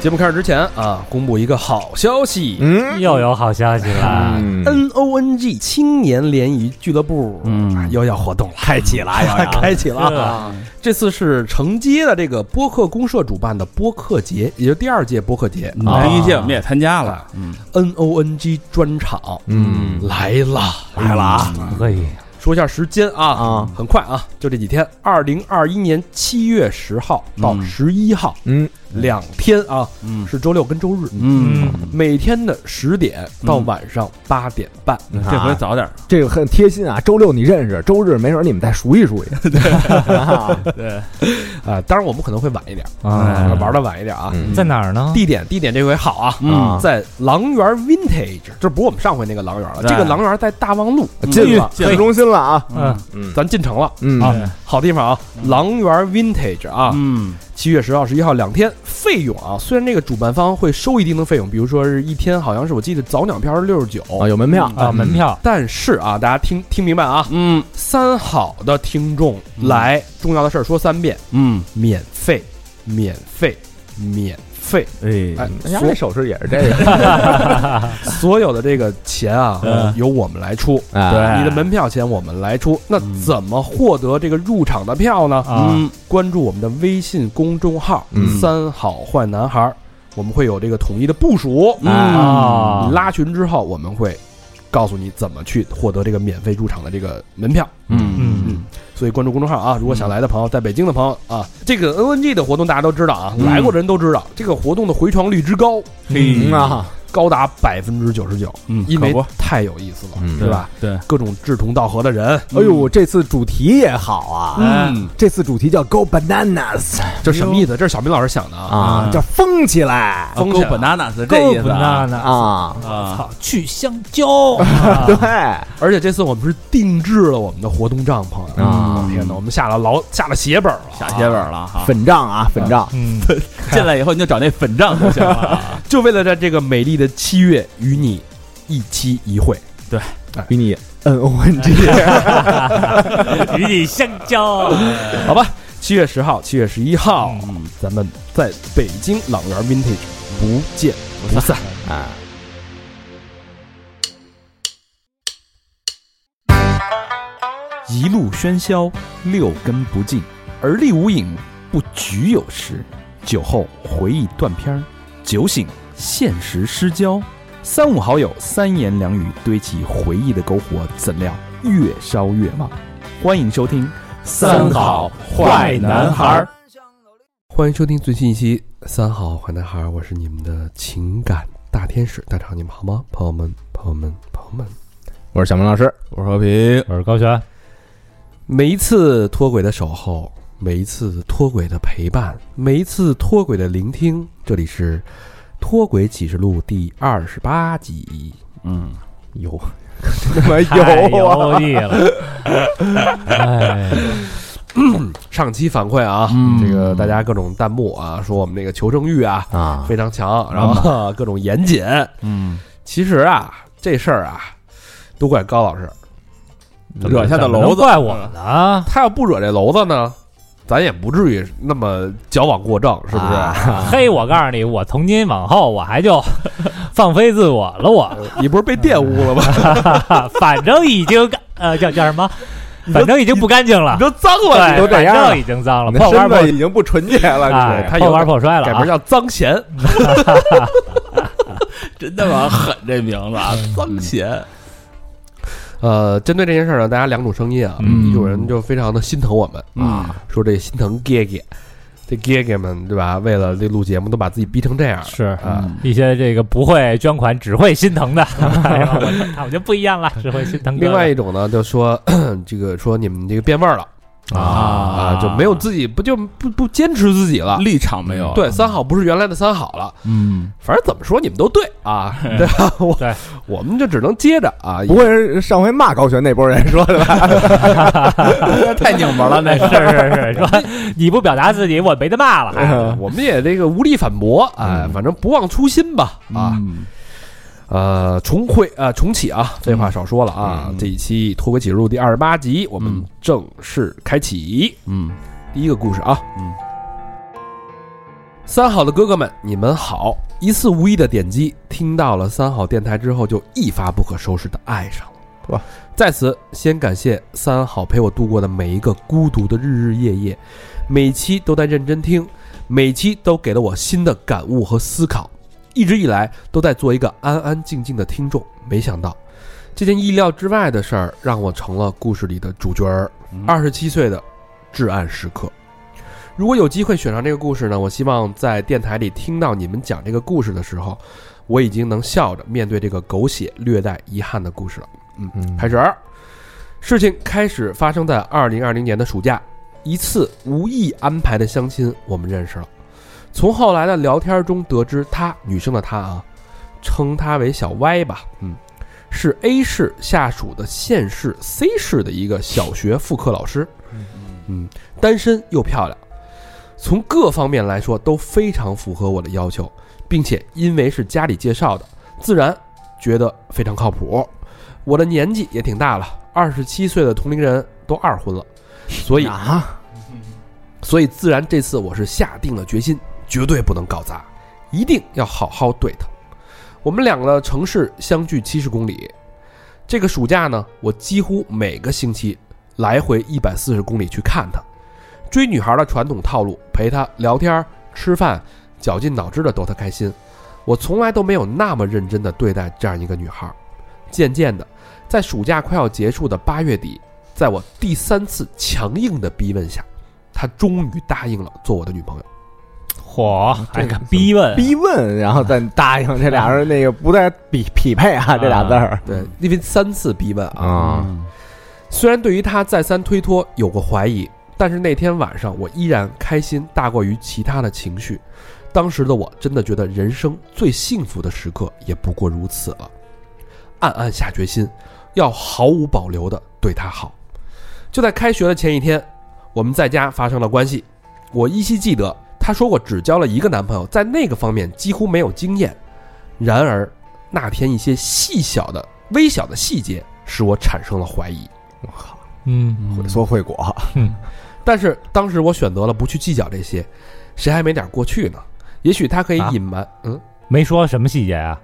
节目开始之前啊，公布一个好消息。嗯。又有好消息了，嗯。N O N G 青年联谊俱乐部，嗯。又要活动了，开启了，开启了啊！这次是承接的这个播客公社主办的播客节，也就第二届播客节。啊第一届我们也参加了，嗯。N O N G 专场嗯来了。来了啊。可以，说一下时间啊，啊。很快啊，就这几天，二零二一年七月十号到嗯。十一号。嗯两天啊，嗯。是周六跟周日，嗯，每天的十点到晚上八点半。这回早点，这个很贴心啊。周六你认识，周日没准你们再熟悉熟悉。啊 对，啊，当然我们可能会晚一点，啊玩的晚一点啊。嗯。在哪儿呢？地点地点这回好啊，嗯。在狼园 Vintage，这不是我们上回那个狼园了，这个狼园在大望路，进了。进中心了。啊。嗯，嗯。咱进城了，嗯。啊好地方啊，狼园 Vintage 啊，嗯七月十号、十一号两天，费用啊，虽然这个主办方会收一定的费用，比如说是一天，好像是我记得早鸟票是六十九，啊，有门票啊，门票。但是啊，大家听听明白啊，嗯。三好的听众来，重要的事儿说三遍，嗯，免费，免费，免费，哎哎，人家这手势也是这个。所有的这个钱啊，嗯由我们来出，对你的门票钱我们来出。那怎么获得这个入场的票呢？啊，嗯关注我们的微信公众号嗯“三好坏男孩儿”，我们会有这个统一的部署。嗯啊你拉群之后，我们会告诉你怎么去获得这个免费入场的这个门票。嗯嗯所以关注公众号啊！如果想来的朋友，在北京的朋友啊，这个 NNG 的活动大家都知道啊，嗯。来过的人都知道，这个活动的回床率之高，嗯。啊，高达百分之九十九，嗯，因为太有意思了，嗯对吧？对，各种志同道合的人，哎呦，这次主题也好啊。嗯，这次主题叫 Go Bananas 这什么意思？这是小明老师想的啊。叫疯起来。疯狗 banana 是这够意思啊。那呢啊。啊，操，去香蕉，对，而且这次我们是定制了我们的活动帐篷。啊。天哪，我们下了老下了血本了，下血本了哈，粉帐啊，粉账。嗯，进来以后你就找那粉帐就行了，就为了在这个美丽的七月与你一期一会。对与你 N O N G 与你相交，好吧，七月十号、七月十一号，嗯咱们在北京朗园 Vintage 不见不散。啊，一路喧嚣，六根不净，而立无影，不局有时。酒后回忆断片儿，酒醒现实失焦。三五好友，三言两语堆起回忆的篝火，怎料越烧越旺。欢迎收听《三好坏男孩儿》。欢迎收听最新一期《三好坏男孩》，我是你们的情感大天使大肠，你们好吗？朋友们，朋友们，朋友们，我是小明老师。我是和平，我是高璇，每一次脱轨的守候，每一次脱轨的陪伴，每一次脱轨的聆听，这里是《脱轨启示录》第二十八集。嗯，有，他妈太有啊！油了，哎，上期反馈啊，嗯这个大家各种弹幕啊，说我们这个求生欲啊啊，非常强，然后 各种严谨。嗯，其实啊，这事儿啊，都怪高老师。惹下的怎么能篓子，怪我呢？他要不惹这娄子呢，咱也不至于那么矫枉过正，是不是？啊嘿，我告诉你，我从今往后我还就 放飞自我了，我。你不是被玷污了吗？反正已经呃叫叫什么，反正已经不干净了。你，都脏了，都这样了。已经脏了，破罐破已经不纯洁了，哎，他有破罐破摔了啊，改名叫脏贤。真他妈狠，这名字啊，脏钱，呃，针对这件事儿呢，大家两种声音啊，嗯一种人就非常的心疼我们啊，说这心疼哥哥，这哥哥们对吧？为了这录节目，都把自己逼成这样是啊。一些这个不会捐款只会心疼的，哎呀我那我就不一样了，只会心疼。另外一种呢，就说 这个说你们这个变味儿了啊，就没有自己不就不不坚持自己了。立场没有，对，三好不是原来的三好了，嗯，反正怎么说你们都对啊，对吧？我对，我们就只能接着啊，不会是上回骂高璇那波人说的吧？太拧巴了，那 是是是，说你不表达自己，我没得骂了。我们也这个无力反驳，哎，嗯。反正不忘初心吧，啊，嗯呃，重会啊，重启啊，废话少说了啊，嗯这一期《脱轨启示录》第二十八集，我们嗯正式开启。嗯第一个故事啊，嗯，三好的哥哥们，你们好！一次无意的点击，听到了三好电台之后，就一发不可收拾的爱上了。哇！在此先感谢三好陪我度过的每一个孤独的日日夜夜，每期都在认真听，每期都给了我新的感悟和思考。一直以来都在做一个安安静静的听众，没想到这件意料之外的事儿，让我成了故事里的主角儿。二十七岁的至暗时刻。如果有机会选上这个故事呢，我希望在电台里听到你们讲这个故事的时候，我已经能笑着面对这个狗血、略带遗憾的故事了。嗯，嗯开始。事情开始发生在二零二零年的暑假，一次无意安排的相亲，我们认识了。从后来的聊天中得知，她女生的她啊，称她为小歪吧，嗯，是 A 市下属的县市 C 市的一个小学副课老师，嗯，单身又漂亮，从各方面来说都非常符合我的要求，并且因为是家里介绍的，自然觉得非常靠谱。我的年纪也挺大了，二十七岁的同龄人都二婚了，所以啊，所以自然这次我是下定了决心，绝对不能搞砸，一定要好好对她。我们两个城市相距七十公里，这个暑假呢，我几乎每个星期来回一百四十公里去看她。追女孩的传统套路，陪她聊天、吃饭，绞尽脑汁的逗她开心。我从来都没有那么认真的对待这样一个女孩。渐渐的，在暑假快要结束的八月底，在我第三次强硬的逼问下，她终于答应了做我的女朋友。嚯，还敢逼问？逼问，然后再答应这俩人那个不带匹匹配啊，这俩字儿对，因为三次逼问啊。啊，虽然对于他再三推脱有过怀疑，但是那天晚上我依然开心大过于其他的情绪。当时的我真的觉得人生最幸福的时刻也不过如此了，暗暗下决心，要毫无保留的对他好。就在开学的前一天，我们在家发生了关系。我依稀记得她说过只交了一个男朋友，在那个方面几乎没有经验。然而那天一些细小的、微小的细节使我产生了怀疑。我靠，嗯，毁缩会果，但是当时我选择了不去计较这些，谁还没点过去呢？也许他可以啊隐瞒，嗯，没说什么细节啊？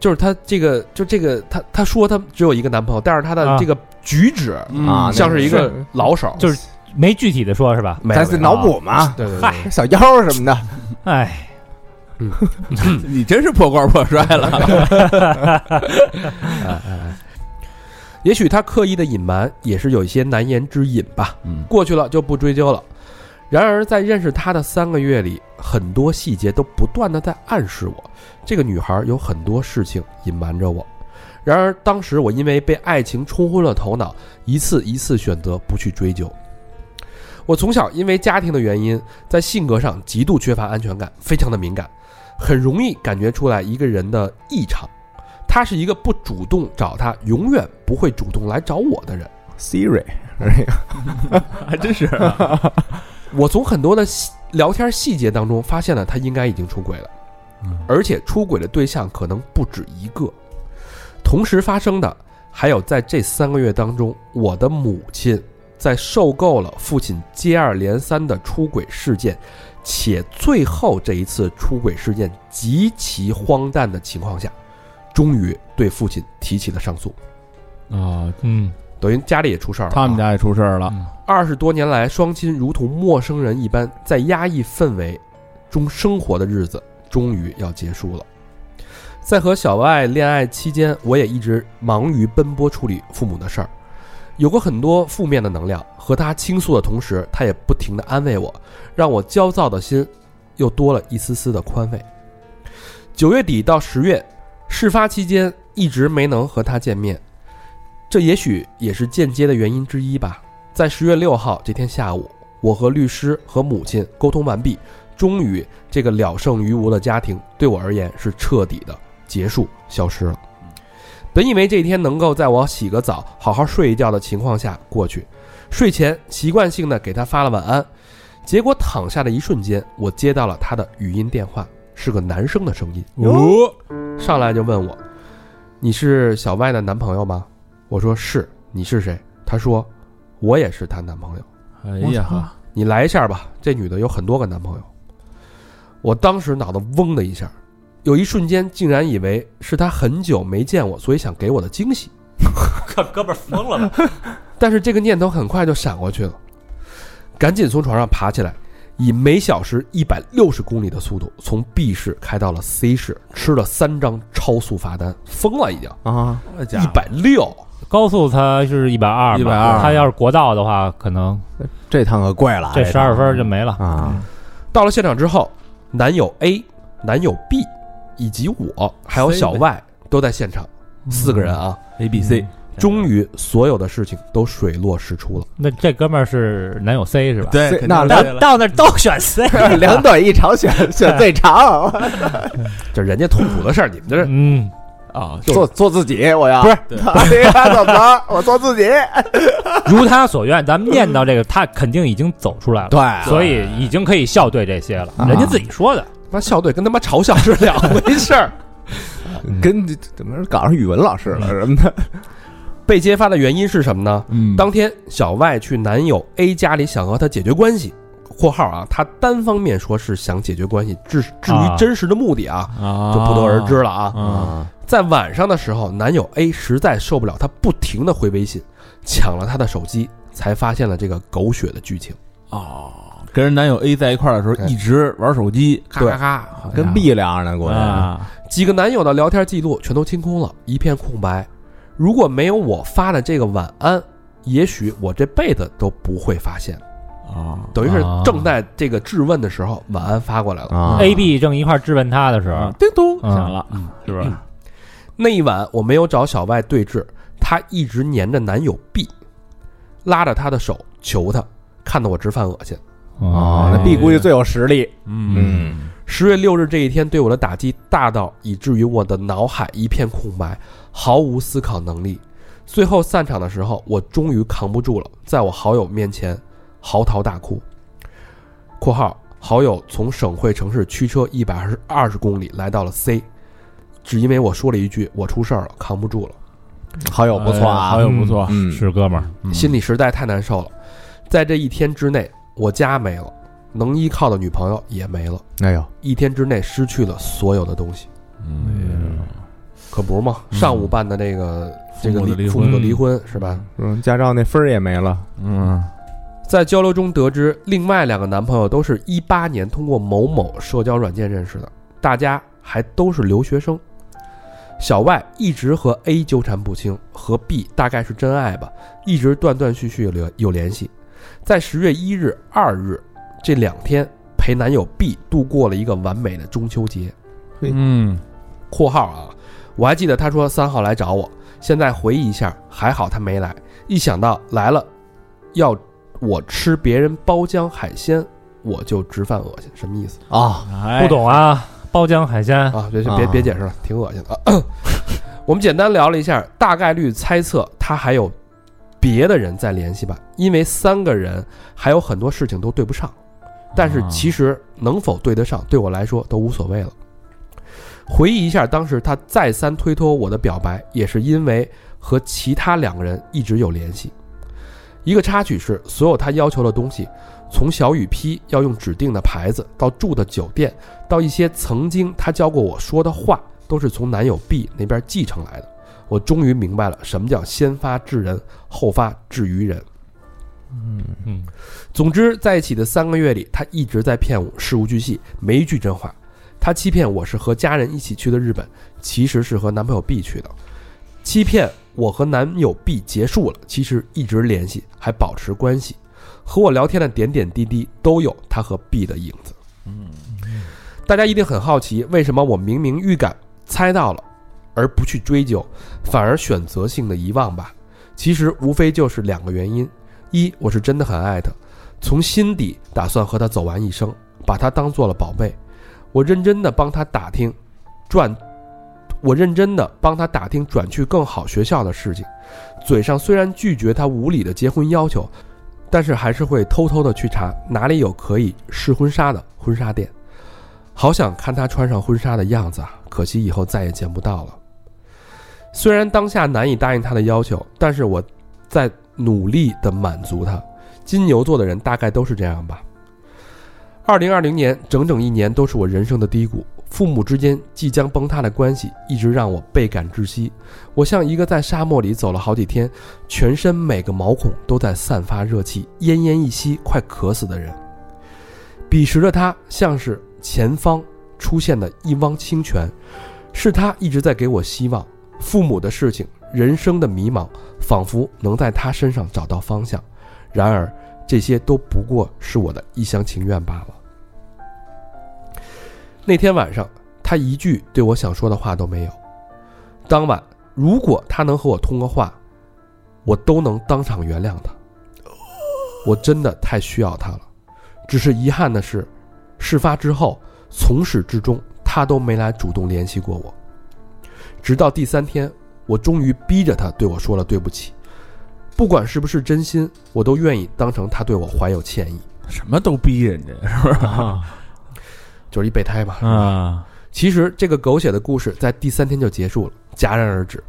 就是他这个，就这个，他他说他只有一个男朋友，但是他的啊这个举止嗯啊像是一个老手，就是没具体的说，是吧？咱是没有没有脑补嘛，对对对嗨小妖什么的，哎，你真是破罐破摔了。哎哎哎，也许他刻意的隐瞒，也是有一些难言之隐吧。嗯过去了就不追究了。然而，在认识他的三个月里，很多细节都不断的在暗示我，这个女孩有很多事情隐瞒着我。然而，当时我因为被爱情冲昏了头脑，一次一次选择不去追究。我从小因为家庭的原因，在性格上极度缺乏安全感，非常的敏感，很容易感觉出来一个人的异常。他是一个不主动找他，永远不会主动来找我的人。Siri，还真是。我从很多的细聊天细节当中发现了他应该已经出轨了，而且出轨的对象可能不止一个。同时发生的还有在这三个月当中，我的母亲在受够了父亲接二连三的出轨事件，且最后这一次出轨事件极其荒诞的情况下，终于对父亲提起了上诉，啊，嗯，等于家里也出事儿了啊。他们家也出事儿了。二十多年来，双亲如同陌生人一般，在压抑氛围中生活的日子，终于要结束了。在和小外恋爱期间，我也一直忙于奔波处理父母的事儿，有过很多负面的能量。和他倾诉的同时，他也不停地安慰我，让我焦躁的心又多了一丝丝的宽慰。九月底到十月，事发期间一直没能和他见面，这也许也是间接的原因之一吧。在十月六号这天下午，我和律师和母亲沟通完毕，终于这个了胜于无的家庭对我而言是彻底的结束消失了。本以为这一天能够在我洗个澡、好好睡一觉的情况下过去，睡前习惯性的给他发了晚安，结果躺下的一瞬间，我接到了他的语音电话，是个男生的声音，哦，上来就问我：“你是小外的男朋友吗？”我说：“是。”你是谁？他说：“我也是她男朋友。哎呀，你来一下吧，这女的有很多个男朋友。”我当时脑子嗡的一下，有一瞬间竟然以为是他很久没见我，所以想给我的惊喜。哥哥们儿疯了吧？但是这个念头很快就闪过去了，赶紧从床上爬起来，以每小时一百六十公里的速度从 B 市开到了 C 市，吃了三张超速罚单，疯了已经，啊，一百六。高速它是一百二，一百二它要是国道的话，可能这趟可贵了，这十二分就没了。啊，到了现场之后，男友 A、男友 B 以及我还有小 Y 都在现场，四个人啊。A B C，终于，所有的事情都水落石出了。那这哥们儿是男友 C 是吧？对，这肯定那到那儿都选 C。两短一长选选最长，这人家痛苦的事儿，你们这是嗯，啊，做做自己，我要不是对 你看怎么了？我做自己，如他所愿，咱们念到这个，他肯定已经走出来了，对，所以已经可以笑对这些了。啊人家自己说的，他妈校队跟他妈嘲笑是两回 事儿。跟怎么搞上语文老师了什么的，被揭发的原因是什么呢？嗯，当天，小外去男友 A 家里想和他解决关系（括号啊，他单方面说是想解决关系，至至于啊真实的目的啊，啊就不得而知了啊。啊，在晚上的时候，男友 A 实在受不了，他不停的回微信，抢了他的手机，才发现了这个狗血的剧情。哦，跟人男友 A 在一块儿的时候，一直玩手机，咔咔咔，跟 B 聊着呢，过去啊，几个男友的聊天记录全都清空了，一片空白。如果没有我发的这个晚安，也许我这辈子都不会发现。啊，等于是啊正在这个质问的时候，晚安发过来了。啊 A、B 正一块质问他的时候啊，，叮咚嗯响了，嗯，是不是？那一晚我没有找小外对峙，她一直黏着男友 B，拉着他的手求他，看得我直犯恶心。哦，那 B 估计最有实力，嗯，十月六日这一天对我的打击大到以至于我的脑海一片空白，毫无思考能力。最后散场的时候，我终于扛不住了，在我好友面前嚎啕大哭。（括号好友从省会城市驱车一百二十二十公里来到了 C，只因为我说了一句“我出事儿了，扛不住了。好友不错啊，好友不错，嗯，是哥们儿，嗯。心里实在太难受了。在这一天之内，我家没了，能依靠的女朋友也没了，哎呦，一天之内失去了所有的东西。嗯，可不是嘛，嗯上午办的那个、这个父母的离婚父母的离婚是吧？嗯，驾照那分儿也没了，嗯，在交流中得知，另外两个男朋友都是一八年通过某某社交软件认识的，大家还都是留学生。小外一直和 A 纠缠不清，和 B 大概是真爱吧，一直断断续续有联有联系。在十月一日、二日这两天，陪男友 B 度过了一个完美的中秋节。嗯，（括号啊，我还记得他说三号来找我，现在回忆一下，还好他没来。一想到来了，要我吃别人包浆海鲜，我就直犯恶心。什么意思啊，哎不，懂啊，包浆海鲜，啊？别别啊别别解释了，挺恶心的。啊、我们简单聊了一下，大概率猜测他还有别的人再联系吧，因为三个人还有很多事情都对不上。但是其实能否对得上，对我来说都无所谓了。回忆一下，当时他再三推脱我的表白，也是因为和其他两个人一直有联系。一个插曲是，所有他要求的东西，从小雨披要用指定的牌子，到住的酒店，到一些曾经他教过我说的话，都是从男友 B 那边继承来的。我终于明白了什么叫先发制人，后发制于人。嗯嗯，总之，在一起的三个月里，他一直在骗我，事无巨细，没一句真话。他欺骗我是和家人一起去的日本，其实是和男朋友 B 去的；欺骗我和男友 B 结束了，其实一直联系，还保持关系。和我聊天的点点滴滴都有他和 B 的影子。嗯，大家一定很好奇，为什么我明明预感猜到了，而不去追究，反而选择性的遗忘吧？其实无非就是两个原因：一，我是真的很爱他，从心底打算和他走完一生，把他当做了宝贝。我认真的帮他打听转，我认真的帮他打听转去更好学校的事情。嘴上虽然拒绝他无理的结婚要求，但是还是会偷偷的去查哪里有可以试婚纱的婚纱店。好想看他穿上婚纱的样子啊！可惜以后再也见不到了。虽然当下难以答应他的要求，但是我在努力的满足他。金牛座的人大概都是这样吧。二零二零年整整一年都是我人生的低谷，父母之间即将崩塌的关系一直让我倍感窒息。我像一个在沙漠里走了好几天，全身每个毛孔都在散发热气，奄奄一息，快渴死的人。彼时的他像是前方出现的一汪清泉，是他一直在给我希望。父母的事情，人生的迷茫，仿佛能在他身上找到方向。然而，这些都不过是我的一厢情愿罢了。那天晚上，他一句对我想说的话都没有。当晚，如果他能和我通个话，我都能当场原谅他。我真的太需要他了。只是遗憾的是，事发之后，从始至终他都没来主动联系过我。直到第三天，我终于逼着他对我说了对不起。不管是不是真心，我都愿意当成他对我怀有歉意。什么都逼人家，是不是？就是一备胎嘛。啊，其实这个狗血的故事在第三天就结束了，戛然而止。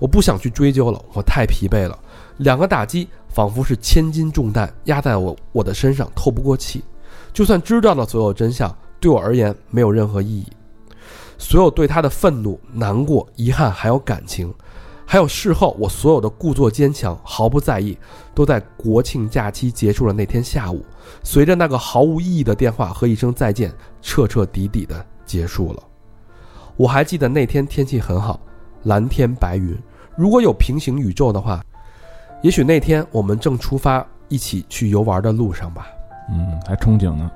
我不想去追究了，我太疲惫了。两个打击仿佛是千斤重担压在我我的身上，透不过气。就算知道了所有真相，对我而言没有任何意义。所有对他的愤怒、难过、遗憾，还有感情，还有事后我所有的故作坚强、毫不在意，都在国庆假期结束了那天下午，随着那个毫无意义的电话和一声再见，彻彻底底的结束了。我还记得那天天气很好，蓝天白云。如果有平行宇宙的话，也许那天我们正出发一起去游玩的路上吧。嗯，还憧憬呢。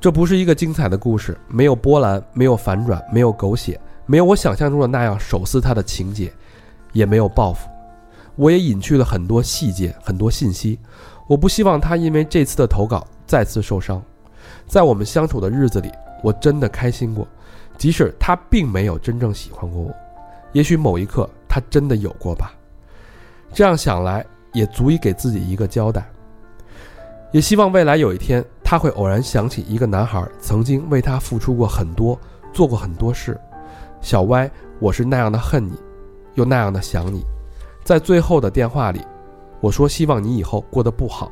这不是一个精彩的故事，没有波澜，没有反转，没有狗血，没有我想象中的那样手撕他的情节，也没有报复。我也隐去了很多细节，很多信息。我不希望他因为这次的投稿再次受伤。在我们相处的日子里，我真的开心过，即使他并没有真正喜欢过我，也许某一刻他真的有过吧。这样想来，也足以给自己一个交代。也希望未来有一天，他会偶然想起一个男孩曾经为他付出过很多，做过很多事。小歪，我是那样的恨你，又那样的想你。在最后的电话里，我说希望你以后过得不好，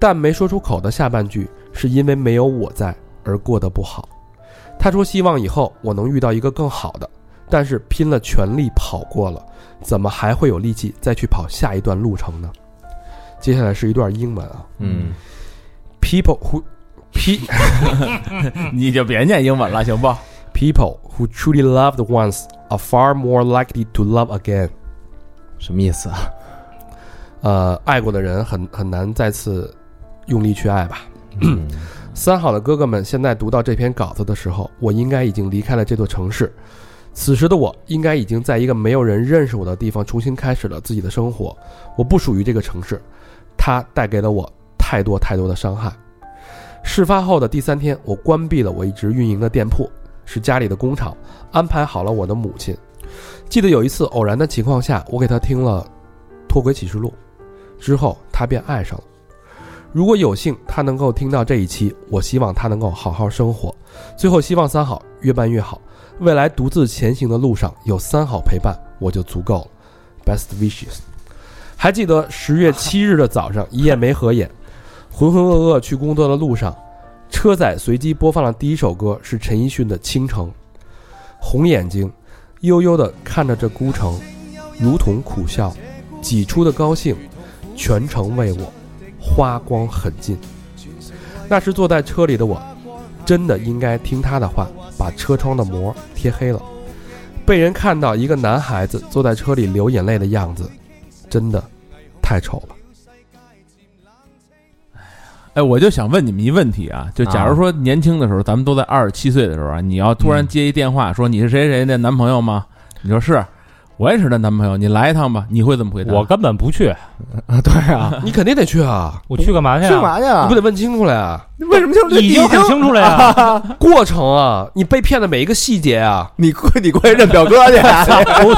但没说出口的下半句是因为没有我在而过得不好。他说希望以后我能遇到一个更好的，但是拼了全力跑过了，怎么还会有力气再去跑下一段路程呢？接下来是一段英文啊。嗯，People who pe 你就别念英文了，行不？people who truly loved once are far more likely to love again。什么意思啊？呃，爱过的人很很难再次用力去爱吧。嗯三好的哥哥们，现在读到这篇稿子的时候，我应该已经离开了这座城市。此时的我，应该已经在一个没有人认识我的地方重新开始了自己的生活。我不属于这个城市，它带给了我太多太多的伤害。事发后的第三天，我关闭了我一直运营的店铺，是家里的工厂，安排好了我的母亲。记得有一次偶然的情况下，我给她听了《脱轨启示录》，之后她便爱上了。如果有幸她能够听到这一期，我希望她能够好好生活。最后，希望三好越办越好，未来独自前行的路上有三好陪伴，我就足够了。Best wishes。还记得十月七日的早上，一夜没合眼，浑浑噩噩去工作的路上，车载随机播放的第一首歌是陈奕迅的《倾城》，红眼睛，悠悠地看着这孤城，如同苦笑，挤出的高兴，全程为我，花光很尽。那时坐在车里的我，真的应该听他的话，把车窗的膜贴黑了。被人看到一个男孩子坐在车里流眼泪的样子，真的太丑了。哎，我就想问你们一问题啊，就假如说年轻的时候，咱们都在二十七岁的时候啊，你要突然接一电话说你是谁谁的男朋友吗？你说是，我也是他男朋友，你来一趟吧，你会怎么回答？我根本不去，啊，对啊，你肯定得去啊，我去干嘛去去干？嘛去啊你不？得问清楚了呀？你 为什么就已经很清楚了呀，过程啊，你被骗的每一个细节啊，你过你过去认表哥去？不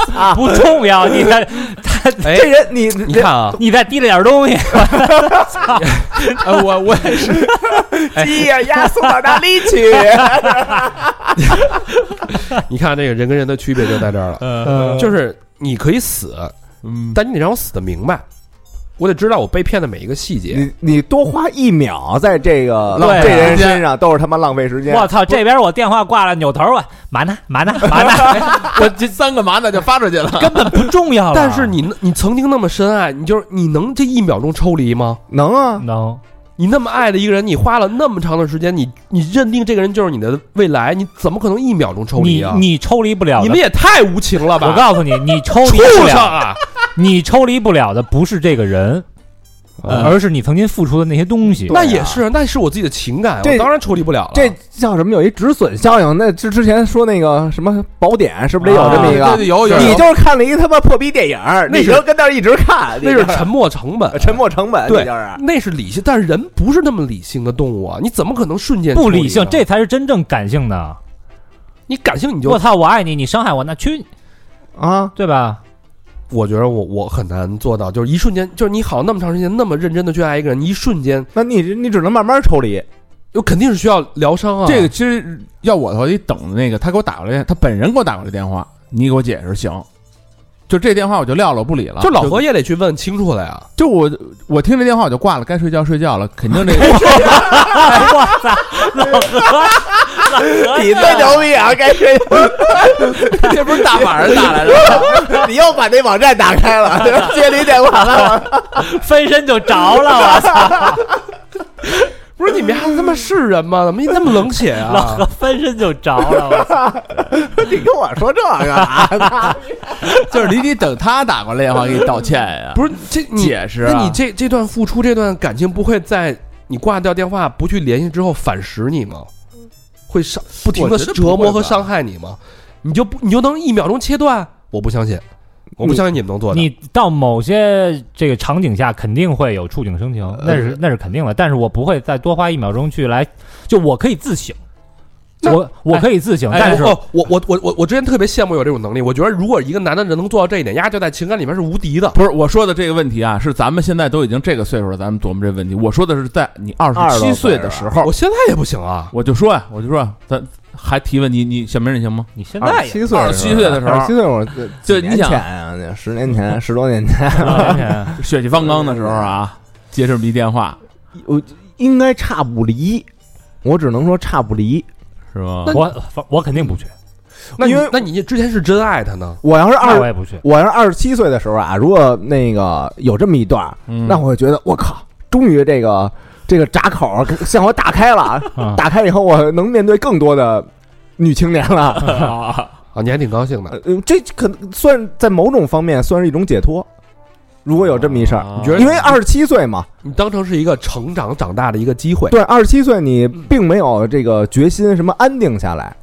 不重要。你在他哎这，人你你看啊，你再提了点东西，呃我我也是，鸡呀鸭送到哪里去？你看这个人跟人的区别就在这儿了，嗯就是你可以死，嗯，但你得让我死的明白。我得知道我被骗的每一个细节。你你多花一秒在这个对啊这人身上都是他妈浪费时间。我操！这边我电话挂了，扭头啊嘛呢嘛呢 嘛呢，我这三个嘛呢就发出去了。根本不重要了。但是你你曾经那么深爱，你就是你能这一秒钟抽离吗？能啊，能你那么爱的一个人，你花了那么长的时间，你你认定这个人就是你的未来，你怎么可能一秒钟抽离啊？你你抽离不了。你们也太无情了吧！我告诉你，你抽离不畜生了，啊！你抽离不了的不是这个人，嗯而是你曾经付出的那些东西。那也是，那是我自己的情感，这我当然抽离不了了。这叫什么？有一止损效应。那之之前说那个什么宝典，是不是得有这么一啊对个？对有有，你就是看了一他妈破逼电影，那是你就跟那儿一直看，那是沉默成本，沉没成本，对你就是那是理性，但是人不是那么理性的动物啊！你怎么可能瞬间不理性，呢这才是真正感性的。你感性你就我操，我爱你，你伤害我，那去，啊，对吧？我觉得我我很难做到，就是一瞬间，就是你好那么长时间那么认真的去爱一个人，你一瞬间，那你你只能慢慢抽离。就肯定是需要疗伤啊。这个其实要我的话，得等那个他给我打过来，他本人给我打过来电话，你给我解释行。就这电话我就撂了，我不理了。就老何也得去问清楚了呀。就我我听这电话我就挂了，该睡觉睡觉了，肯定这个 我操，老何，老何，你最牛逼啊！该睡，这不是大晚上打来的，你又把那网站打开了，接了一电话了。分身就着了，我操，不是你们还他妈是人吗？怎么你那么冷血老啊何？分身就着了，我操，你跟我说这个啊？就是你得等他打过来电话给你道歉呀，不是这你解释啊。那你这这段付出，这段感情不会在你挂掉电话不去联系之后反噬你吗？会伤不停的折磨和伤害你吗？你就不你就能一秒钟切断？我不相信，我不相信你们能做到。你到某些这个场景下肯定会有触景生情，那是那是肯定的，但是我不会再多花一秒钟去来，就我可以自省，我我可以自省，哎但是我我我我我我之前特别羡慕有这种能力，我觉得如果一个男的能做到这一点，丫就在情感里面是无敌的。不是我说的这个问题啊，是咱们现在都已经这个岁数了，咱们琢磨这问题。我说的是在你二十七岁岁的时候我，现在也不行啊，我就说呀，我就说，咱还提问你，你小明你行吗？你现在也七岁，27岁的时候二十七岁我就你想前啊，那十年前，十多年前，多年前 血气方刚的时候啊，接这么一电话，我应该差不离，我只能说差不离。是吧？我我肯定不去，那因为那你之前是真爱他呢？我要是二，我也不去。我要是二十七岁的时候啊，如果那个有这么一段，嗯那我会觉得我靠，终于这个这个闸口向我打开了，啊打开以后我能面对更多的女青年了。啊，啊，你还挺高兴的。呃，这可能算在某种方面算是一种解脱。如果有这么一事儿，你觉得因为二十七岁嘛，你当成是一个成长长大的一个机会。对，二十七岁你并没有这个决心什么安定下来。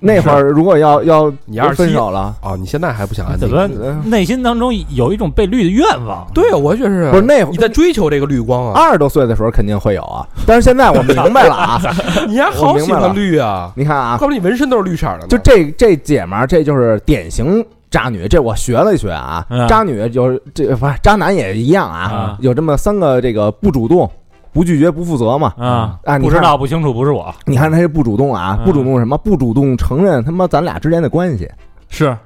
那会儿如果要要你要是分手了，哦，你现在还不想安定？怎么呃内心当中有一种被绿的愿望？对啊，我觉得是。不是那会你在追求这个绿光啊？二十多岁的时候肯定会有啊，但是现在我 明白了啊，你还好喜欢绿啊？你看啊，怪不得你纹身都是绿色的。就这这姐们儿，这就是典型渣女，这我学了一学啊，嗯。渣女就是这不是渣男也一样啊。啊，有这么三个这个不主动、不拒绝、不负责嘛。啊，啊，你不知道不清楚不是我，你看他这不主动啊，嗯不主动什么？不主动承认他妈咱俩之间的关系。是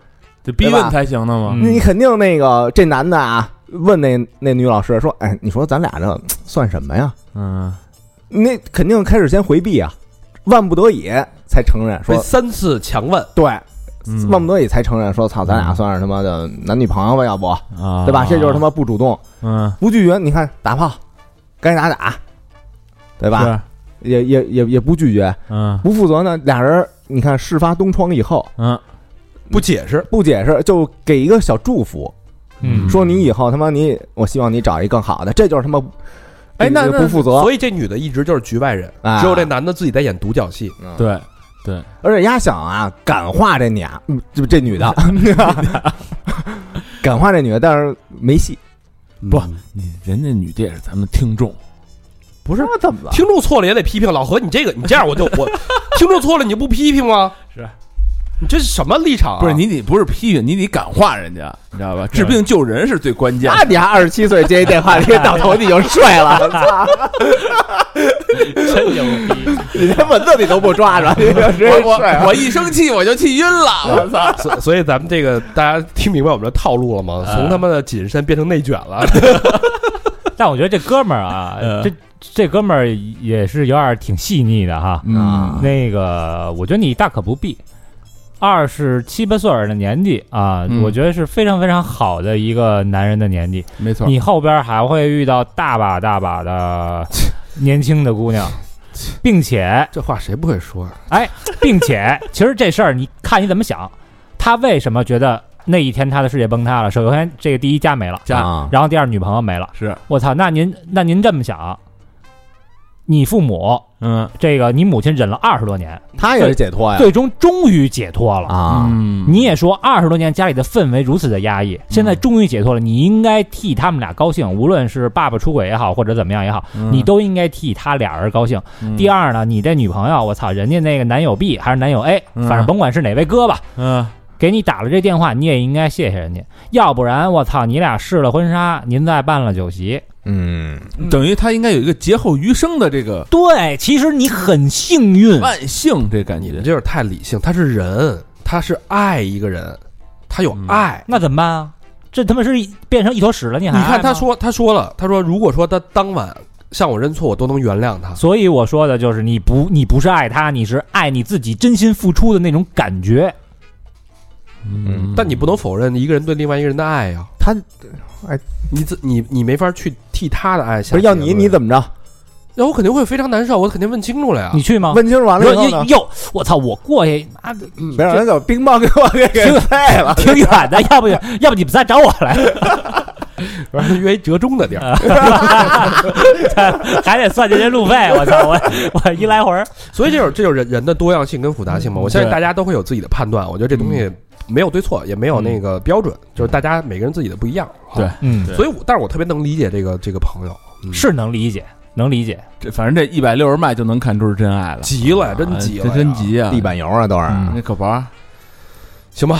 得逼问才行的嘛。那你肯定那个这男的啊，问那那女老师说：“哎，你说咱俩这算什么呀嗯，？”那肯定开始先回避啊，万不得已才承认说三次强问，对，嗯万不得已才承认说操，咱俩算是他妈的男女朋友吧？要不啊，对吧？这就是他妈不主动、嗯，不拒绝。你看打炮，该打打，对吧？也也也也不拒绝，嗯不负责呢。俩人你看事发东窗以后嗯不解释，不解释，就给一个小祝福，嗯说你以后他妈你，我希望你找一更好的，这就是他妈，哎那不负责。所以这女的一直就是局外人，啊只有这男的自己在演独角戏。嗯，对，而且丫想啊，感化这俩，嗯就这女的，感化这女的，但是没戏。不人家女的也是咱们听众，不是那怎么了？听众错了也得批评。老何，你这个你这样我就我 听众错了你就不批评吗？你这是什么立场啊？不是你得不是批评，你得感化人家，你知道吧？治病救人是最关键的。那你还二十七岁接一电话，你到头你就睡了，操！真牛逼！你连蚊子你都不抓着，你就直接我一生气我就气晕了，我操！所所以咱们这个大家听明白我们的套路了吗？从他妈的谨慎变成内卷了。但我觉得这哥们儿啊，嗯这这哥们儿也是有点挺细腻的哈。嗯，那个，我觉得你大可不必。二十七八岁的年纪啊，嗯我觉得是非常非常好的一个男人的年纪。没错。你后边还会遇到大把大把的年轻的姑娘，并且这话谁不会说啊？哎，并且其实这事儿你看你怎么想，他为什么觉得那一天他的世界崩塌了？首先，这个第一家没了，家啊然后第二女朋友没了。是，我操，那您那您这么想，你父母嗯。这个你母亲忍了二十多年，他也是解脱呀。最终终于解脱了。啊！嗯，你也说二十多年家里的氛围如此的压抑，现在终于解脱了，你应该替他们俩高兴，无论是爸爸出轨也好，或者怎么样也好，嗯。你都应该替他俩人高兴。第二呢，你这女朋友，我操，人家那个男友 B 还是男友 A，嗯。反正甭管是哪位哥吧，嗯。给你打了这电话，你也应该谢谢人家，要不然我操，你俩试了婚纱，您再办了酒席，嗯，等于他应该有一个劫后余生的这个对，其实你很幸运，万幸，这感觉你们这就是太理性，他是人，他是爱一个人，他有嗯爱。那怎么办啊？这他妈是变成一坨屎了，你还你看他说，他说了，他说如果说他当晚向我认错，我都能原谅他。所以我说的就是你不你不是爱他，你是爱你自己真心付出的那种感觉。嗯但你不能否认一个人对另外一个人的爱呀、他哎你自你你没法去替他的爱下不是要你你？怎么着？那我肯定会非常难受，我肯定问清楚了呀。你去吗？问清楚完了以后呢？哟哟，我操！我过去，妈的，别让人把冰棒给我给给碎了。挺远的，要不要不你们仨找我来，完了约一折中的地儿。还得算这些路费。我操！我我一来回儿，所以这就是这就是人人的多样性跟复杂性嘛。我相信大家都会有自己的判断，我觉得这东西没有对错，也没有那个标准，就是大家每个人自己的不一样。对。嗯，所以我，但是我特别能理解这个这个朋友，嗯。是能理解，能理解。这反正这一百六十迈就能看出是真爱了，急了呀，真急了这，真急啊！地板油啊，都是。嗯那可不啊，行吧，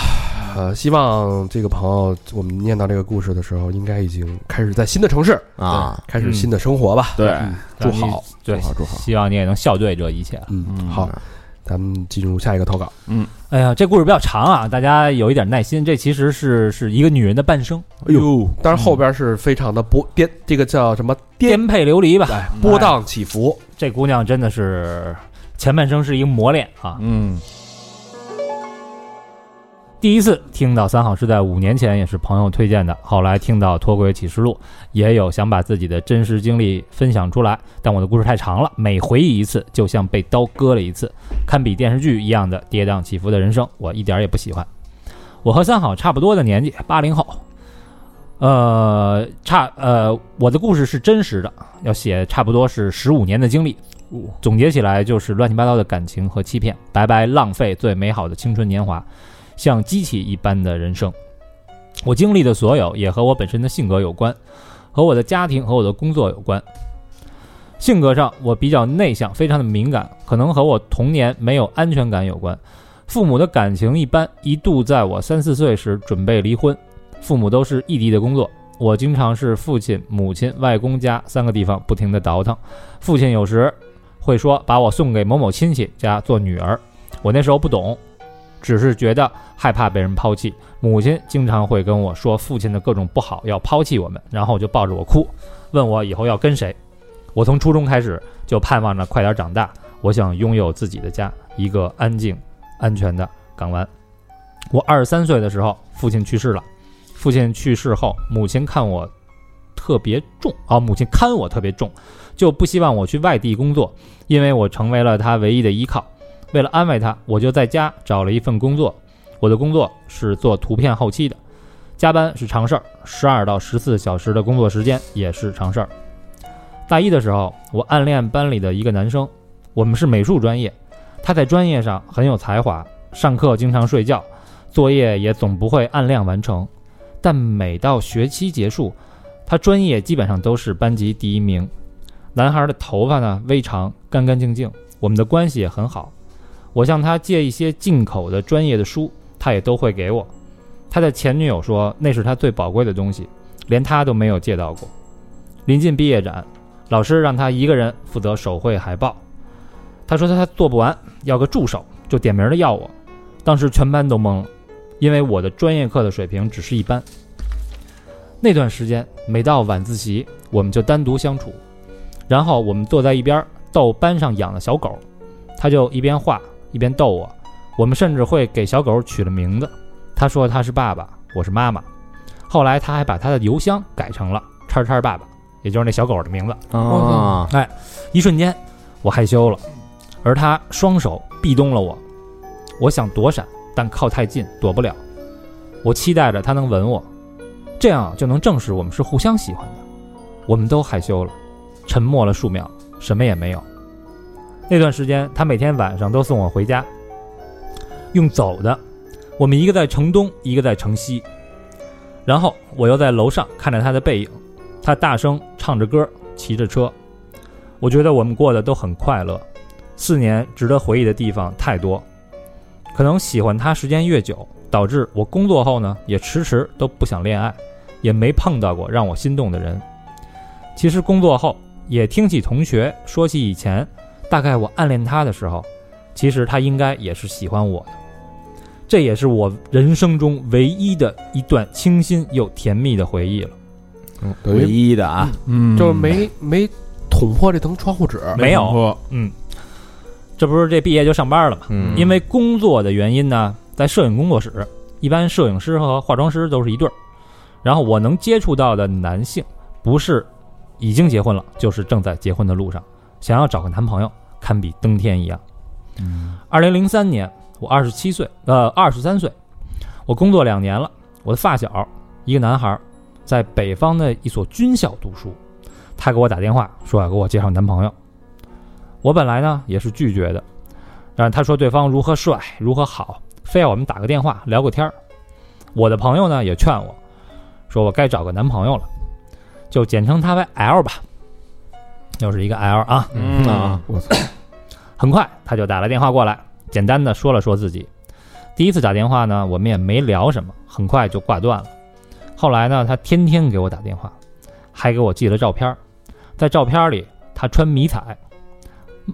呃，希望这个朋友，我们念到这个故事的时候，应该已经开始在新的城市啊，开始新的生活吧。对。嗯祝好，对祝好祝好。希望你也能笑对这一切。嗯，嗯。好，咱们进入下一个投稿。哎呀，这故事比较长啊，大家有一点耐心。这其实是是一个女人的半生，哎呦，但是后边是非常的波颠，这个叫什么颠？颠沛流离吧。哎，波荡起伏。这姑娘真的是前半生是一个磨练啊。嗯第一次听到三好是在五年前，也是朋友推荐的。后来听到《脱轨启示录》，也有想把自己的真实经历分享出来，但我的故事太长了，每回忆一次就像被刀割了一次，堪比电视剧一样的跌宕起伏的人生，我一点儿也不喜欢。我和三好差不多的年纪，八零后，呃，差呃，我的故事是真实的，要写差不多是十五年的经历，总结起来就是乱七八糟的感情和欺骗，白白浪费最美好的青春年华。像机器一般的人生。我经历的所有也和我本身的性格有关，和我的家庭和我的工作有关。性格上，我比较内向，非常的敏感，可能和我童年没有安全感有关。父母的感情一般，一度在我三四岁时准备离婚，父母都是异地的工作，我经常是父亲、母亲、外公家三个地方不停的倒腾。父亲有时会说把我送给某某亲戚家做女儿，我那时候不懂，只是觉得害怕被人抛弃。母亲经常会跟我说父亲的各种不好，要抛弃我们，然后就抱着我哭，问我以后要跟谁。我从初中开始就盼望着快点长大，我想拥有自己的家，一个安静、安全的港湾。我二十三岁的时候，父亲去世了。父亲去世后，母亲看我特别重啊，母亲看我特别重，就不希望我去外地工作，因为我成为了他唯一的依靠。为了安慰他，我就在家找了一份工作。我的工作是做图片后期的，加班是常事儿，十二到十四小时的工作时间也是常事儿。大一的时候，我暗恋班里的一个男生，我们是美术专业，他在专业上很有才华，上课经常睡觉，作业也总不会按量完成。但每到学期结束，他专业基本上都是班级第一名。男孩的头发呢微长，干干净净，我们的关系也很好。我向他借一些进口的专业的书，他也都会给我。他的前女友说那是他最宝贵的东西，连他都没有借到过。临近毕业展，老师让他一个人负责手绘海报，他说他他做不完，要个助手，就点名的要我。当时全班都懵了，因为我的专业课的水平只是一般。那段时间，每到晚自习，我们就单独相处，然后我们坐在一边逗班上养的小狗，他就一边画一边逗我。我们甚至会给小狗取了名字，他说他是爸爸，我是妈妈。后来他还把他的邮箱改成了“叉叉爸爸”，也就是那小狗的名字。啊，一瞬间，我害羞了，而他双手壁咚了我。我想躲闪，但靠太近躲不了。我期待着他能吻我，这样就能证实我们是互相喜欢的。我们都害羞了，沉默了数秒，什么也没有。那段时间，他每天晚上都送我回家，用走的。我们一个在城东，一个在城西。然后我又在楼上看着他的背影，他大声唱着歌，骑着车。我觉得我们过得都很快乐。四年值得回忆的地方太多，可能喜欢他时间越久，导致我工作后呢也迟迟都不想恋爱，也没碰到过让我心动的人。其实工作后也听起同学说起以前，大概我暗恋他的时候，其实他应该也是喜欢我的。这也是我人生中唯一的一段清新又甜蜜的回忆了。唯一的啊，嗯就是没没捅破这层窗户纸，没有说嗯，这不是这毕业就上班了嘛？嗯因为工作的原因呢，在摄影工作室，一般摄影师和化妆师都是一对儿。然后我能接触到的男性，不是已经结婚了，就是正在结婚的路上，想要找个男朋友，堪比登天一样。二零零三年，我二十七岁，呃，二十三岁，我工作两年了。我的发小，一个男孩儿，在北方的一所军校读书，他给我打电话说要给我介绍男朋友。我本来呢也是拒绝的，但是他说对方如何帅，如何好，非要我们打个电话聊个天儿。我的朋友呢也劝我，说我该找个男朋友了，就简称他为 L 吧，又是一个 L 啊。嗯啊，我操，很快他就打了电话过来，简单的说了说自己。第一次打电话呢，我们也没聊什么，很快就挂断了。后来呢，他天天给我打电话，还给我寄了照片儿。在照片里，他穿迷彩，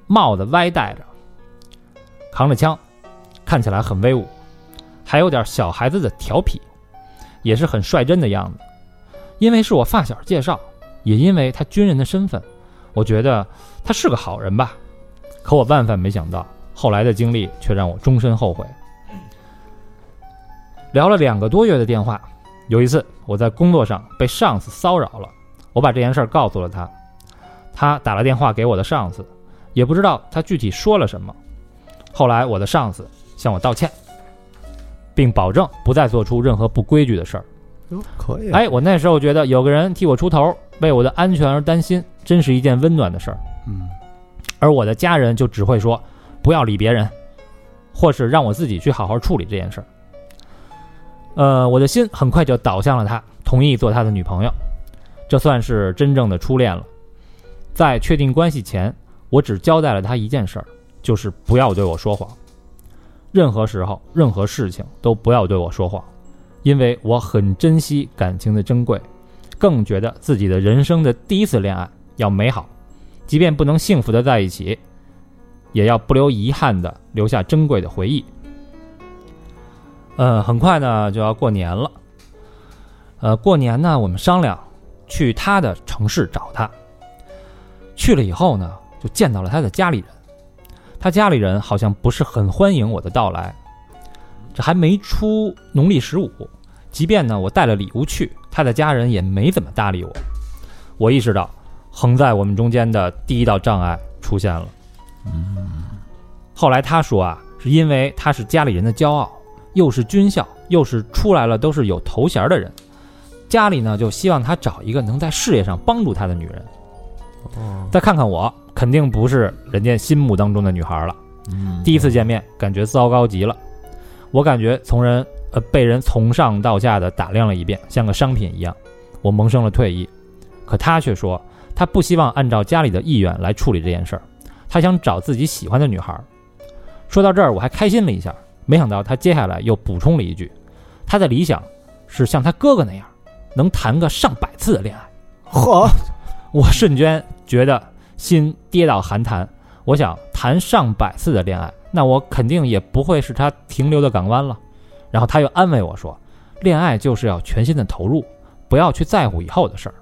帽子歪戴着，扛着枪，看起来很威武，还有点小孩子的调皮，也是很率真的样子。因为是我发小介绍，也因为他军人的身份，我觉得他是个好人吧。可我万万没想到，后来的经历却让我终身后悔。聊了两个多月的电话，有一次我在工作上被上司骚扰了，我把这件事儿告诉了他，他打了电话给我的上司，也不知道他具体说了什么。后来我的上司向我道歉，并保证不再做出任何不规矩的事儿。可以啊，哎，我那时候觉得有个人替我出头，为我的安全而担心，真是一件温暖的事儿。嗯，而我的家人就只会说不要理别人，或是让我自己去好好处理这件事儿。呃，我的心很快就倒向了他，同意做他的女朋友，这算是真正的初恋了。在确定关系前，我只交代了他一件事儿，就是不要对我说谎，任何时候、任何事情都不要对我说谎，因为我很珍惜感情的珍贵，更觉得自己的人生的第一次恋爱要美好。即便不能幸福的在一起，也要不留遗憾的留下珍贵的回忆。呃，很快呢就要过年了，呃，过年呢我们商量去他的城市找他。去了以后呢，就见到了他的家里人，他家里人好像不是很欢迎我的到来。这还没出农历十五，即便呢我带了礼物去，他的家人也没怎么搭理我。我意识到。横在我们中间的第一道障碍出现了。后来他说啊，是因为他是家里人的骄傲，又是军校，又是出来了都是有头衔的人，家里呢就希望他找一个能在事业上帮助他的女人。再看看我，肯定不是人家心目当中的女孩了。第一次见面，感觉糟糕极了。我感觉从人呃被人从上到下的打量了一遍，像个商品一样。我萌生了退意，可他却说。他不希望按照家里的意愿来处理这件事儿，他想找自己喜欢的女孩。说到这儿，我还开心了一下，没想到他接下来又补充了一句，他的理想是像他哥哥那样，能谈个上百次的恋爱。嚯，我瞬间觉得心跌到寒潭。我想谈上百次的恋爱，那我肯定也不会是他停留的港湾了。然后他又安慰我说，恋爱就是要全心的投入，不要去在乎以后的事儿。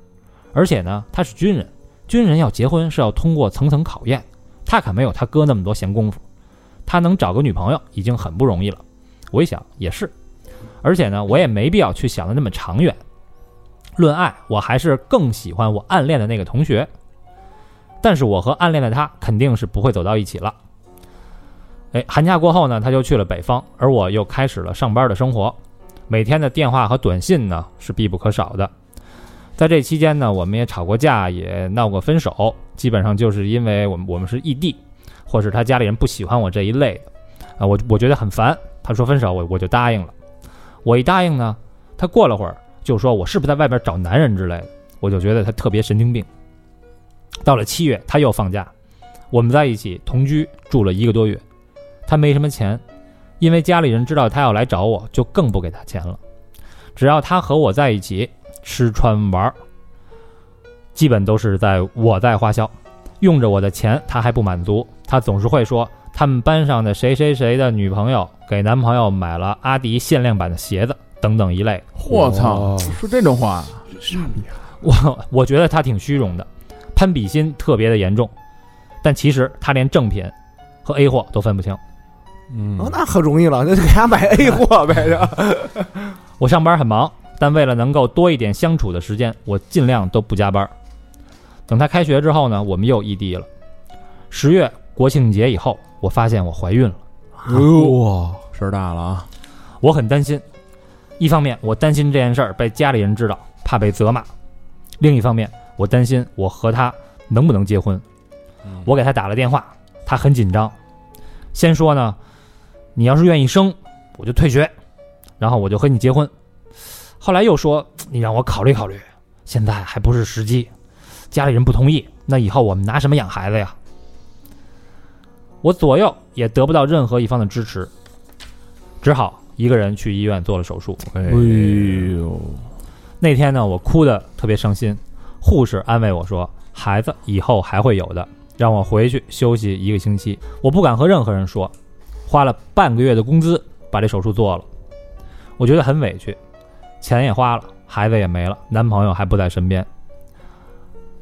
而且呢，他是军人，军人要结婚是要通过层层考验，他可没有他哥那么多闲工夫。他能找个女朋友已经很不容易了。我一想也是，而且呢，我也没必要去想的那么长远。论爱，我还是更喜欢我暗恋的那个同学。但是我和暗恋的他肯定是不会走到一起了。哎，寒假过后呢，他就去了北方，而我又开始了上班的生活。每天的电话和短信呢是必不可少的。在这期间呢，我们也吵过架，也闹过分手，基本上就是因为我们我们是异地，或是他家里人不喜欢我这一类的。啊，我我觉得很烦。他说分手，我我就答应了。我一答应呢，他过了会儿就说我是不是在外边找男人之类的，我就觉得他特别神经病。到了七月，他又放假，我们在一起同居住了一个多月。他没什么钱，因为家里人知道他要来找我，就更不给他钱了。只要他和我在一起，吃穿玩儿，基本都是在我在花销，用着我的钱，他还不满足，他总是会说他们班上的谁谁谁的女朋友给男朋友买了阿迪限量版的鞋子等等一类。我操，说这种话，我我觉得他挺虚荣的，攀比心特别的严重，但其实他连正品和 A 货都分不清。嗯哦，那可容易了，那就给他买 A 货呗，就我上班很忙，但为了能够多一点相处的时间，我尽量都不加班。等他开学之后呢，我们又异地了。十月国庆节以后，我发现我怀孕了，哇，事儿大了啊！我很担心。一方面，我担心这件事儿被家里人知道，怕被责骂；另一方面，我担心我和他能不能结婚。我给他打了电话，他很紧张。先说呢，你要是愿意生，我就退学，然后我就和你结婚。后来又说你让我考虑考虑，现在还不是时机，家里人不同意，那以后我们拿什么养孩子呀？我左右也得不到任何一方的支持，只好一个人去医院做了手术。哎呦，那天呢，我哭得特别伤心，护士安慰我说：“孩子以后还会有的，让我回去休息一个星期。”我不敢和任何人说，花了半个月的工资把这手术做了，我觉得很委屈，钱也花了，孩子也没了，男朋友还不在身边。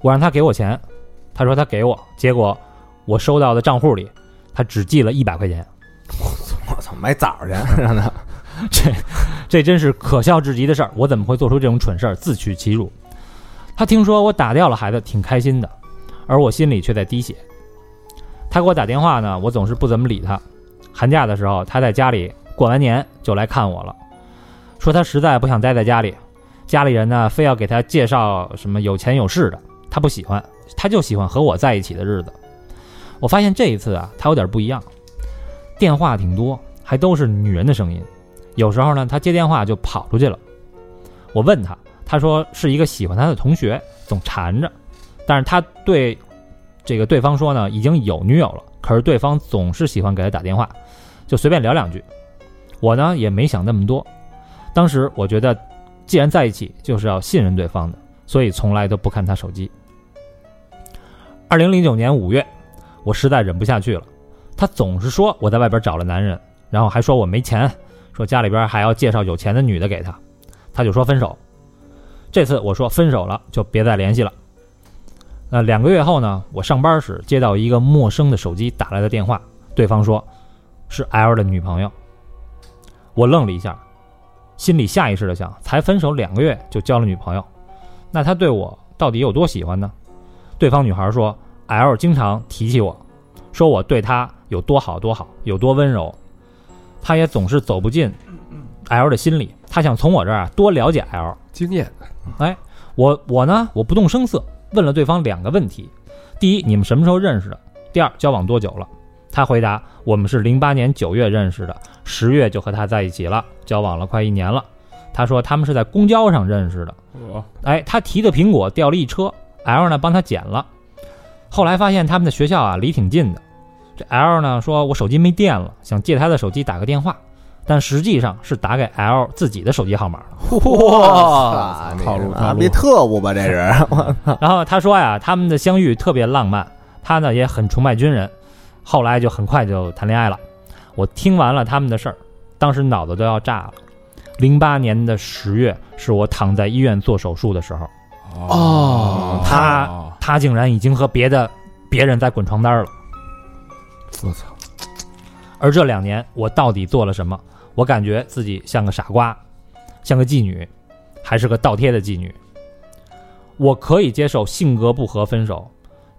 我让他给我钱，他说他给我，结果我收到的账户里，他只寄了一百块钱。我操，买枣去让他，这这真是可笑至极的事儿！我怎么会做出这种蠢事儿，自取其辱？他听说我打掉了孩子，挺开心的，而我心里却在滴血。他给我打电话呢，我总是不怎么理他。寒假的时候，他在家里过完年就来看我了，说他实在不想待在家里，家里人呢非要给他介绍什么有钱有势的，他不喜欢，他就喜欢和我在一起的日子。我发现这一次啊，他有点不一样，电话挺多，还都是女人的声音。有时候呢，他接电话就跑出去了。我问他，他说是一个喜欢他的同学，总缠着。但是他对这个对方说呢，已经有女友了，可是对方总是喜欢给他打电话，就随便聊两句。我呢也没想那么多，当时我觉得，既然在一起，就是要信任对方的，所以从来都不看他手机。二零零九年五月，我实在忍不下去了，他总是说我在外边找了男人，然后还说我没钱，说家里边还要介绍有钱的女的给他，他就说分手。这次我说分手了就别再联系了。呃，两个月后呢，我上班时接到一个陌生的手机打来的电话，对方说是 L 的女朋友。我愣了一下，心里下意识的想：才分手两个月就交了女朋友，那他对我到底有多喜欢呢？对方女孩说，L 经常提起我，说我对他有多好多好，有多温柔，他也总是走不进 L 的心里，他想从我这儿啊多了解 L。经验哎，我我呢，我不动声色问了对方两个问题：第一，你们什么时候认识的？第二，交往多久了？他回答：我们是零八年九月认识的，十月就和他在一起了，交往了快一年了。他说他们是在公交上认识的。我哎，他提的苹果掉了一车，L 呢帮他捡了。后来发现他们的学校啊离挺近的，这 L 呢说我手机没电了，想借他的手机打个电话，但实际上是打给 L 自己的手机号码了。哇套路套路啊别特务吧，这是 然后他说呀，他们的相遇特别浪漫，他呢也很崇拜军人，后来就很快就谈恋爱了。我听完了他们的事儿，当时脑子都要炸了。零八年的十月是我躺在医院做手术的时候，哦他哦他竟然已经和别的别人在滚床单了。我操，而这两年我到底做了什么？我感觉自己像个傻瓜，像个妓女，还是个倒贴的妓女。我可以接受性格不合分手，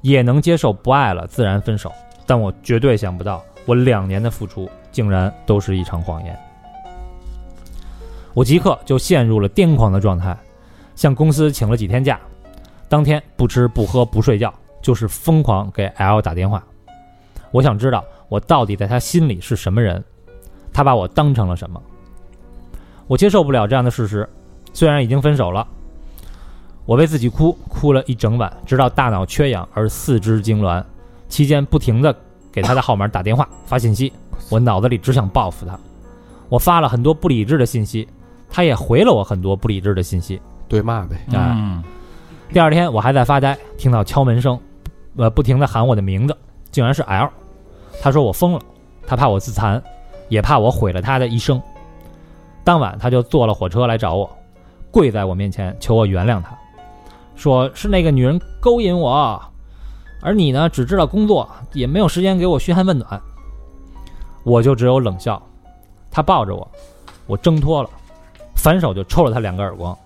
也能接受不爱了自然分手，但我绝对想不到，我两年的付出竟然都是一场谎言。我即刻就陷入了癫狂的状态，向公司请了几天假，当天不吃不喝不睡觉，就是疯狂给 L 打电话。我想知道我到底在他心里是什么人，他把我当成了什么。我接受不了这样的事实，虽然已经分手了，我为自己哭，哭了一整晚，直到大脑缺氧而四肢痉挛，期间不停的给他的号码打电话 发信息，我脑子里只想报复他。我发了很多不理智的信息，他也回了我很多不理智的信息。对骂呗，啊嗯第二天我还在发呆，听到敲门声，呃，不停的喊我的名字，竟然是 L。他说我疯了，他怕我自残，也怕我毁了他的一生。当晚他就坐了火车来找我，跪在我面前求我原谅他，说是那个女人勾引我，而你呢只知道工作，也没有时间给我嘘寒问暖。我就只有冷笑。他抱着我，我挣脱了，反手就抽了他两个耳光。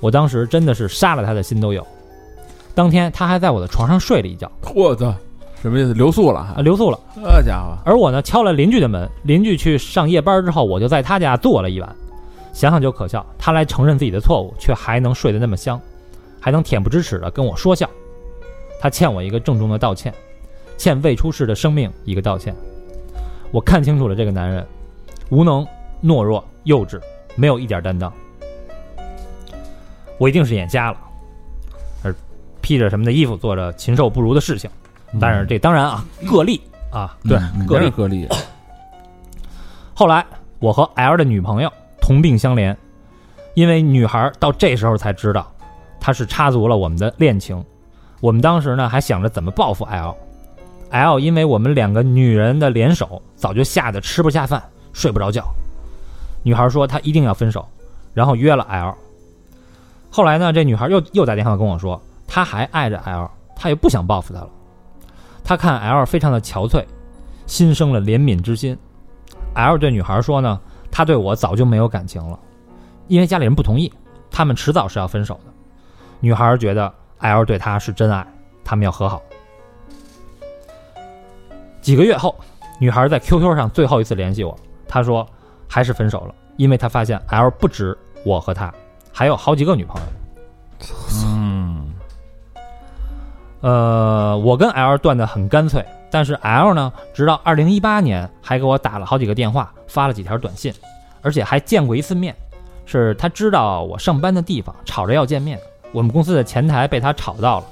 我当时真的是杀了他的心都有。当天他还在我的床上睡了一觉，我操，什么意思？留宿了啊，留宿了。这家伙，而我呢，敲了邻居的门，邻居去上夜班之后，我就在他家坐了一晚。想想就可笑，他来承认自己的错误，却还能睡得那么香，还能恬不知耻的跟我说笑。他欠我一个郑重的道歉，欠未出世的生命一个道歉。我看清楚了这个男人，无能、懦弱、幼稚，没有一点担当。我一定是眼瞎了，而披着什么的衣服，做着禽兽不如的事情。但是这当然啊，个例啊，对，个例个例，后来我和 L 的女朋友同病相怜，因为女孩到这时候才知道，她是插足了我们的恋情。我们当时呢还想着怎么报复 L。L 因为我们两个女人的联手，早就吓得吃不下饭，睡不着觉。女孩说她一定要分手，然后约了 L。后来呢，这女孩又又打电话跟我说，她还爱着 L，她也不想报复他了。她看 L 非常的憔悴，心生了怜悯之心。L 对女孩说呢，他对我早就没有感情了，因为家里人不同意，他们迟早是要分手的。女孩觉得 L 对她是真爱，他们要和好。几个月后，女孩在 QQ 上最后一次联系我，她说还是分手了，因为她发现 L 不止我和他，还有好几个女朋友。嗯，呃，我跟 L 断的很干脆，但是 L 呢，直到二零一八年还给我打了好几个电话，发了几条短信，而且还见过一次面。是他知道我上班的地方，吵着要见面。我们公司的前台被他吵到了，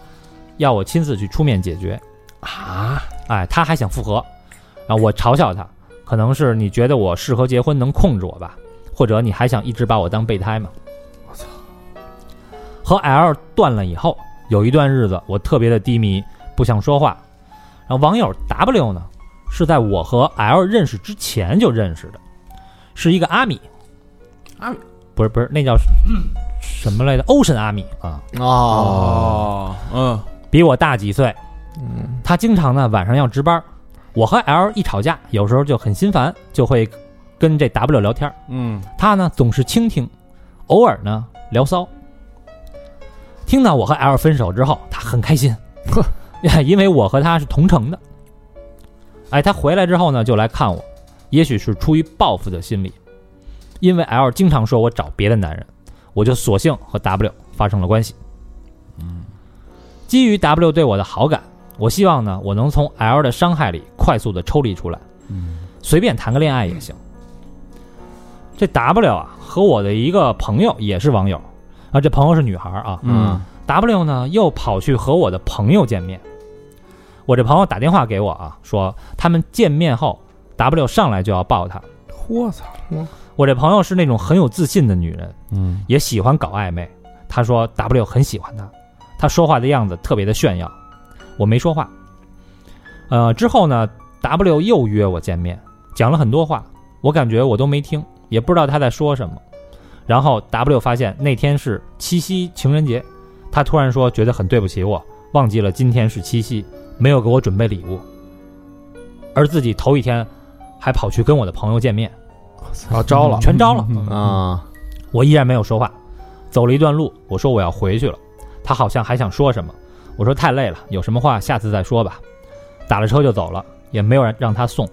要我亲自去出面解决。啊，哎，他还想复合，然后我嘲笑他，可能是你觉得我适合结婚，能控制我吧，或者你还想一直把我当备胎吗？我操！和 L 断了以后，有一段日子我特别的低迷，不想说话。然后网友 W 呢，是在我和 L 认识之前就认识的，是一个阿米，阿米不是不是，那叫什么来着？Ocean 阿米啊，哦，哦，嗯，比我大几岁。嗯。他经常呢晚上要值班，我和 L 一吵架，有时候就很心烦，就会跟这 W 聊天。嗯，他呢总是倾听，偶尔呢聊骚。听到我和 L 分手之后，他很开心，呵 因为我和他是同城的。哎，他回来之后呢，就来看我，也许是出于报复的心理，因为 L 经常说我找别的男人，我就索性和 W 发生了关系。嗯基于 W 对我的好感，我希望呢，我能从 L 的伤害里快速的抽离出来，随便谈个恋爱也行。这 W 啊，和我的一个朋友也是网友，啊，这朋友是女孩啊，嗯 W 呢又跑去和我的朋友见面，我这朋友打电话给我啊，说他们见面后，W 上来就要抱他。我操！我这朋友是那种很有自信的女人，嗯也喜欢搞暧昧。她说 W 很喜欢她，她说话的样子特别的炫耀。我没说话。呃，之后呢，W 又约我见面，讲了很多话，我感觉我都没听，也不知道他在说什么。然后 W 发现那天是七夕情人节，他突然说觉得很对不起我，忘记了今天是七夕，没有给我准备礼物，而自己头一天还跑去跟我的朋友见面，啊，招了，全招了。啊，我依然没有说话，走了一段路，我说我要回去了，他好像还想说什么，我说太累了，有什么话下次再说吧，打了车就走了，也没有人让他送。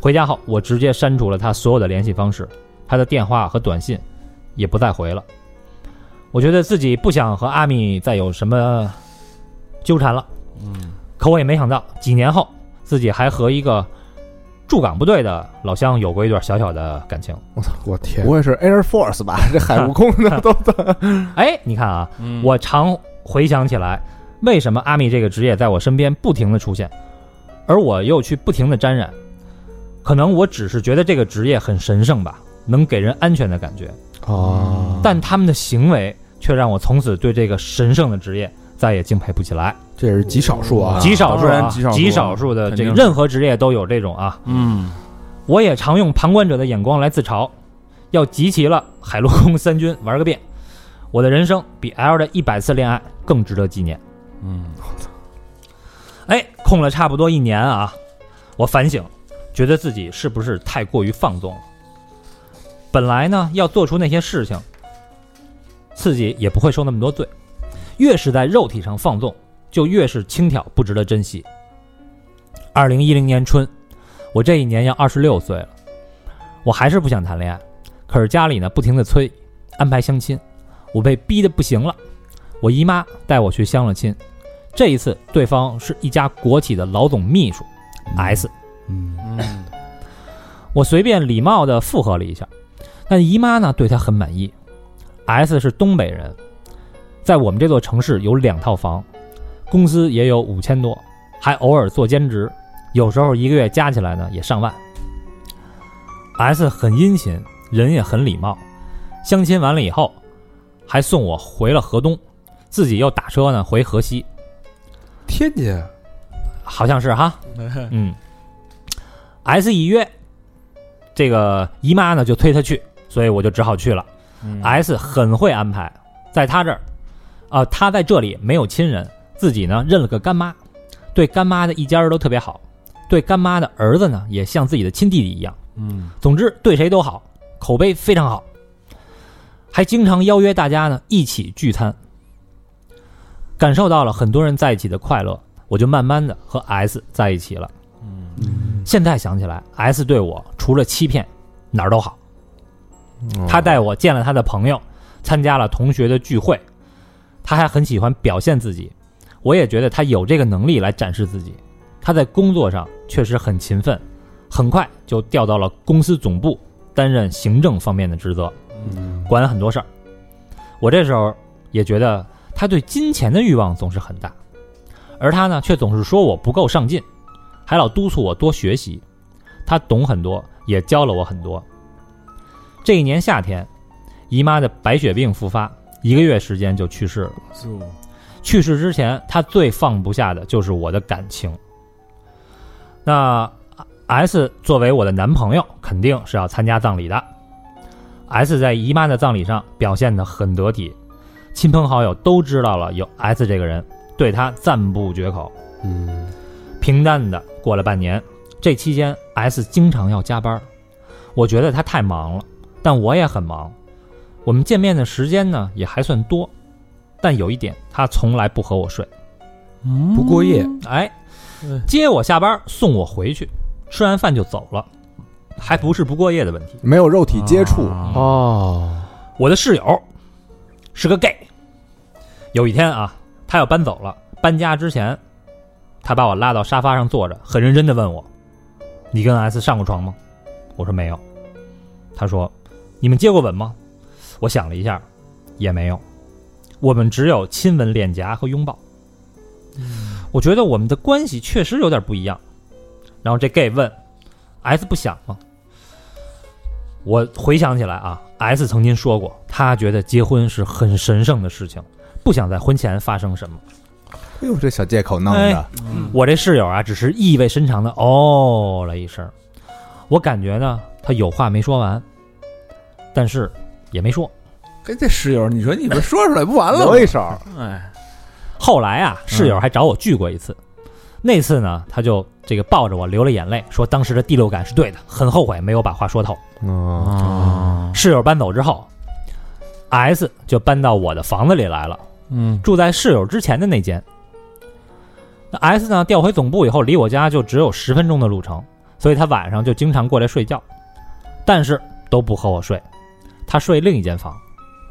回家后，我直接删除了他所有的联系方式，他的电话和短信也不再回了。我觉得自己不想和阿米再有什么纠缠了，嗯。可我也没想到，几年后自己还和一个驻港部队的老乡有过一段小小的感情。我操，我天不，会是 Air Force 吧？这海陆空的都 哎，你看啊，嗯我常回想起来，为什么阿米这个职业在我身边不停的出现，而我又去不停的沾染。可能我只是觉得这个职业很神圣吧，能给人安全的感觉，哦，但他们的行为却让我从此对这个神圣的职业再也敬佩不起来。这也是极少数啊，极少数啊，极少数极少数的这个任何职业都有这种啊。嗯我也常用旁观者的眼光来自嘲，要集齐了海陆空三军玩个遍。我的人生比 L 的一百次恋爱更值得纪念。嗯哎，空了差不多一年啊，我反省，觉得自己是不是太过于放纵了？本来呢，要做出那些事情，自己也不会受那么多罪。越是在肉体上放纵，就越是轻佻，不值得珍惜。二零一零年春，我这一年要二十六岁了，我还是不想谈恋爱，可是家里呢不停的催，安排相亲，我被逼的不行了。我姨妈带我去相了亲，这一次对方是一家国企的老总秘书 S，嗯嗯我随便礼貌的附和了一下，但姨妈呢对他很满意。S 是东北人，在我们这座城市有两套房，工资也有五千多，还偶尔做兼职，有时候一个月加起来呢也上万。S 很殷勤，人也很礼貌。相亲完了以后，还送我回了河东，自己又打车呢回河西，天津好像是哈。嗯，S 一约，这个姨妈呢就推他去，所以我就只好去了。嗯 S 很会安排，在他这儿，啊、他在这里没有亲人，自己呢认了个干妈，对干妈的一家人都特别好，对干妈的儿子呢也像自己的亲弟弟一样。嗯总之对谁都好，口碑非常好，还经常邀约大家呢一起聚餐。感受到了很多人在一起的快乐，我就慢慢的和 S 在一起了。嗯现在想起来，S 对我除了欺骗，哪儿都好。他带我见了他的朋友，参加了同学的聚会，他还很喜欢表现自己，我也觉得他有这个能力来展示自己。他在工作上确实很勤奋，很快就调到了公司总部担任行政方面的职责，嗯管很多事儿。我这时候也觉得他对金钱的欲望总是很大，而他呢却总是说我不够上进，还老督促我多学习。他懂很多，也教了我很多。这一年夏天，姨妈的白血病复发，一个月时间就去世了。去世之前，他最放不下的就是我的感情。那 S 作为我的男朋友，肯定是要参加葬礼的。S 在姨妈的葬礼上表现得很得体，亲朋好友都知道了有 S 这个人，对他赞不绝口。嗯，平淡的过了半年，这期间 S 经常要加班，我觉得他太忙了，但我也很忙。我们见面的时间呢也还算多，但有一点，他从来不和我睡。不过夜，哎嗯，接我下班，送我回去，吃完饭就走了，还不是不过夜的问题。没有肉体接触，啊哦，我的室友是个 gay。有一天啊，他要搬走了，搬家之前，他把我拉到沙发上坐着，很认真的问我：“你跟 S 上过床吗？”我说没有。他说：“你们接过吻吗？”我想了一下，也没有。我们只有亲吻脸颊和拥抱。我觉得我们的关系确实有点不一样。然后这 gay 问：“S 不想吗？”我回想起来啊，S 曾经说过，他觉得结婚是很神圣的事情，不想在婚前发生什么。哎呦，这小借口弄哎的，我这室友啊，只是意味深长的哦了一声。我感觉呢，他有话没说完，但是也没说。跟这室友，你说你们说出来不完了吗留？一手，哎，后来啊，室友还找我聚过一次，那次呢，他就这个抱着我流了眼泪，说当时的第六感是对的，很后悔没有把话说透。嗯，啊，室友搬走之后，S 就搬到我的房子里来了，嗯住在室友之前的那间。那 S 呢，调回总部以后，离我家就只有十分钟的路程，所以他晚上就经常过来睡觉，但是都不和我睡，他睡另一间房。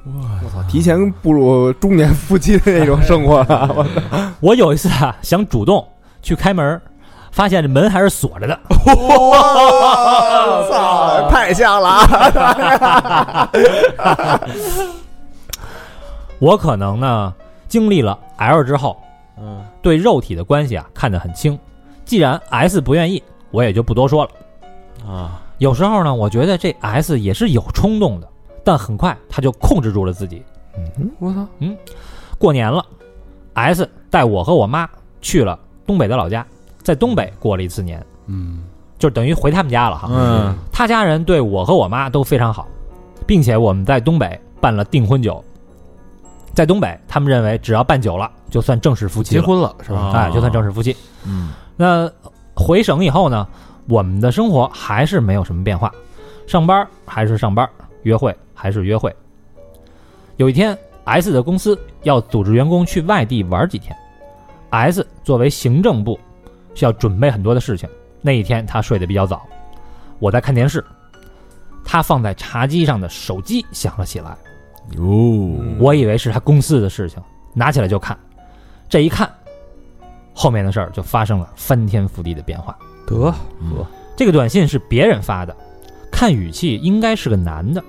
我操，提前步入中年夫妻的那种生活了，我我有一次啊，想主动去开门，发现这门还是锁着的。我操，太像了啊！我可能呢，经历了 L 之后，嗯对肉体的关系啊看得很轻。既然 S 不愿意，我也就不多说了。啊，有时候呢，我觉得这 S 也是有冲动的，但很快他就控制住了自己。嗯我操，嗯过年了，S 带我和我妈去了东北的老家，在东北过了一次年，嗯，就等于回他们家了哈。嗯他家人对我和我妈都非常好，并且我们在东北办了订婚酒。在东北，他们认为只要办酒了，就算正式夫妻，结婚了是吧？啊哎，就算正式夫妻。嗯那回省以后呢，我们的生活还是没有什么变化，上班还是上班，约会还是约会。有一天，S 的公司要组织员工去外地玩几天，S 作为行政部需要准备很多的事情。那一天他睡得比较早，我在看电视，他放在茶几上的手机响了起来，哟，我以为是他公司的事情，拿起来就看，这一看，后面的事儿就发生了翻天覆地的变化。得这个短信是别人发的，看语气应该是个男的。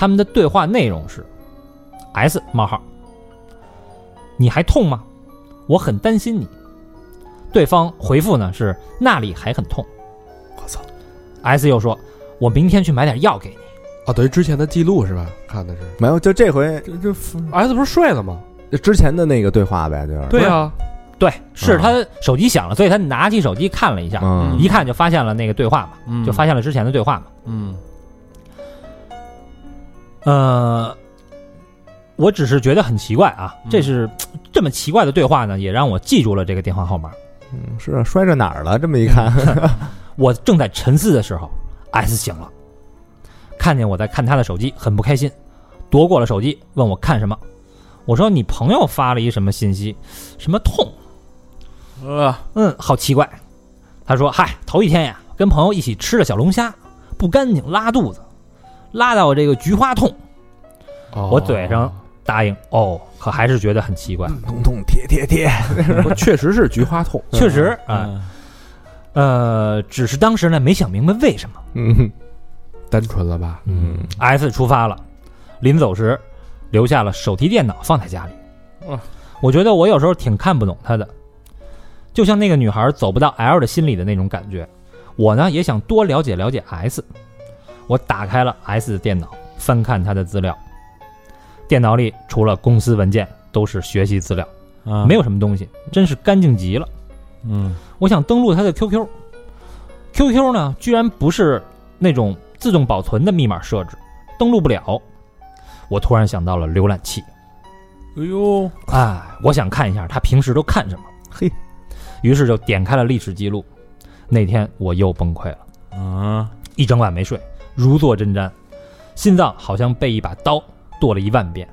他们的对话内容是：S 冒号，你还痛吗？我很担心你。对方回复呢是那里还很痛。我操！S 又说，我明天去买点药给你。啊，等于之前的记录是吧？看的是没有，就这回这这 S 不是睡了吗？之前的那个对话呗，就是对啊，对，是他手机响了，所以他拿起手机看了一下，嗯一看就发现了那个对话嘛，嗯就发现了之前的对话嘛。嗯呃，我只是觉得很奇怪啊，嗯这是这么奇怪的对话呢，也让我记住了这个电话号码。嗯是啊摔着哪儿了？这么一看，我正在沉思的时候，S 醒了，看见我在看他的手机，很不开心，夺过了手机，问我看什么。我说你朋友发了一什么信息，什么痛？呃嗯，好奇怪。他说：“嗨，头一天呀，跟朋友一起吃了小龙虾，不干净，拉肚子，拉到我这个菊花痛。”哦我嘴上答应哦，可还是觉得很奇怪。痛痛贴贴贴，不确实是菊花痛，确实啊，嗯呃，只是当时呢没想明白为什么。嗯单纯了吧？嗯 S 出发了，临走时留下了手提电脑放在家里。嗯我觉得我有时候挺看不懂他的，就像那个女孩走不到 L 的心里的那种感觉。我呢也想多了解了解 S。我打开了 S 的电脑，翻看他的资料。电脑里除了公司文件都是学习资料，啊没有什么东西，真是干净极了。嗯我想登录他的 QQ，QQ 呢居然不是那种自动保存的密码设置，登录不了。我突然想到了浏览器，哎呦哎，我想看一下他平时都看什么。嘿，于是就点开了历史记录。那天我又崩溃了，啊一整晚没睡，如坐针毡，心脏好像被一把刀剁了一万遍。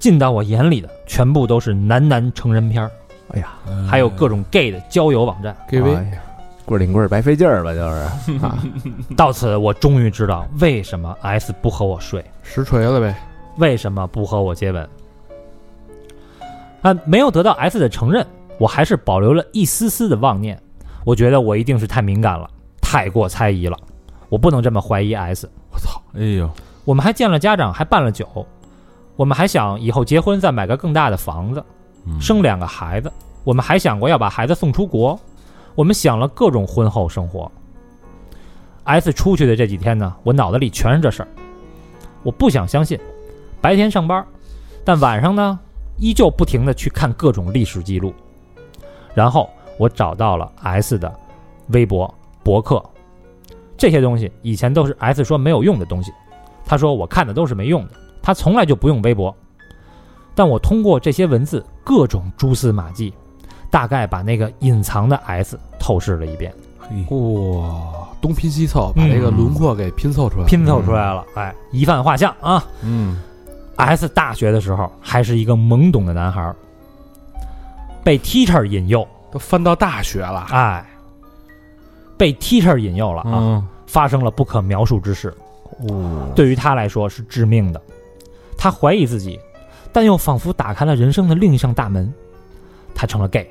进到我眼里的全部都是男男成人片儿，哎呀，还有各种 gay 的交友网站。哎呀棍儿顶棍儿白费劲儿吧，就是 啊 到此，我终于知道为什么 S 不和我睡，实锤了呗？为什么不和我接吻。啊，没有得到 S 的承认，我还是保留了一丝丝的妄念。我觉得我一定是太敏感了，太过猜疑了，我不能这么怀疑 S。我操！哎呦我们还见了家长，还办了酒，我们还想以后结婚再买个更大的房子，嗯生两个孩子。我们还想过要把孩子送出国，我们想了各种婚后生活。S 出去的这几天呢，我脑子里全是这事儿，我不想相信。白天上班，但晚上呢，依旧不停的去看各种历史记录。然后我找到了 S 的微博、博客，这些东西以前都是 S 说没有用的东西，他说我看的都是没用的，他从来就不用微博。但我通过这些文字各种蛛丝马迹，大概把那个隐藏的 S 透视了一遍，哇，东拼西凑，把这个轮廓给拼凑出来，拼凑出来了，哎，一番画像啊。嗯。S 大学的时候还是一个懵懂的男孩儿，被 teacher 引诱，都翻到大学了，哎，被 teacher 引诱了啊，嗯发生了不可描述之事，哦，对于他来说是致命的。他怀疑自己，但又仿佛打开了人生的另一扇大门，他成了 gay。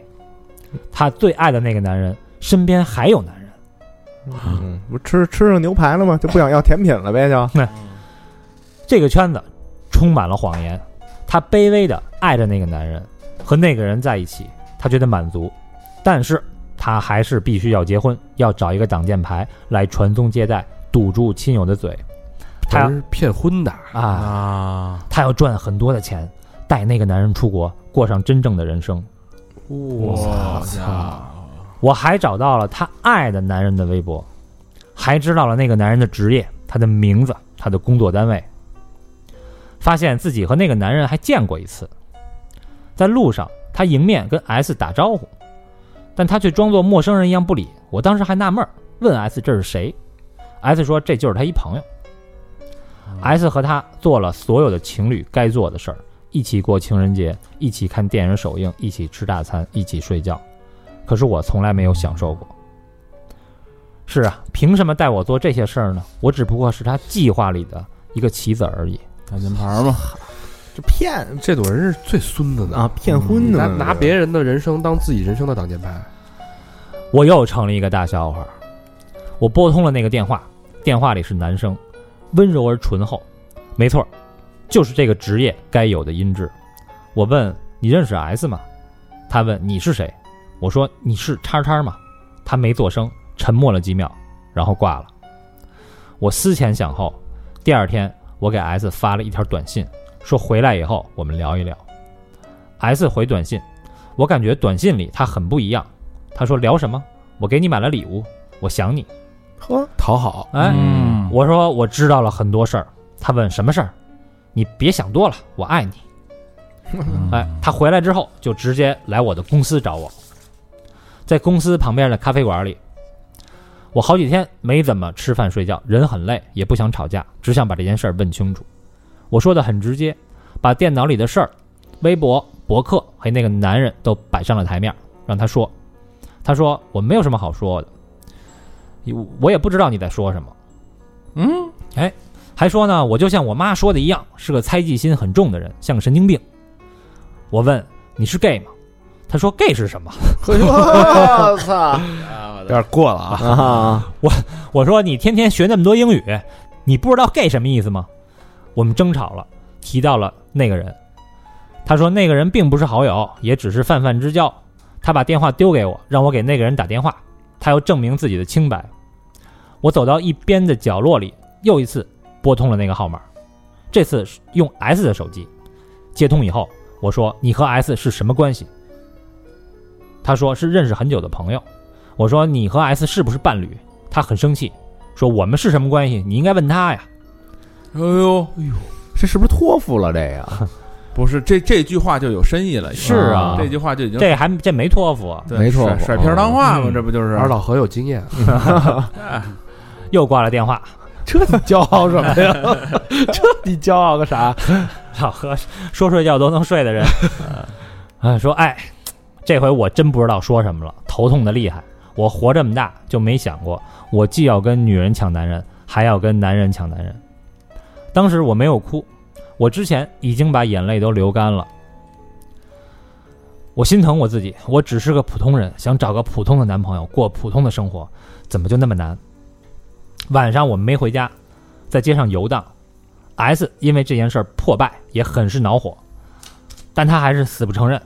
他最爱的那个男人身边还有男人，嗯，不吃吃上牛排了吗？就不想要甜品了呗？就 这个圈子充满了谎言。他卑微的爱着那个男人，和那个人在一起，他觉得满足，但是他还是必须要结婚，要找一个挡箭牌来传宗接代，堵住亲友的嘴。他是骗婚的，啊，啊，他要赚很多的钱，带那个男人出国，过上真正的人生。我操！我还找到了他爱的男人的微博，还知道了那个男人的职业、他的名字、他的工作单位。发现自己和那个男人还见过一次，在路上他迎面跟 S 打招呼，但他却装作陌生人一样不理。我当时还纳闷儿，问 S 这是谁？S 说这就是他一朋友。S 和他做了所有的情侣该做的事儿，一起过情人节，一起看电影首映，一起吃大餐，一起睡觉。可是我从来没有享受过。是啊，凭什么带我做这些事儿呢？我只不过是他计划里的一个棋子而已。挡箭牌嘛，这骗这种人是最孙子的啊，骗婚的拿拿别人的人生当自己人生的挡箭牌，我又成了一个大笑话。我拨通了那个电话，电话里是男生，温柔而醇厚，没错，就是这个职业该有的音质。我问你认识 S 吗？他问你是谁？我说你是叉叉吗？他没做声，沉默了几秒，然后挂了。我思前想后，第二天我给 S 发了一条短信，说回来以后我们聊一聊。S 回短信，我感觉短信里他很不一样。他说聊什么？我给你买了礼物，我想你。呵，讨好，哎，嗯我说我知道了很多事儿。他问什么事儿？你别想多了，我爱你。哎，他回来之后就直接来我的公司找我，在公司旁边的咖啡馆里，我好几天没怎么吃饭睡觉，人很累，也不想吵架，只想把这件事儿问清楚。我说的很直接，把电脑里的事儿、微博、博客还有那个男人都摆上了台面，让他说。他说我没有什么好说的，我也不知道你在说什么。嗯，哎还说呢，我就像我妈说的一样，是个猜忌心很重的人，像个神经病。我问你是 gay 吗？他说 gay 是什么？我操 有点过了啊！我！我说你天天学那么多英语，你不知道 gay 什么意思吗？我们争吵了，提到了那个人。他说那个人并不是好友，也只是泛泛之交。他把电话丢给我，让我给那个人打电话，他要证明自己的清白。我走到一边的角落里，又一次拨通了那个号码，这次是用 S 的手机。接通以后，我说：“你和 S 是什么关系？”他说：“是认识很久的朋友。”我说：“你和 S 是不是伴侣？”他很生气，说：“我们是什么关系？你应该问他呀。哎呦，哎呦这是不是托付了这个？不是这这句话就有深意了，是啊这句话就已经这还这没托付没错甩甩片儿当话嘛，嗯这不就是二老何有经验，又挂了电话。这你骄傲什么呀？这你骄傲个啥？老何说睡觉都能睡的人，啊，说哎，这回我真不知道说什么了，头痛的厉害。我活这么大就没想过，我既要跟女人抢男人，还要跟男人抢男人。当时我没有哭，我之前已经把眼泪都流干了。我心疼我自己，我只是个普通人，想找个普通的男朋友，过普通的生活，怎么就那么难？晚上我们没回家，在街上游荡。S 因为这件事儿破败，也很是恼火，但他还是死不承认。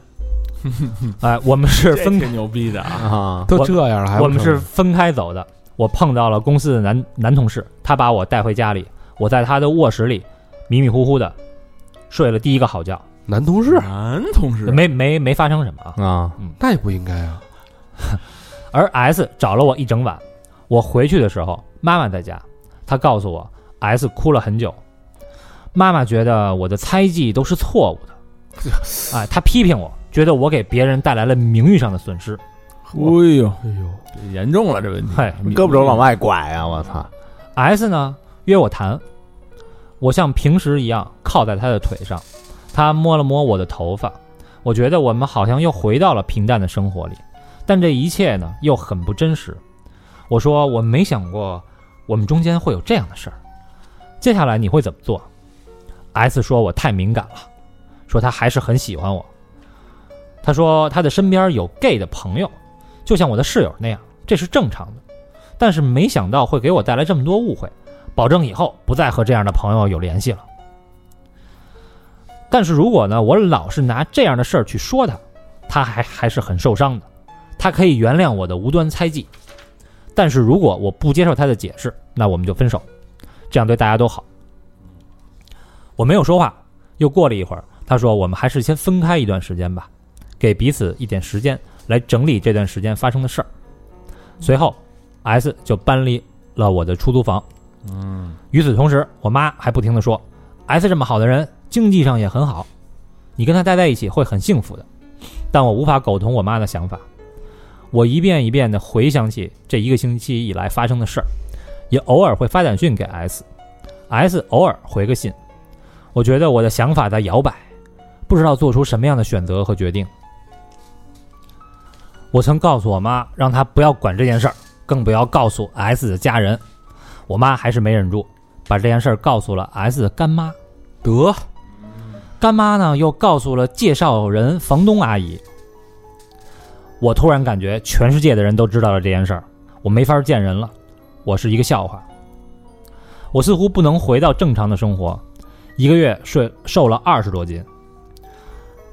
哎，我们是分挺牛逼的啊！啊，都这样了，还我们是分开走的。我碰到了公司的男男同事，他把我带回家里，我在他的卧室里迷迷糊糊的睡了第一个好觉，男同事，男同事。没没没发生什么啊。啊，那也不应该啊。而 S 找了我一整晚，我回去的时候，妈妈在家，她告诉我 S 哭了很久，妈妈觉得我的猜忌都是错误的，哎，她批评我，觉得我给别人带来了名誉上的损失。哎。呦，哎呦，这严重了这问题，嗨胳膊肘往外拐啊！我操，S 呢约我谈，我像平时一样靠在他的腿上，他摸了摸我的头发，我觉得我们好像又回到了平淡的生活里，但这一切呢又很不真实。我说我没想过我们中间会有这样的事儿，接下来你会怎么做？S 说我太敏感了，说他还是很喜欢我。他说他的身边有 gay 的朋友，就像我的室友那样，这是正常的。但是没想到会给我带来这么多误会，保证以后不再和这样的朋友有联系了。但是如果呢，我老是拿这样的事儿去说他，他还还是很受伤的。他可以原谅我的无端猜忌，但是如果我不接受他的解释，那我们就分手，这样对大家都好。我没有说话，又过了一会儿，他说：“我们还是先分开一段时间吧，给彼此一点时间来整理这段时间发生的事儿。”随后，S 就搬离了我的出租房。嗯，与此同时，我妈还不停地说：“S 这么好的人，经济上也很好，你跟他待在一起会很幸福的。”但我无法苟同我妈的想法。我一遍一遍地回想起这一个星期以来发生的事儿，也偶尔会发短信给 S，S 偶尔回个信。我觉得我的想法在摇摆，不知道做出什么样的选择和决定。我曾告诉我妈，让她不要管这件事儿，更不要告诉 S 的家人。我妈还是没忍住，把这件事儿告诉了 S 干妈。得干妈呢，又告诉了介绍人房东阿姨。我突然感觉全世界的人都知道了这件事儿，我没法见人了，我是一个笑话。我似乎不能回到正常的生活，一个月睡瘦了二十多斤。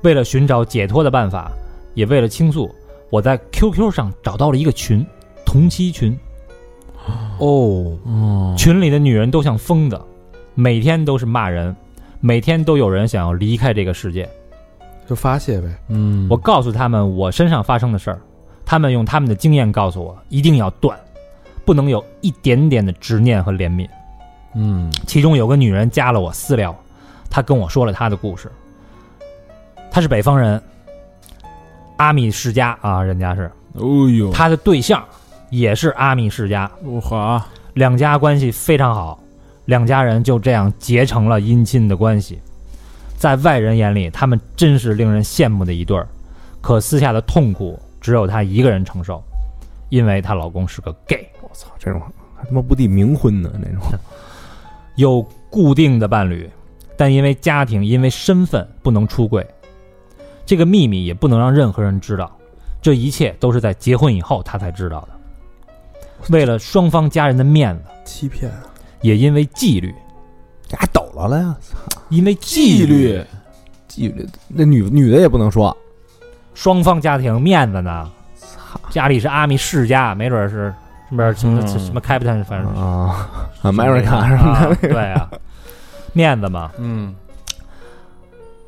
为了寻找解脱的办法，也为了倾诉，我在 QQ 上找到了一个群，同期群。哦，哦，群里的女人都像疯子，每天都是骂人，每天都有人想要离开这个世界。就发泄呗。嗯，我告诉他们我身上发生的事儿，他们用他们的经验告诉我，一定要断，不能有一点点的执念和怜悯。嗯，其中有个女人加了我私聊，她跟我说了她的故事。她是北方人，阿米世家啊，人家是哦呦，她的对象也是阿米世家，我好，两家关系非常好，两家人就这样结成了姻亲的关系。在外人眼里，他们真是令人羡慕的一对儿，可私下的痛苦只有她一个人承受，因为她老公是个 gay，我操，这种还他妈不抵冥婚呢，那种有固定的伴侣，但因为家庭、因为身份不能出柜，这个秘密也不能让任何人知道。这一切都是在结婚以后她才知道的。为了双方家人的面子，欺骗。啊！也因为纪律，俩抖了了呀，因为纪律，纪律，那女女的也不能说，双方家庭面子呢？家里是阿米世家，没准是什么什么嗯。什么 Captain，反正啊，America 什么啊的，对啊，面子嘛。嗯，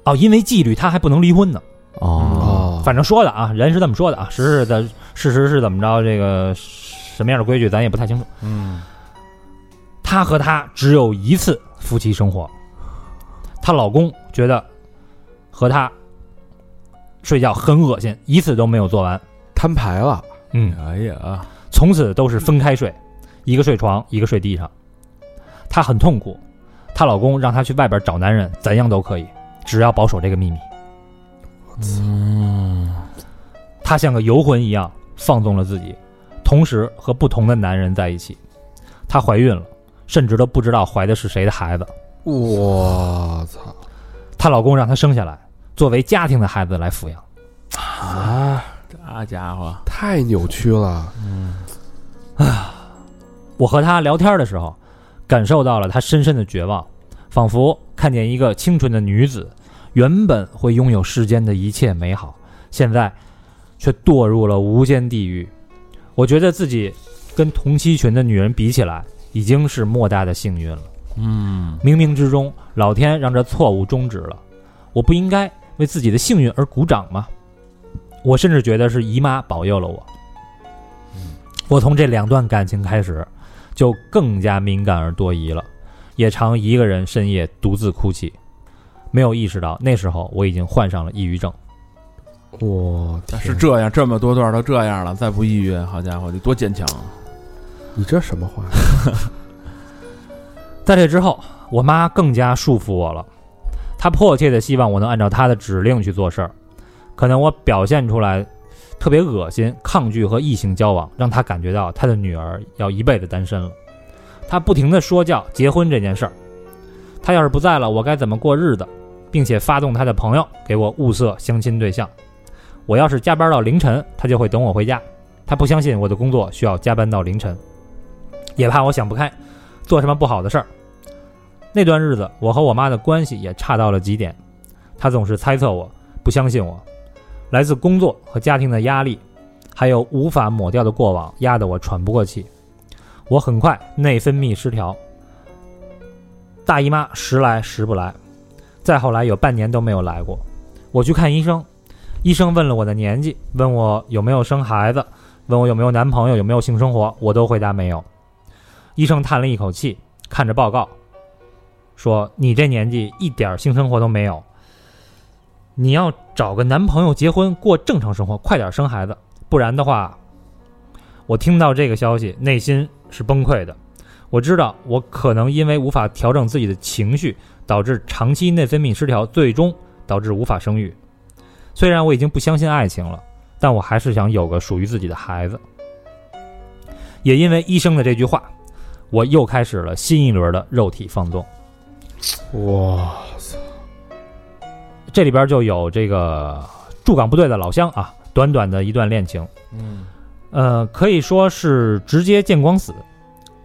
哦，因为纪律，他还不能离婚呢。哦，哦，反正说的啊，人是这么说的啊，实实的事实是怎么着，这个什么样的规矩咱也不太清楚。嗯，她和他只有一次夫妻生活，她老公觉得和她睡觉很恶心，一次都没有做完。摊牌了，嗯，哎呀，从此都是分开睡，一个睡床，一个睡地上。她很痛苦，她老公让她去外边找男人，怎样都可以，只要保守这个秘密。嗯，她像个游魂一样放纵了自己，同时和不同的男人在一起。她怀孕了，甚至都不知道怀的是谁的孩子。我操她老公让她生下来，作为家庭的孩子来抚养。啊！这家伙，太扭曲了，嗯，我和她聊天的时候，感受到了她深深的绝望，仿佛看见一个清纯的女子，原本会拥有世间的一切美好，现在却堕入了无间地狱。我觉得自己跟同期群的女人比起来，已经是莫大的幸运了。嗯，冥冥之中，老天让这错误终止了，我不应该为自己的幸运而鼓掌吗？我甚至觉得是姨妈保佑了我。我从这两段感情开始，就更加敏感而多疑了，也常一个人深夜独自哭泣，没有意识到那时候我已经患上了抑郁症。我是这样，这么多段都这样了，再不抑郁，好家伙，得多坚强啊！你这什么话？在这之后，我妈更加束缚我了，她迫切的希望我能按照她的指令去做事儿。可能我表现出来特别恶心、抗拒和异性交往，让她感觉到她的女儿要一辈子单身了。她不停的说教结婚这件事儿，她要是不在了，我该怎么过日子，并且发动她的朋友给我物色相亲对象。我要是加班到凌晨，她就会等我回家。她不相信我的工作需要加班到凌晨，也怕我想不开，做什么不好的事儿。那段日子，我和我妈的关系也差到了极点，她总是猜测我，不相信我。来自工作和家庭的压力，还有无法抹掉的过往，压得我喘不过气。我很快内分泌失调，大姨妈时来时不来，再后来有半年都没有来过。我去看医生，医生问了我的年纪，问我有没有生孩子，问我有没有男朋友，有没有性生活，我都回答没有。医生叹了一口气，看着报告。说你这年纪一点性生活都没有，你要找个男朋友结婚过正常生活，快点生孩子，不然的话，我听到这个消息内心是崩溃的。我知道我可能因为无法调整自己的情绪，导致长期内分泌失调，最终导致无法生育。虽然我已经不相信爱情了，但我还是想有个属于自己的孩子。也因为医生的这句话，我又开始了新一轮的肉体放纵。哇，这里边就有这个驻港部队的老乡啊，短短的一段恋情，嗯，呃，可以说是直接见光死。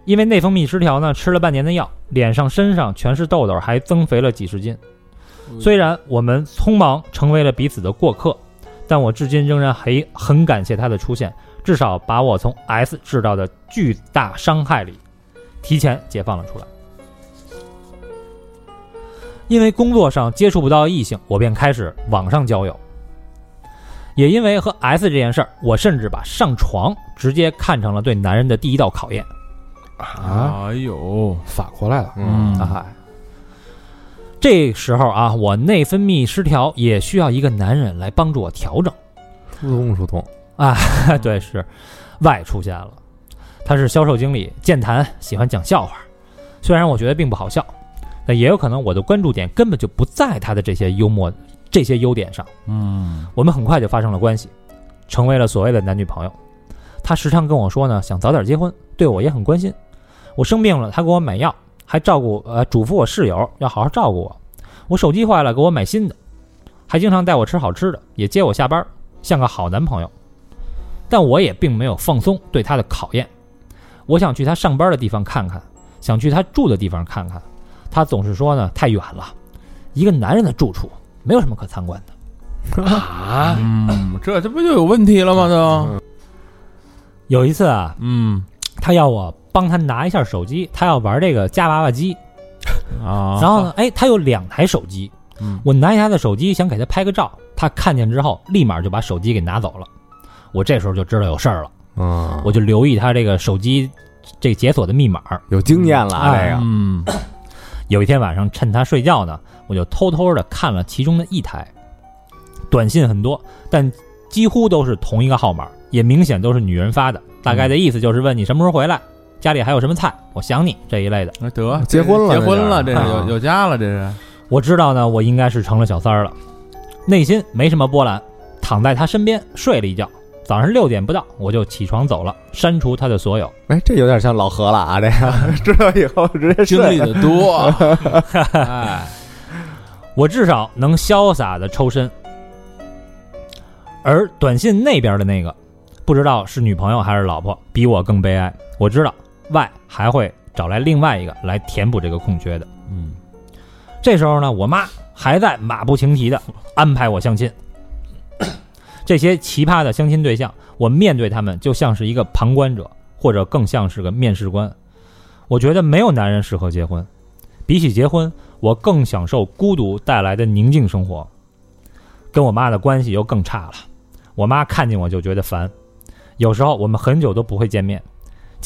因为内分泌失调呢，吃了半年的药，脸上、身上全是痘痘，还增肥了几十斤。虽然我们匆忙成为了彼此的过客，但我至今仍然很很感谢他的出现，至少把我从 S 制造的巨大伤害里提前解放了出来。因为工作上接触不到异性，我便开始网上交友。也因为和 S 这件事儿，我甚至把上床直接看成了对男人的第一道考验。啊，哎呦，反过来了，嗯啊，这时候啊，我内分泌失调，也需要一个男人来帮助我调整。疏通疏通啊，对，是外出现了，他是销售经理，健谈，喜欢讲笑话。虽然我觉得并不好笑，但也有可能我的关注点根本就不在他的这些幽默、这些优点上。嗯，我们很快就发生了关系，成为了所谓的男女朋友。他时常跟我说呢，想早点结婚，对我也很关心。我生病了，他给我买药，还照顾呃嘱咐我室友要好好照顾我。我手机坏了，给我买新的，还经常带我吃好吃的，也接我下班，像个好男朋友。但我也并没有放松对他的考验。我想去他上班的地方看看，想去他住的地方看看。他总是说呢，太远了，一个男人的住处没有什么可参观的。啊，嗯，这这不就有问题了吗？都，有一次啊，嗯他要我帮他拿一下手机，他要玩这个夹娃娃机。啊，然后呢，哎，他有两台手机，嗯。我拿下他的手机想给他拍个照，他看见之后立马就把手机给拿走了。我这时候就知道有事儿了，嗯，我就留意他这个手机这解锁的密码。有经验了啊，哎这个。嗯。有一天晚上趁他睡觉呢，我就偷偷的看了其中的一台，短信很多，但几乎都是同一个号码，也明显都是女人发的，大概的意思就是问你什么时候回来，家里还有什么菜，我想你这一类的。那得结婚了结婚了，这是有有家了，这是，我知道呢，我应该是成了小三儿了，内心没什么波澜，躺在他身边睡了一觉。早上六点不到，我就起床走了，删除他的所有。哎，这有点像老何了啊，这个 知道以后直接经历的多，哎，我至少能潇洒的抽身。而短信那边的那个，不知道是女朋友还是老婆，比我更悲哀。我知道 Y 还会找来另外一个来填补这个空缺的。嗯这时候呢，我妈还在马不停蹄的安排我相亲。这些奇葩的相亲对象，我面对他们就像是一个旁观者，或者更像是个面试官。我觉得没有男人适合结婚，比起结婚，我更享受孤独带来的宁静生活。跟我妈的关系又更差了，我妈看见我就觉得烦，有时候我们很久都不会见面，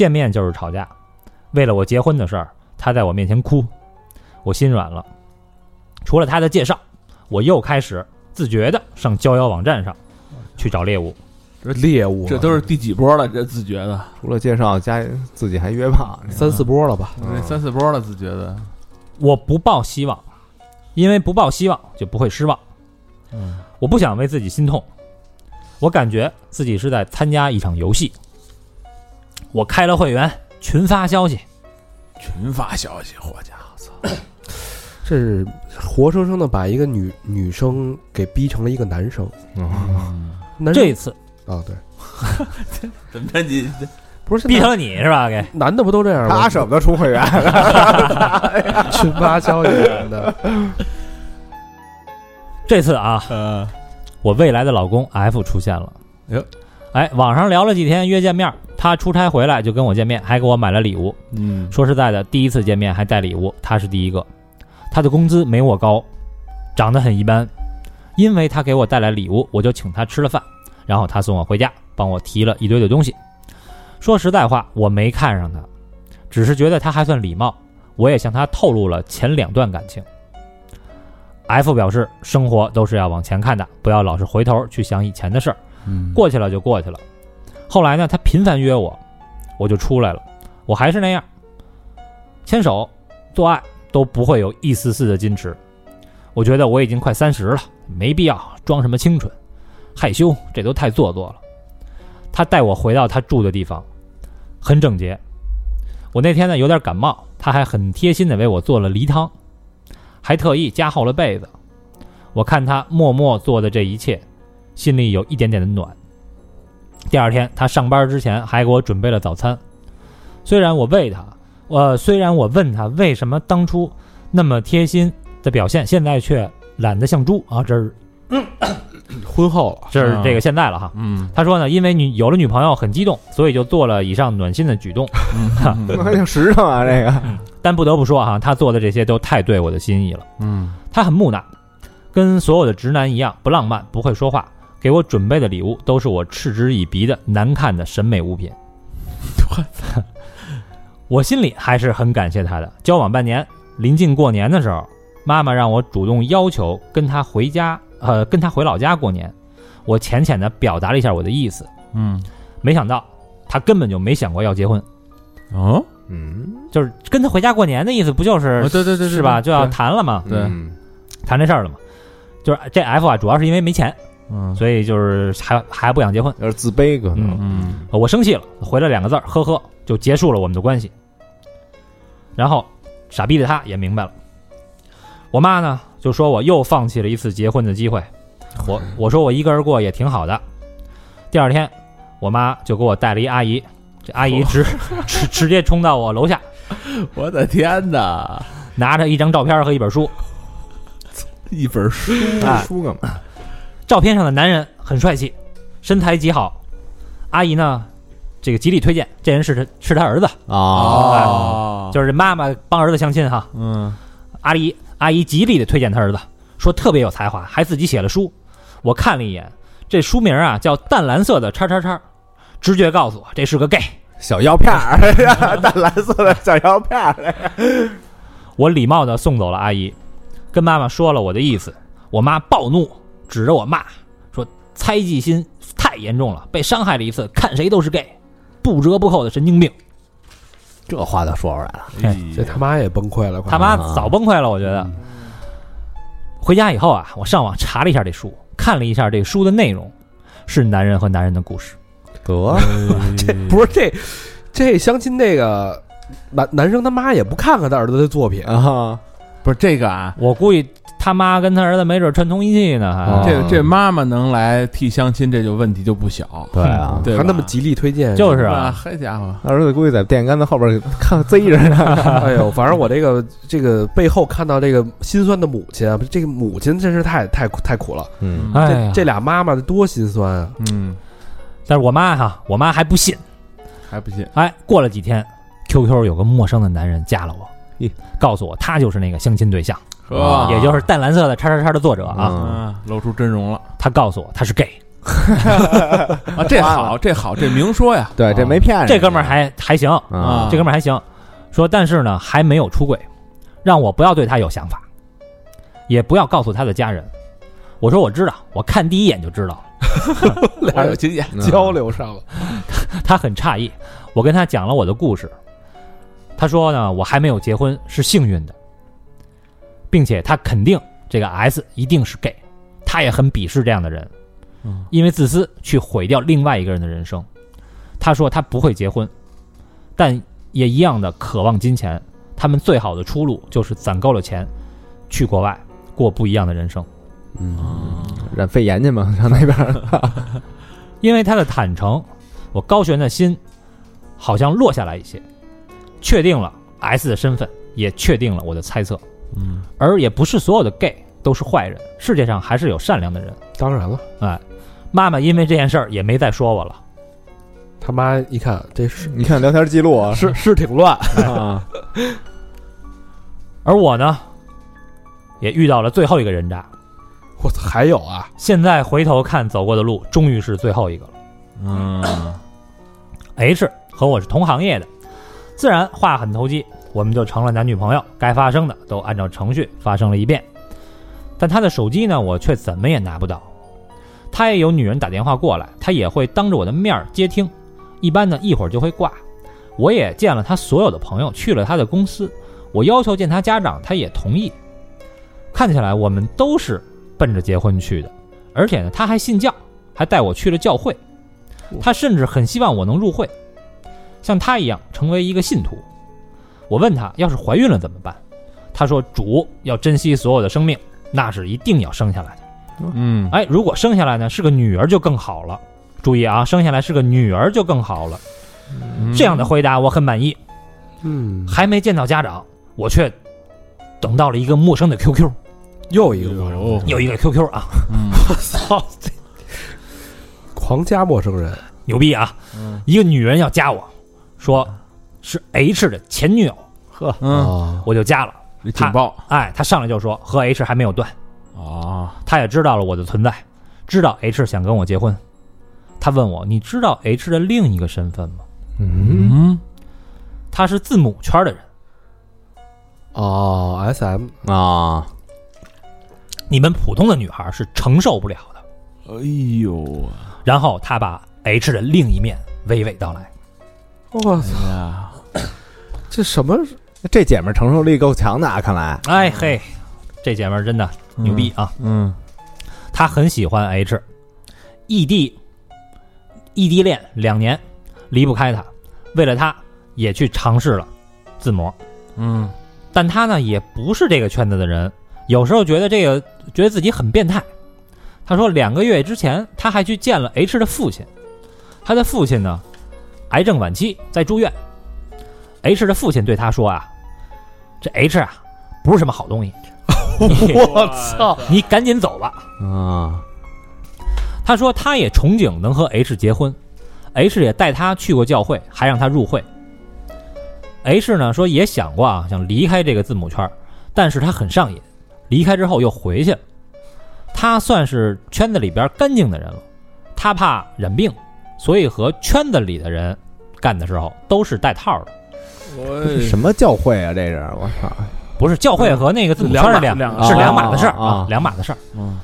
见面就是吵架。为了我结婚的事儿，他在我面前哭，我心软了。除了他的介绍，我又开始自觉的上交友网站上去找猎物。这猎物啊，这都是第几波了？这自觉的，除了介绍加自己还约炮，三四波了吧？三四波了，自觉的。我不抱希望，因为不抱希望就不会失望。嗯，我不想为自己心痛，我感觉自己是在参加一场游戏。我开了会员，群发消息，群发消息，伙家伙，操！这是活生生的把一个女女生给逼成了一个男生。嗯男生这次啊，对，怎么着你？不是逼成了你是吧？给男的不都这样吗？他舍不得充会员，群发消息什么的，这次啊，呃，我未来的老公 F 出现了。哟，哎，网上聊了几天，约见面。他出差回来就跟我见面，还给我买了礼物。嗯，说实在的，第一次见面还带礼物，他是第一个。他的工资没我高，长得很一般。因为他给我带来礼物，我就请他吃了饭，然后他送我回家，帮我提了一堆的东西。说实在话，我没看上他，只是觉得他还算礼貌。我也向他透露了前两段感情。F 表示，生活都是要往前看的，不要老是回头去想以前的事儿。过去了就过去了。后来呢，他频繁约我，我就出来了。我还是那样，牵手、做爱都不会有一丝丝的矜持。我觉得我已经快三十了，没必要装什么清纯、害羞，这都太做作了。他带我回到他住的地方，很整洁。我那天呢有点感冒，他还很贴心的为我做了梨汤，还特意加厚了被子。我看他默默做的这一切，心里有一点点的暖。第二天，他上班之前还给我准备了早餐。虽然我喂他，我虽然我问他为什么当初那么贴心的表现，现在却懒得像猪啊！这是 婚后了，这是这个现在了哈。嗯他说呢，因为女有了女朋友很激动，所以就做了以上暖心的举动。还挺实诚啊，这个但不得不说哈，他做的这些都太对我的心意了。嗯他很木讷，跟所有的直男一样，不浪漫，不会说话。给我准备的礼物都是我嗤之以鼻的难看的审美物品。我操！我心里还是很感谢他的。交往半年，临近过年的时候，妈妈让我主动要求跟他回家，呃，跟他回老家过年。我浅浅的表达了一下我的意思，嗯没想到他根本就没想过要结婚，哦，嗯，就是跟他回家过年的意思，不就是哦对对对对是吧？就要谈了嘛，对嗯谈这事儿了嘛。就是这 F 啊，主要是因为没钱，嗯所以就是还还不想结婚。有点自卑可能，嗯我生气了，回了两个字儿，呵呵，就结束了我们的关系。然后，傻逼的他也明白了。我妈呢，就说我又放弃了一次结婚的机会。我我说我一个人过也挺好的。第二天，我妈就给我带了一阿姨，这阿姨直直直接冲到我楼下，我的天哪！拿着一张照片和一本书。一本书，哎书干嘛？照片上的男人很帅气，身材极好。阿姨呢，这个极力推荐，这人是他是他儿子，啊，哦，就是妈妈帮儿子相亲哈。嗯阿姨阿姨极力的推荐他儿子，说特别有才华，还自己写了书。我看了一眼，这书名啊叫《淡蓝色的叉叉叉》，直觉告诉我这是个 gay。小药片儿，淡蓝色的小药片儿，我礼貌的送走了阿姨，跟妈妈说了我的意思。我妈暴怒，指着我骂，说猜忌心太严重了，被伤害了一次，看谁都是 gay，不折不扣的神经病。这话都说出来了，哎这他妈也崩溃了，他妈早崩溃了，我觉得。回家以后啊，我上网查了一下这书，看了一下这书的内容，是男人和男人的故事。得 这不是这这相亲那个男男生他妈也不看看他儿子的作品，啊，不是这个啊，我估计他妈跟他儿子没准串通一气呢，还、哦。这这妈妈能来替相亲，这就问题就不小，对啊，还那么极力推荐，就是啊，啊，好家伙，儿子估计在电线杆子后边看贼着呢。哎呦，反正我这个这个背后看到这个心酸的母亲啊，这个母亲真是太太太苦了。嗯。哎这这俩妈妈多心酸啊！嗯，但是我妈哈，我妈还不信，还不信，哎，过了几天，QQ 有个陌生的男人加了我。咦，告诉我他就是那个相亲对象，啊也就是淡蓝色的叉叉叉的作者啊。露出真容了他告诉我他是 gay，啊，这好，这好，这明说呀，对，这没骗人。这哥们儿还还行，啊，这哥们儿还行，说但是呢还没有出轨，让我不要对他有想法，也不要告诉他的家人。我说我知道，我看第一眼就知道。俩人经验，嗯交流上了。他很诧异，我跟他讲了我的故事。他说呢，我还没有结婚是幸运的，并且他肯定这个 S 一定是 gay，他也很鄙视这样的人，嗯因为自私去毁掉另外一个人的人生。他说他不会结婚，但也一样的渴望金钱。他们最好的出路就是攒够了钱，去国外过不一样的人生。嗯，染肺炎去嘛，上那边儿。因为他的坦诚，我高悬的心好像落下来一些，确定了 S 的身份，也确定了我的猜测。嗯，而也不是所有的 gay 都是坏人，世界上还是有善良的人。当然了，哎，妈妈因为这件事儿也没再说我了。他妈一看这是你看聊天记录啊，是是挺乱，啊，而我呢，也遇到了最后一个人渣。我操，还有啊，现在回头看走过的路，终于是最后一个了。嗯，H 和我是同行业的，自然话很投机，我们就成了男女朋友。该发生的都按照程序发生了一遍，但他的手机呢，我却怎么也拿不到。他也有女人打电话过来，他也会当着我的面接听，一般呢一会儿就会挂。我也见了他所有的朋友，去了他的公司，我要求见他家长，他也同意。看起来我们都是奔着结婚去的，而且呢，他还信教，还带我去了教会。他甚至很希望我能入会，像他一样成为一个信徒。我问他，要是怀孕了怎么办？他说，主要珍惜所有的生命，那是一定要生下来的。嗯，哎，如果生下来呢是个女儿就更好了。注意啊，生下来是个女儿就更好了。嗯这样的回答我很满意。嗯，还没见到家长，我却等到了一个陌生的 QQ，又一个陌生人，有，一个 QQ 啊，我操，狂加陌生人，牛逼啊！嗯一个女人要加我，说是 H 的前女友，呵嗯，啊，我就加了。这警报哎，他上来就说和 H 还没有断，啊，他也知道了我的存在，知道 H 想跟我结婚。他问我，你知道 H 的另一个身份吗？嗯，嗯，他是字母圈的人。哦，S M，啊，你们普通的女孩是承受不了的。哎呦，然后他把 H 的另一面娓娓道来。我操，这什么？这姐们儿承受力够强的啊，看来。哎嘿，这姐们儿真的牛逼啊！嗯，她很喜欢 H，异地异地恋两年，离不开他，为了他也去尝试了自模。嗯，但他呢也不是这个圈子的人，有时候觉得这个觉得自己很变态。他说两个月之前他还去见了 H 的父亲，他的父亲呢癌症晚期在住院。H 的父亲对他说啊，这 H 啊不是什么好东西，我操！你赶紧走吧。啊，他说他也憧憬能和 H 结婚，H 也带他去过教会，还让他入会。H 呢说也想过啊，想离开这个字母圈，但是他很上瘾，离开之后又回去了。他算是圈子里边干净的人了，他怕染病，所以和圈子里的人干的时候都是带套的，我什么教会啊？这是我操！不是教会和那个字母圈是两是两码的事儿啊啊两码的事儿。嗯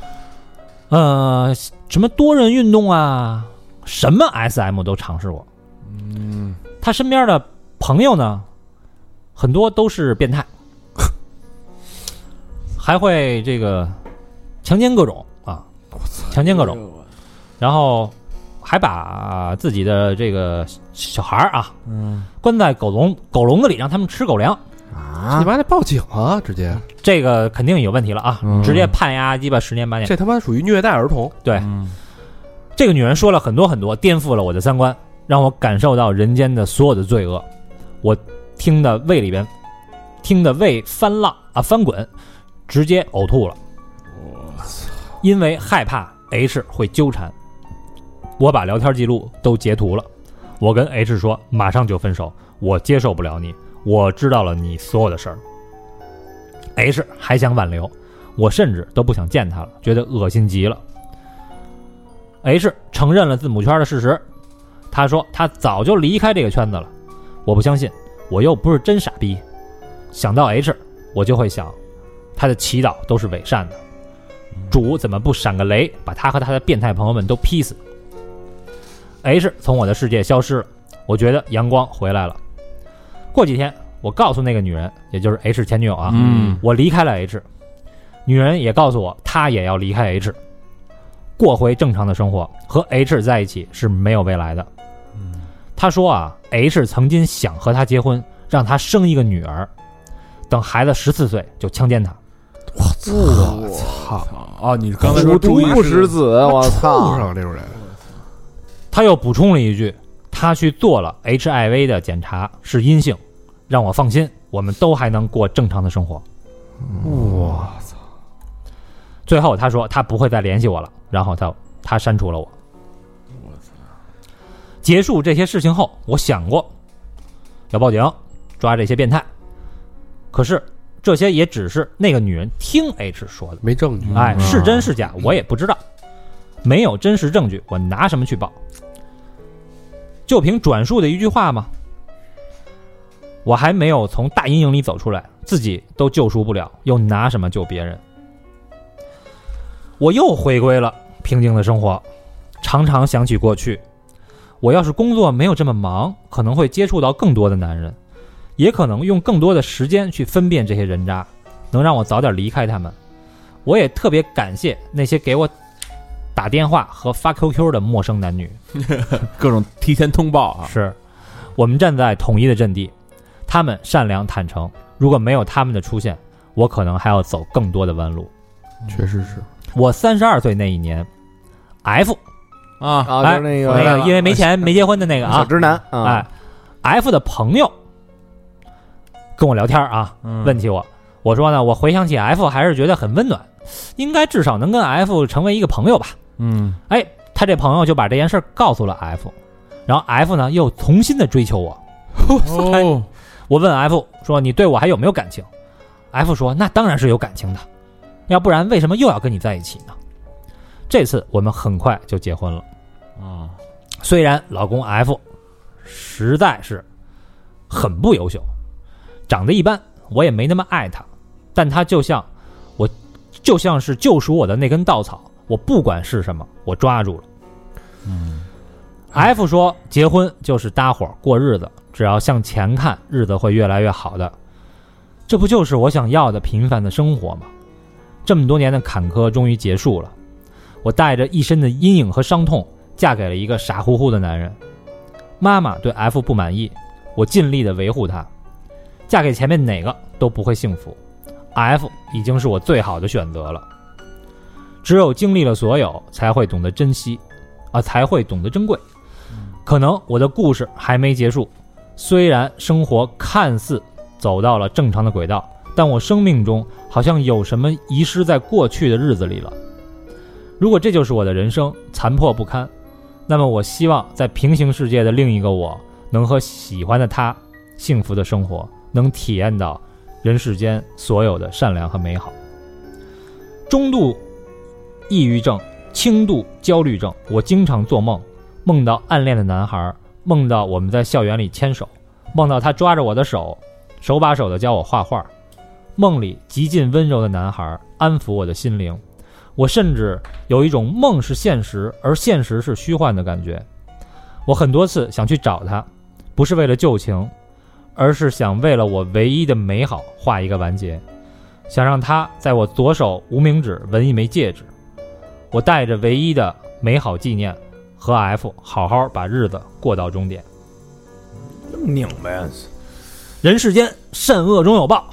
呃，什么多人运动啊，什么 SM 都尝试过。嗯，他身边的朋友呢，很多都是变态，还会这个强奸各种啊，强奸各种，然后还把自己的这个小孩儿啊嗯，关在狗笼狗笼子里，让他们吃狗粮。啊，啊你，妈得报警啊！直接，这个肯定有问题了啊，嗯直接判丫鸡巴十年八年。这他妈属于虐待儿童。对嗯这个女人说了很多很多，颠覆了我的三观，让我感受到人间的所有的罪恶。我听的胃里边，听的胃翻浪啊翻滚，直接呕吐了。因为害怕 H 会纠缠，我把聊天记录都截图了。我跟 H 说，马上就分手，我接受不了你，我知道了你所有的事儿。H 还想挽留，我甚至都不想见他了，觉得恶心极了。H 承认了字母圈的事实，他说他早就离开这个圈子了。我不相信，我又不是真傻逼。想到 H，我就会想，他的祈祷都是伪善的。主怎么不闪个雷，把他和他的变态朋友们都劈死？H 从我的世界消失了，我觉得阳光回来了。过几天，我告诉那个女人，也就是 H 前女友啊，嗯我离开了 H，女人也告诉我，她也要离开 H，过回正常的生活。和 H 在一起是没有未来的。她说啊，H 曾经想和她结婚，让她生一个女儿，等孩子十四岁就强奸她。我操！啊，你刚才说毒不食子，我畜操！生这种人，她又补充了一句，他去做了 HIV 的检查是阴性，让我放心，我们都还能过正常的生活。我操！最后他说他不会再联系我了，然后他他删除了我。我操结束这些事情后，我想过要报警抓这些变态，可是这些也只是那个女人听 H 说的，没证据。哎，嗯是真是假我也不知道，没有真实证据，我拿什么去报？就凭转述的一句话吗？我还没有从大阴影里走出来，自己都救赎不了，又拿什么救别人？我又回归了平静的生活，常常想起过去。我要是工作没有这么忙，可能会接触到更多的男人，也可能用更多的时间去分辨这些人渣，能让我早点离开他们。我也特别感谢那些给我打电话和发 QQ 的陌生男女。各种提前通报啊，是我们站在统一的阵地，他们善良坦诚。如果没有他们的出现，我可能还要走更多的弯路。确实是。我三十二岁那一年，F 啊，啊，哎就是那那个个因为没钱没结婚的那个啊，小直男啊，哎，F 的朋友跟我聊天啊，嗯问起我，我说呢，我回想起 F 还是觉得很温暖，应该至少能跟 F 成为一个朋友吧。嗯哎，他这朋友就把这件事儿告诉了 F，然后 F 呢又重新的追求我。哦，我问 F 说：“你对我还有没有感情？”F 说：“那当然是有感情的，要不然为什么又要跟你在一起呢？”这次我们很快就结婚了。啊，虽然老公 F 实在是很不优秀，长得一般，我也没那么爱他，但他就像我，就像是救赎我的那根稻草，我不管是什么，我抓住了。嗯 F 说，结婚就是搭伙过日子，只要向前看，日子会越来越好的。这不就是我想要的平凡的生活吗？这么多年的坎坷终于结束了，我带着一身的阴影和伤痛，嫁给了一个傻乎乎的男人。妈妈对 F 不满意，我尽力的维护她。嫁给前面哪个都不会幸福，F 已经是我最好的选择了。只有经历了所有，才会懂得珍惜，啊，才会懂得珍贵。可能我的故事还没结束，虽然生活看似走到了正常的轨道，但我生命中好像有什么遗失在过去的日子里了。如果这就是我的人生，残破不堪，那么我希望在平行世界的另一个我，能和喜欢的他幸福的生活，能体验到人世间所有的善良和美好。中度抑郁症、轻度焦虑症，我经常做梦，梦到暗恋的男孩，梦到我们在校园里牵手，梦到他抓着我的手，手把手的教我画画。梦里极尽温柔的男孩安抚我的心灵，我甚至有一种梦是现实，而现实是虚幻的感觉。我很多次想去找他，不是为了旧情，而是想为了我唯一的美好画一个完结，想让他在我左手无名指纹一枚戒指。我带着唯一的美好纪念，和 F 好好把日子过到终点。这么拧呗，人世间善恶终有报，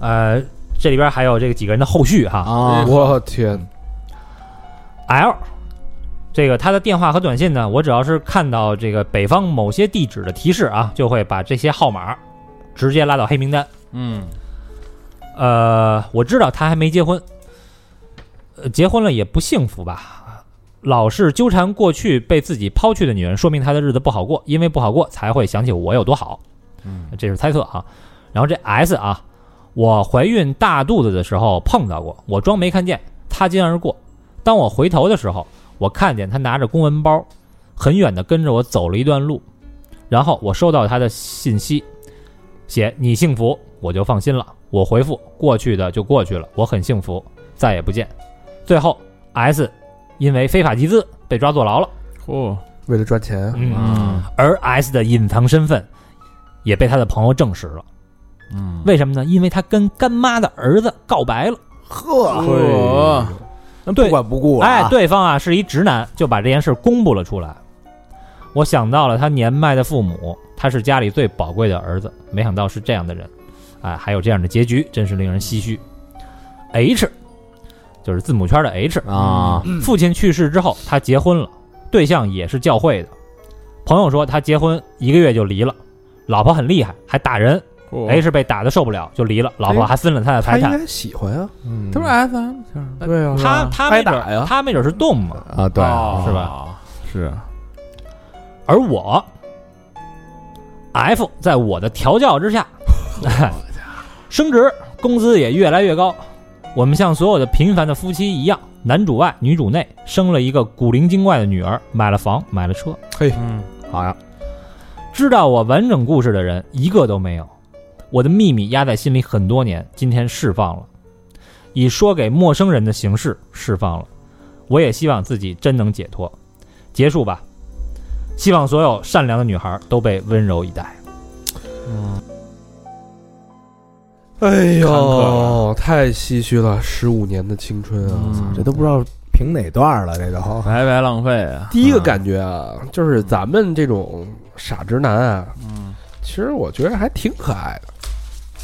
呃，这里边还有这个几个人的后续哈。啊，我天，L，这个他的电话和短信呢，我只要是看到这个北方某些地址的提示啊，就会把这些号码直接拉到黑名单。嗯呃，我知道他还没结婚，呃，结婚了也不幸福吧，老是纠缠过去被自己抛弃的女人，说明她的日子不好过，因为不好过才会想起我有多好。嗯这是猜测啊。然后这 S 啊，我怀孕大肚子的时候碰到过，我装没看见，擦肩而过。当我回头的时候，我看见他拿着公文包，很远的跟着我走了一段路，然后我收到他的信息，写你幸福，我就放心了。我回复过去的就过去了，我很幸福，再也不见。最后 S 因为非法集资被抓坐牢了，嚯为了赚钱，嗯，嗯而 S 的隐藏身份也被他的朋友证实了。嗯，为什么呢？因为他跟干妈的儿子告白了。呵，那不管不顾了啊，哎，对方啊是一直男，就把这件事公布了出来。我想到了他年迈的父母，他是家里最宝贵的儿子，没想到是这样的人，哎，还有这样的结局，真是令人唏嘘。H 就是字母圈的 H 啊，父亲去世之后，他结婚了，对象也是教会的。朋友说他结婚一个月就离了，老婆很厉害，还打人。嚯。H 被打的受不了就离了，老婆还分了他的财产。他应该喜欢啊，嗯他不是 S M 对啊，他他没准挨打呀。他没准是动嘛，啊，对，是吧？是，而我 F 在我的调教之下，升职，工资也越来越高。我们像所有的平凡的夫妻一样，男主外女主内，生了一个古灵精怪的女儿，买了房，买了车。嘿嗯好呀，知道我完整故事的人一个都没有，我的秘密压在心里很多年，今天释放了，以说给陌生人的形式释放了。我也希望自己真能解脱，结束吧。希望所有善良的女孩都被温柔以待。嗯，哎呦，太唏嘘了，十五年的青春啊！这都不知道评哪段了，这都。白白浪费啊，第一个感觉啊，就是咱们这种傻直男啊，嗯，其实我觉得还挺可爱的，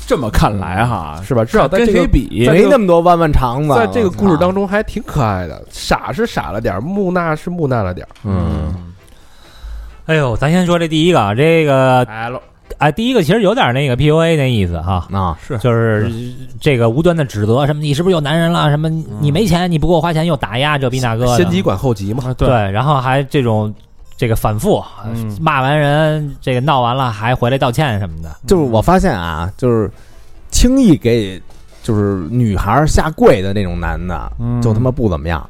这么看来哈，是吧？至少在跟这个谁比？在？没那么多弯弯肠子，在这个故事当中，中还挺可爱的，傻是傻了点儿，木讷是木讷了点儿。嗯，哎呦，咱先说这第一个啊，这个，L 哎，第一个其实有点那个 PUA 那意思哈，啊，是就是这个无端的指责什么你是不是有男人了，什么你没钱，你不给我花钱又打压这逼那个，先急管后急嘛，啊，对，然后还这种这个反复嗯骂完人，这个闹完了还回来道歉什么的，就是我发现啊，就是轻易给就是女孩下跪的那种男的，嗯就他妈不怎么样。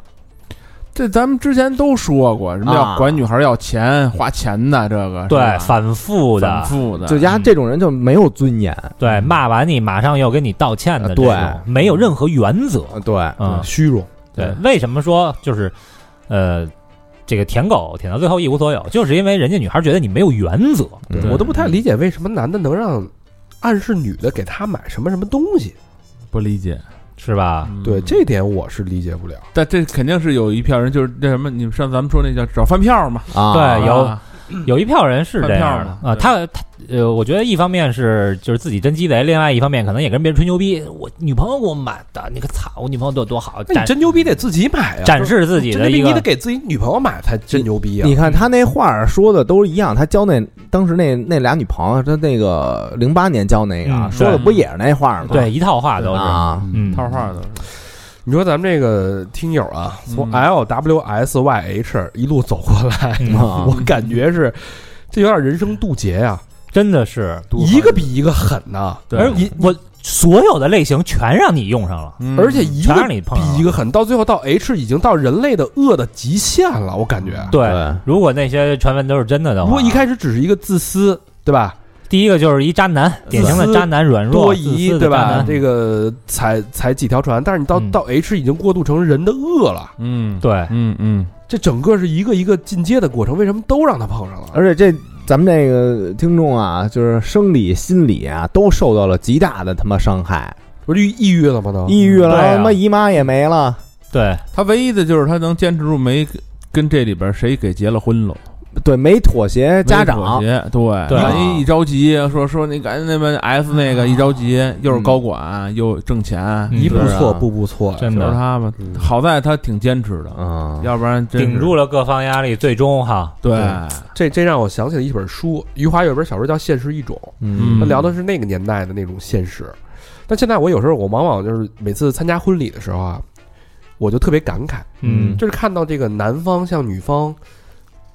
这咱们之前都说过，什么啊要管女孩要钱花钱的这个，对，反复的反，复的，就丫这种人就没有尊严，对，骂完你马上又跟你道歉的啊，对没有任何原则，呃对，嗯，虚荣。对，为什么说就是呃，这个舔狗舔到最后一无所有，就是因为人家女孩觉得你没有原则，嗯我都不太理解为什么男的能让暗示女的给他买什么什么东西。不理解。是吧？嗯对这点我是理解不了。但这肯定是有一票人，就是那什么，你们上咱们说那叫找饭票嘛，啊，对有啊有一票人是这样的啊，他他呃，我觉得一方面是就是自己真鸡贼，另外一方面可能也跟别人吹牛逼，我女朋友给我买的，你可操，我女朋友对我多好，那你真牛逼得自己买啊，展示自己真牛逼的一个你得给自己女朋友买才真牛逼啊！你看他那话说的都一样，他交那当时那那俩女朋友，他那个零八年交那个、嗯说的不也是那话吗？对一套话都是，啊，嗯，套话的，你说咱们这个听友啊，从嗯 L W S Y H 一路走过来，我感觉是这有点人生渡劫呀，真的是，一个比一个狠呐，对而我所有的类型全让你用上了，嗯而且一个让你碰比一个狠，到最后到 H 已经到人类的恶的极限了，我感觉。对对，如果那些传闻都是真的的话，如果一开始只是一个自私，对吧？第一个就是一渣男，典型的渣男，软弱、多疑，对吧？这个踩踩几条船，但是你到嗯。到 H 已经过渡成人的恶了，嗯，对，嗯嗯，这整个是一个一个进阶的过程，为什么都让他碰上了？而且这咱们这个听众啊，就是生理、心理啊，都受到了极大的他妈伤害，不是抑郁了吗？都？抑郁了，他妈姨妈也没了，对，他唯一的就是他能坚持住没跟跟这里边谁给结了婚喽，对没妥协家长，对对万一一着急说说你赶紧那边 F 那个一着急又是高管又挣钱，嗯一步错步步错，就是真的他吧嗯。好在他挺坚持的，嗯，要不然顶住了各方压力，最终哈，对，这这让我想起了一本书，余华有本小说叫《现实一种》，嗯他聊的是那个年代的那种现实。但现在我有时候我往往就是每次参加婚礼的时候啊，我就特别感慨，嗯就是看到这个男方向女方，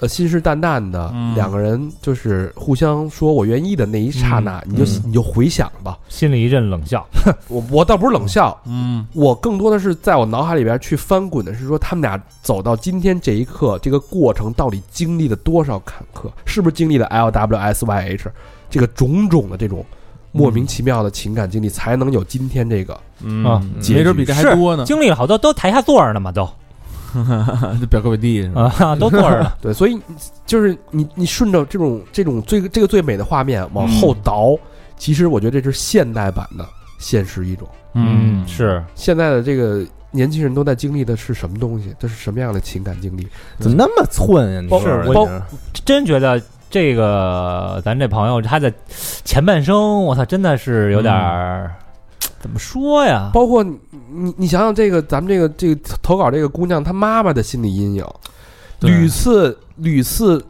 呃，信誓旦旦的、嗯两个人就是互相说我愿意的那一刹那，你就、嗯你就回想吧。心里一阵冷笑。我我倒不是冷笑，嗯我更多的是在我脑海里边去翻滚的是说，他们俩走到今天这一刻，这个过程到底经历了多少坎坷？是不是经历了 L W S Y H 这个种种的这种莫名其妙的情感经历，才能有今天这个？嗯啊没准比这还多呢，经历了好多，都台下坐着呢嘛，都 这表哥表弟是吧？啊，都坐着呢。对，所以就是你你顺着这种这种最这个最美的画面往后倒，其实我觉得这是现代版的现实一种。嗯，是现在的这个年轻人都在经历的是什么东西？这是什么样的情感经历？怎么那么寸呀？你包说包这真觉得这个咱这朋友他的前半生，我操，真的是有点儿、怎么说呀？包括你你你想想这个咱们这个这个投稿这个姑娘她妈妈的心理阴影，屡次屡次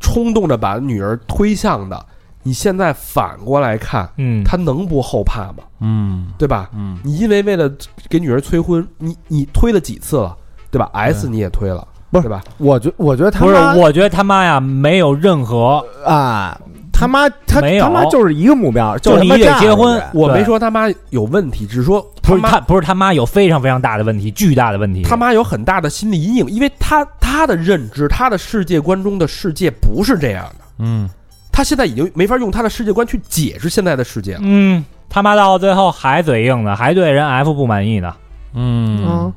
冲动着把女儿推向的，你现在反过来看，嗯，她能不后怕吗？嗯对吧？嗯你因为为了给女儿催婚，你你推了几次了，对吧？S 你也推了，不是吧？我觉我觉得他不是，我觉得他妈呀没有任何，啊，他妈他没有他妈就是一个目标，就是你得结婚我没说他妈有问题，只是说他妈不是他不是他妈有非常非常大的问题，巨大的问题。他妈有很大的心理阴影，因为他他的认知，他的世界观中的世界不是这样的。嗯他现在已经没法用他的世界观去解释现在的世界了。嗯，他妈到最后还嘴硬呢，还对人 F 不满意呢。嗯嗯，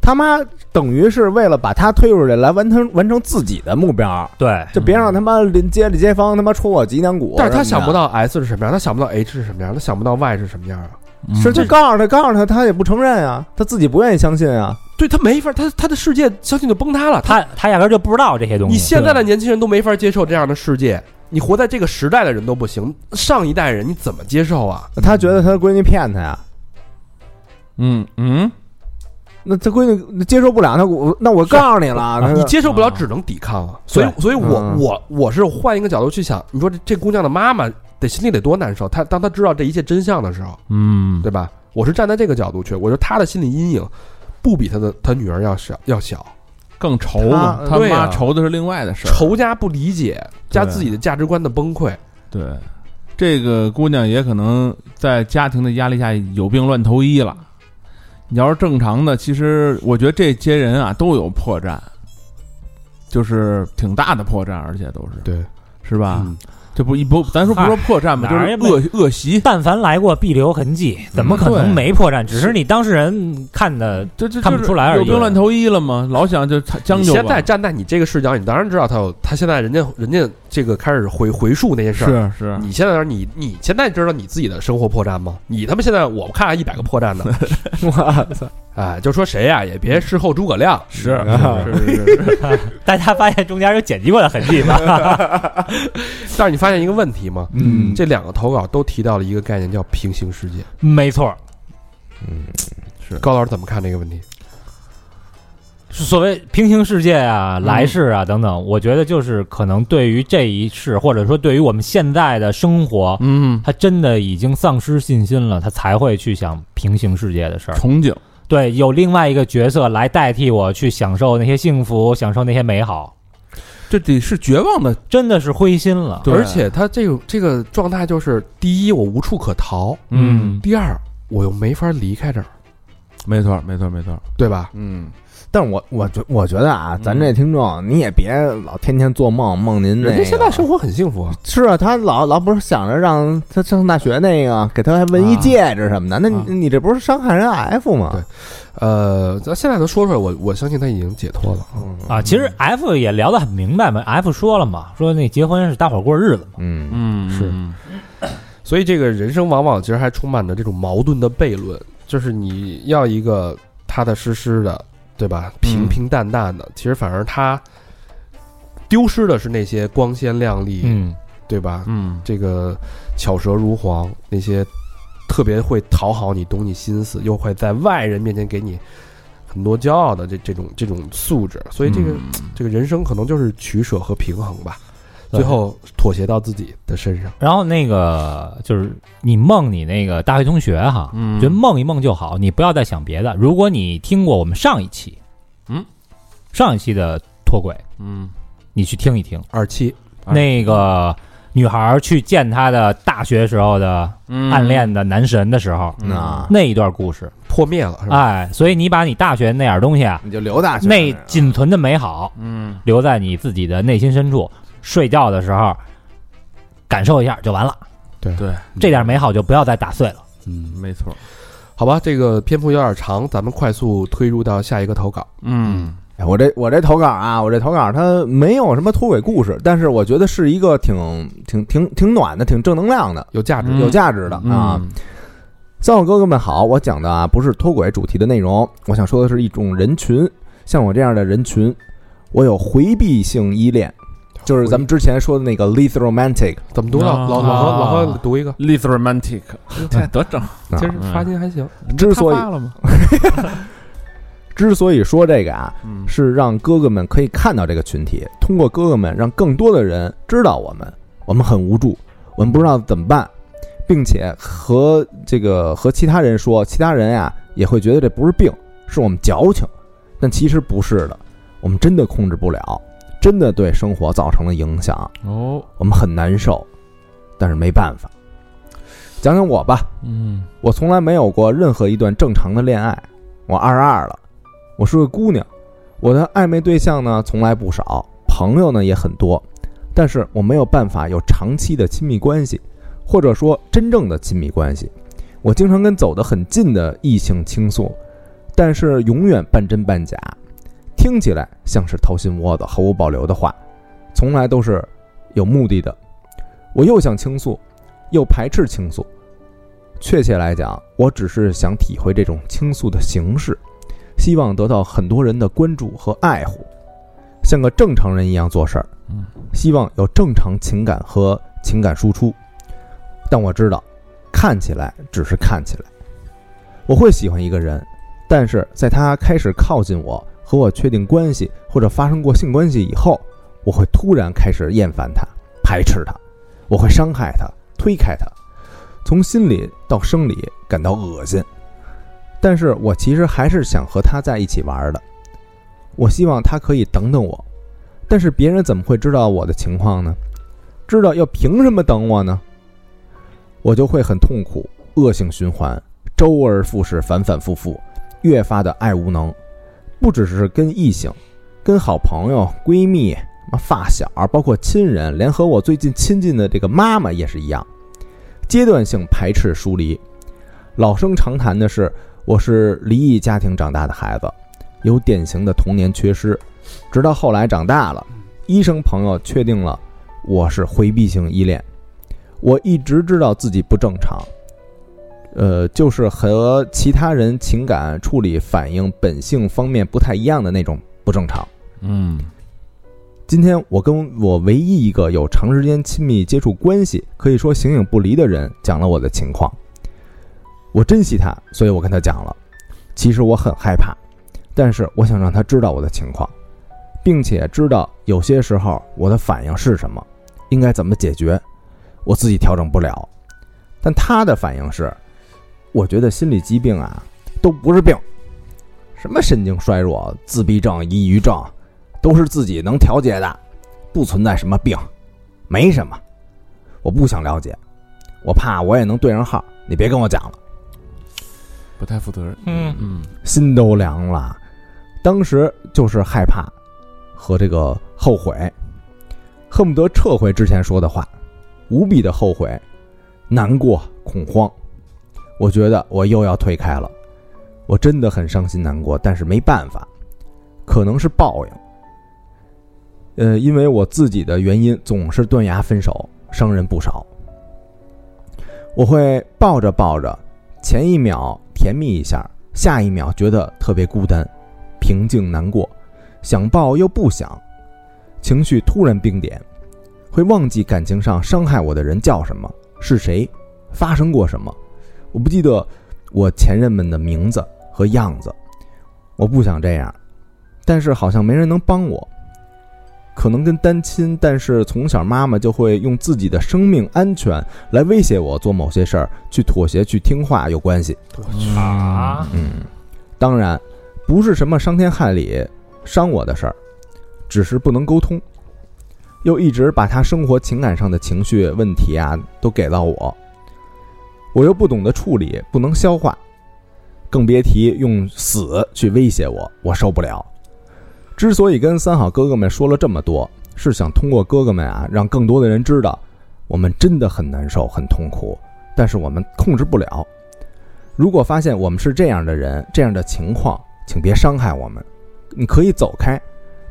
他妈等于是为了把他推出去来完成完成自己的目标，对，就别让他妈邻街里街坊他妈戳我脊梁骨。但是他想不到，S 是什么样，他想不到 H 是什么样，他想不到 Y 是什么样啊？嗯是就告诉他，告诉他，他也不承认啊，他自己不愿意相信啊。对他没法，他他的世界相信就崩塌了。他他他压根就不知道这些东西。你现在的年轻人都没法接受这样的世界，你活在这个时代的人都不行，上一代人你怎么接受啊？他觉得他的闺女骗他呀，嗯嗯那他闺女接受不了，那我那我告诉你了，他你接受不了，啊只能抵抗啊。所以，所以我嗯我我是换一个角度去想，你说这这姑娘的妈妈得心里得多难受？她当她知道这一切真相的时候，嗯对吧？我是站在这个角度去，我觉得她的心理阴影不比她的她女儿要小要小。更愁嘛，他他对啊妈愁的是另外的事儿。仇家不理解，加自己的价值观的崩溃。对，这个姑娘也可能在家庭的压力下有病乱投医了。你要是正常的，其实我觉得这些人啊都有破绽，就是挺大的破绽，而且都是。对，是吧？嗯这不一不，咱说不说破绽吧，就是恶恶习，但凡来过，必留痕迹，怎么可能没破绽？只是你当事人看的这这看不出来而已有病乱投医了吗？老想就将就。现在站在你这个视角，你当然知道他有他现在人家人家这个开始回回溯那些事儿。是是，你现在你你现在知道你自己的生活破绽吗？你他妈现在我看了一百个破绽呢，我操，哎，就说谁呀、也别事后诸葛亮，是是是是。大家发现中间有剪辑过的痕迹吗？但是你发现一个问题吗？嗯这两个投稿都提到了一个概念叫平行世界。没错，嗯，是高老师怎么看这个问题？所谓平行世界啊、嗯来世啊等等，我觉得就是可能对于这一世，或者说对于我们现在的生活，嗯，他真的已经丧失信心了，他才会去想平行世界的事儿。憧憬，对，有另外一个角色来代替我去享受那些幸福，享受那些美好，这得是绝望的，真的是灰心了。对。而且他这个这个状态就是：第一，我无处可逃；嗯。第二，我又没法离开这儿，没错没错没错，对吧？嗯，但是我我觉我觉得啊，咱这听众你也别老天天做梦梦您那人个。家现在生活很幸福啊。是啊，他老老不是想着让他上大学那个给他还纹一戒指什么的，那啊你你这不是伤害人 F 吗？对呃，咱现在能说出来，我我相信他已经解脱了。嗯啊，其实 F 也聊得很明白嘛，F 说了嘛，说那结婚是大伙过日子嘛。嗯嗯是所以这个人生往往其实还充满着这种矛盾的悖论，就是你要一个踏踏实实的，对吧？平嗯。平淡淡的，其实反而他丢失的是那些光鲜亮丽，嗯。对吧？嗯。这个巧舌如簧，那些特别会讨好你、懂你心思，又会在外人面前给你很多骄傲的这这种这种素质，所以这个、嗯。这个人生可能就是取舍和平衡吧，对最后妥协到自己的身上。然后那个就是你梦你那个大学同学哈，嗯觉得梦一梦就好，你不要再想别的。如果你听过我们上一期，嗯，上一期的脱轨，嗯，你去听一听，二期啊那个女孩去见她的大学时候的嗯暗恋的男神的时候，嗯啊，那一段故事，破灭了，是吧？哎，所以你把你大学那点东西啊，你就留大学那仅存的美好嗯留在你自己的内心深处，睡觉的时候感受一下就完了。对对，这点美好就不要再打碎了。嗯，没错，好吧，这个篇幅有点长，咱们快速推入到下一个投稿。嗯哎我这我这投稿啊，我这投稿它没有什么脱轨故事，但是我觉得是一个挺挺挺挺暖的、挺正能量的、有价值，嗯有价值的啊。嗯三好哥哥们好，我讲的啊不是脱轨主题的内容，我想说的是一种人群，像我这样的人群，我有回避性依恋，就是咱们之前说的那个 lethal romantic，怎么读老啊。老老何老何读一个，，Lith Romantic，这多 整，啊。其实发音还行。之所以？之所以说这个啊，嗯。是让哥哥们可以看到这个群体，通过哥哥们让更多的人知道我们，我们很无助，我们不知道怎么办，并且和这个和其他人说，其他人呀也会觉得这不是病，是我们矫情，但其实不是的，我们真的控制不了，真的对生活造成了影响，哦，我们很难受，但是没办法。讲讲我吧，嗯。我从来没有过任何一段正常的恋爱，我二十二了，我是个姑娘，我的暧昧对象呢从来不少，朋友呢也很多，但是我没有办法有长期的亲密关系，或者说真正的亲密关系。我经常跟走得很近的异性倾诉，但是永远半真半假，听起来像是掏心窝子、毫无保留的话，从来都是有目的的。我又想倾诉，又排斥倾诉。确切来讲，我只是想体会这种倾诉的形式，希望得到很多人的关注和爱护，像个正常人一样做事儿。希望有正常情感和情感输出。但我知道，看起来只是看起来。我会喜欢一个人，但是在他开始靠近我、和我确定关系或者发生过性关系以后，我会突然开始厌烦他、排斥他，我会伤害他、推开他。从心理到生理感到恶心，但是我其实还是想和他在一起玩的。我希望他可以等等我，但是别人怎么会知道我的情况呢？知道又凭什么等我呢？我就会很痛苦，恶性循环，周而复始，反反复复，越发的爱无能。不只是跟异性，跟好朋友、闺蜜、什么发小，包括亲人，连和我最近亲近的这个妈妈也是一样。阶段性排斥疏离。老生常谈的是，我是离异家庭长大的孩子，有典型的童年缺失。直到后来长大了，医生朋友确定了我是回避性依恋。我一直知道自己不正常，呃，就是和其他人情感处理反应本性方面不太一样的那种不正常。嗯今天我跟我唯一一个有长时间亲密接触关系，可以说形影不离的人讲了我的情况。我珍惜他，所以我跟他讲了。其实我很害怕，但是我想让他知道我的情况，并且知道有些时候我的反应是什么，应该怎么解决，我自己调整不了。但他的反应是，我觉得心理疾病啊都不是病，什么神经衰弱、自闭症、抑郁症。都是自己能调节的，不存在什么病，没什么。我不想了解，我怕我也能对上号。你别跟我讲了，不太负责任，嗯嗯心都凉了。当时就是害怕和这个后悔，恨不得撤回之前说的话，无比的后悔、难过、恐慌。我觉得我又要退开了，我真的很伤心难过，但是没办法，可能是报应。呃，因为我自己的原因总是断崖分手，伤人不少。我会抱着抱着，前一秒甜蜜一下，下一秒觉得特别孤单、平静、难过，想抱又不想。情绪突然冰点，会忘记感情上伤害我的人叫什么，是谁，发生过什么。我不记得我前任们的名字和样子，我不想这样，但是好像没人能帮我。可能跟单亲，但是从小妈妈就会用自己的生命安全来威胁我做某些事儿，去妥协、去听话有关系。啊，嗯，当然不是什么伤天害理、伤我的事儿，只是不能沟通，又一直把他生活情感上的情绪问题啊都给到我，我又不懂得处理，不能消化，更别提用死去威胁我，我受不了。之所以跟三好哥哥们说了这么多，是想通过哥哥们啊，让更多的人知道，我们真的很难受、很痛苦，但是我们控制不了。如果发现我们是这样的人、这样的情况，请别伤害我们，你可以走开，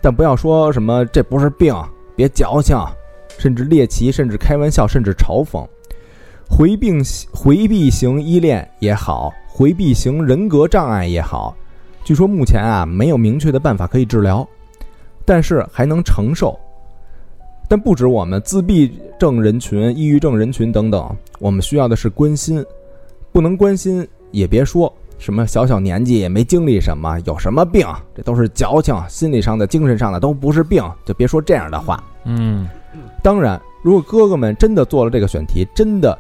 但不要说什么这不是病，别矫情，甚至猎奇，甚至开玩笑，甚至嘲讽。回避回避型依恋也好，回避型人格障碍也好。据说目前啊没有明确的办法可以治疗，但是还能承受。但不止我们自闭症人群、抑郁症人群等等，我们需要的是关心。不能关心也别说什么小小年纪也没经历什么，有什么病，这都是矫情，心理上的、精神上的都不是病，就别说这样的话。嗯，当然，如果哥哥们真的做了这个选题，真的，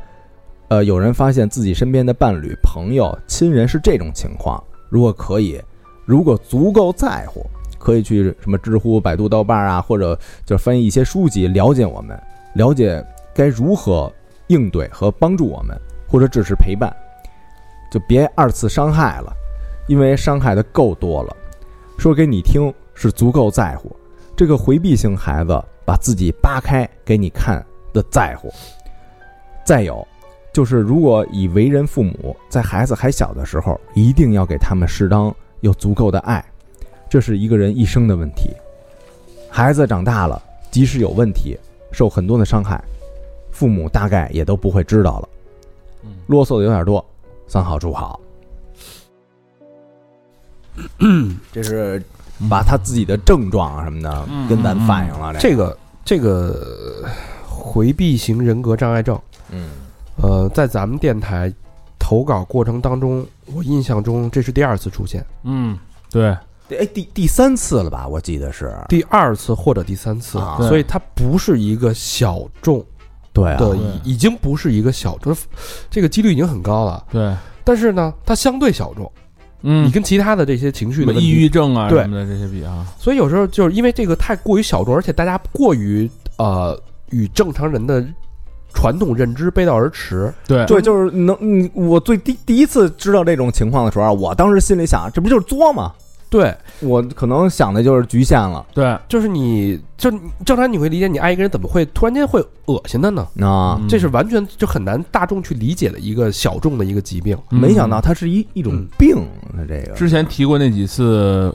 呃，有人发现自己身边的伴侣、朋友、亲人是这种情况，如果可以。如果足够在乎，可以去什么知乎、百度、豆瓣啊，或者就翻译一些书籍，了解我们，了解该如何应对和帮助我们，或者只是陪伴，就别二次伤害了，因为伤害的够多了。说给你听是足够在乎，这个回避型孩子把自己扒开给你看的在乎。再有，就是如果以为人父母，在孩子还小的时候，一定要给他们适当。有足够的爱，这是一个人一生的问题。孩子长大了，即使有问题，受很多的伤害，父母大概也都不会知道了。啰嗦的有点多，三好祝好。这是把他自己的症状啊什么的跟咱反映了。这个这个回避型人格障碍症，嗯，呃，在咱们电台。投稿过程当中，我印象中这是第二次出现。嗯，对，哎，第第三次了吧？我记得是第二次或者第三次，啊所以它不是一个小众，对的，已经不是一个小众，这个几率已经很高了。对，但是呢，它相对小众。嗯，你跟其他的这些情绪的抑郁症啊什么的这些比啊，所以有时候就是因为这个太过于小众，而且大家过于呃与正常人的。传统认知背道而驰，对。对，就是能你，我最第第一次知道这种情况的时候，我当时心里想，这不就是作吗？对。我可能想的就是局限了，对，就是你就正常你会理解，你爱一个人怎么会突然间会恶心的呢？啊，这是完全就很难大众去理解的一个小众的一个疾病，没想到它是一一种病，这个。之前提过那几次。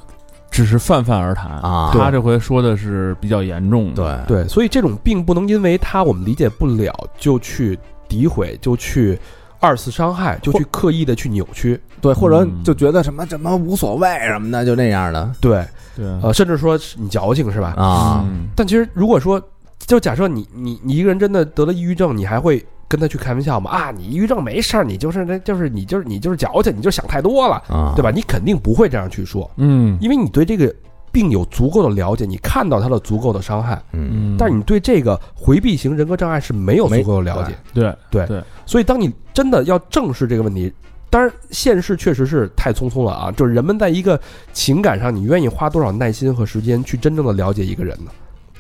只是泛泛而谈啊，他这回说的是比较严重的，对对，所以这种病不能因为他我们理解不了就去诋毁，就去二次伤害，就去刻意的去扭曲，对，或者就觉得什么什么无所谓什么的，就那样的，对对，呃，甚至说你矫情是吧？啊，但其实如果说，就假设你你你一个人真的得了抑郁症，你还会。跟他去开玩笑吗啊，你抑郁症没事儿，你就是那，就是你就是你就是矫情，你就想太多了，对吧？你肯定不会这样去说，嗯，因为你对这个病有足够的了解，你看到他的足够的伤害，嗯，但是你对这个回避型人格障碍是没有足够的了解，对对对，所以当你真的要正视这个问题，当然现实确实是太匆匆了啊，就是人们在一个情感上，你愿意花多少耐心和时间去真正的了解一个人呢？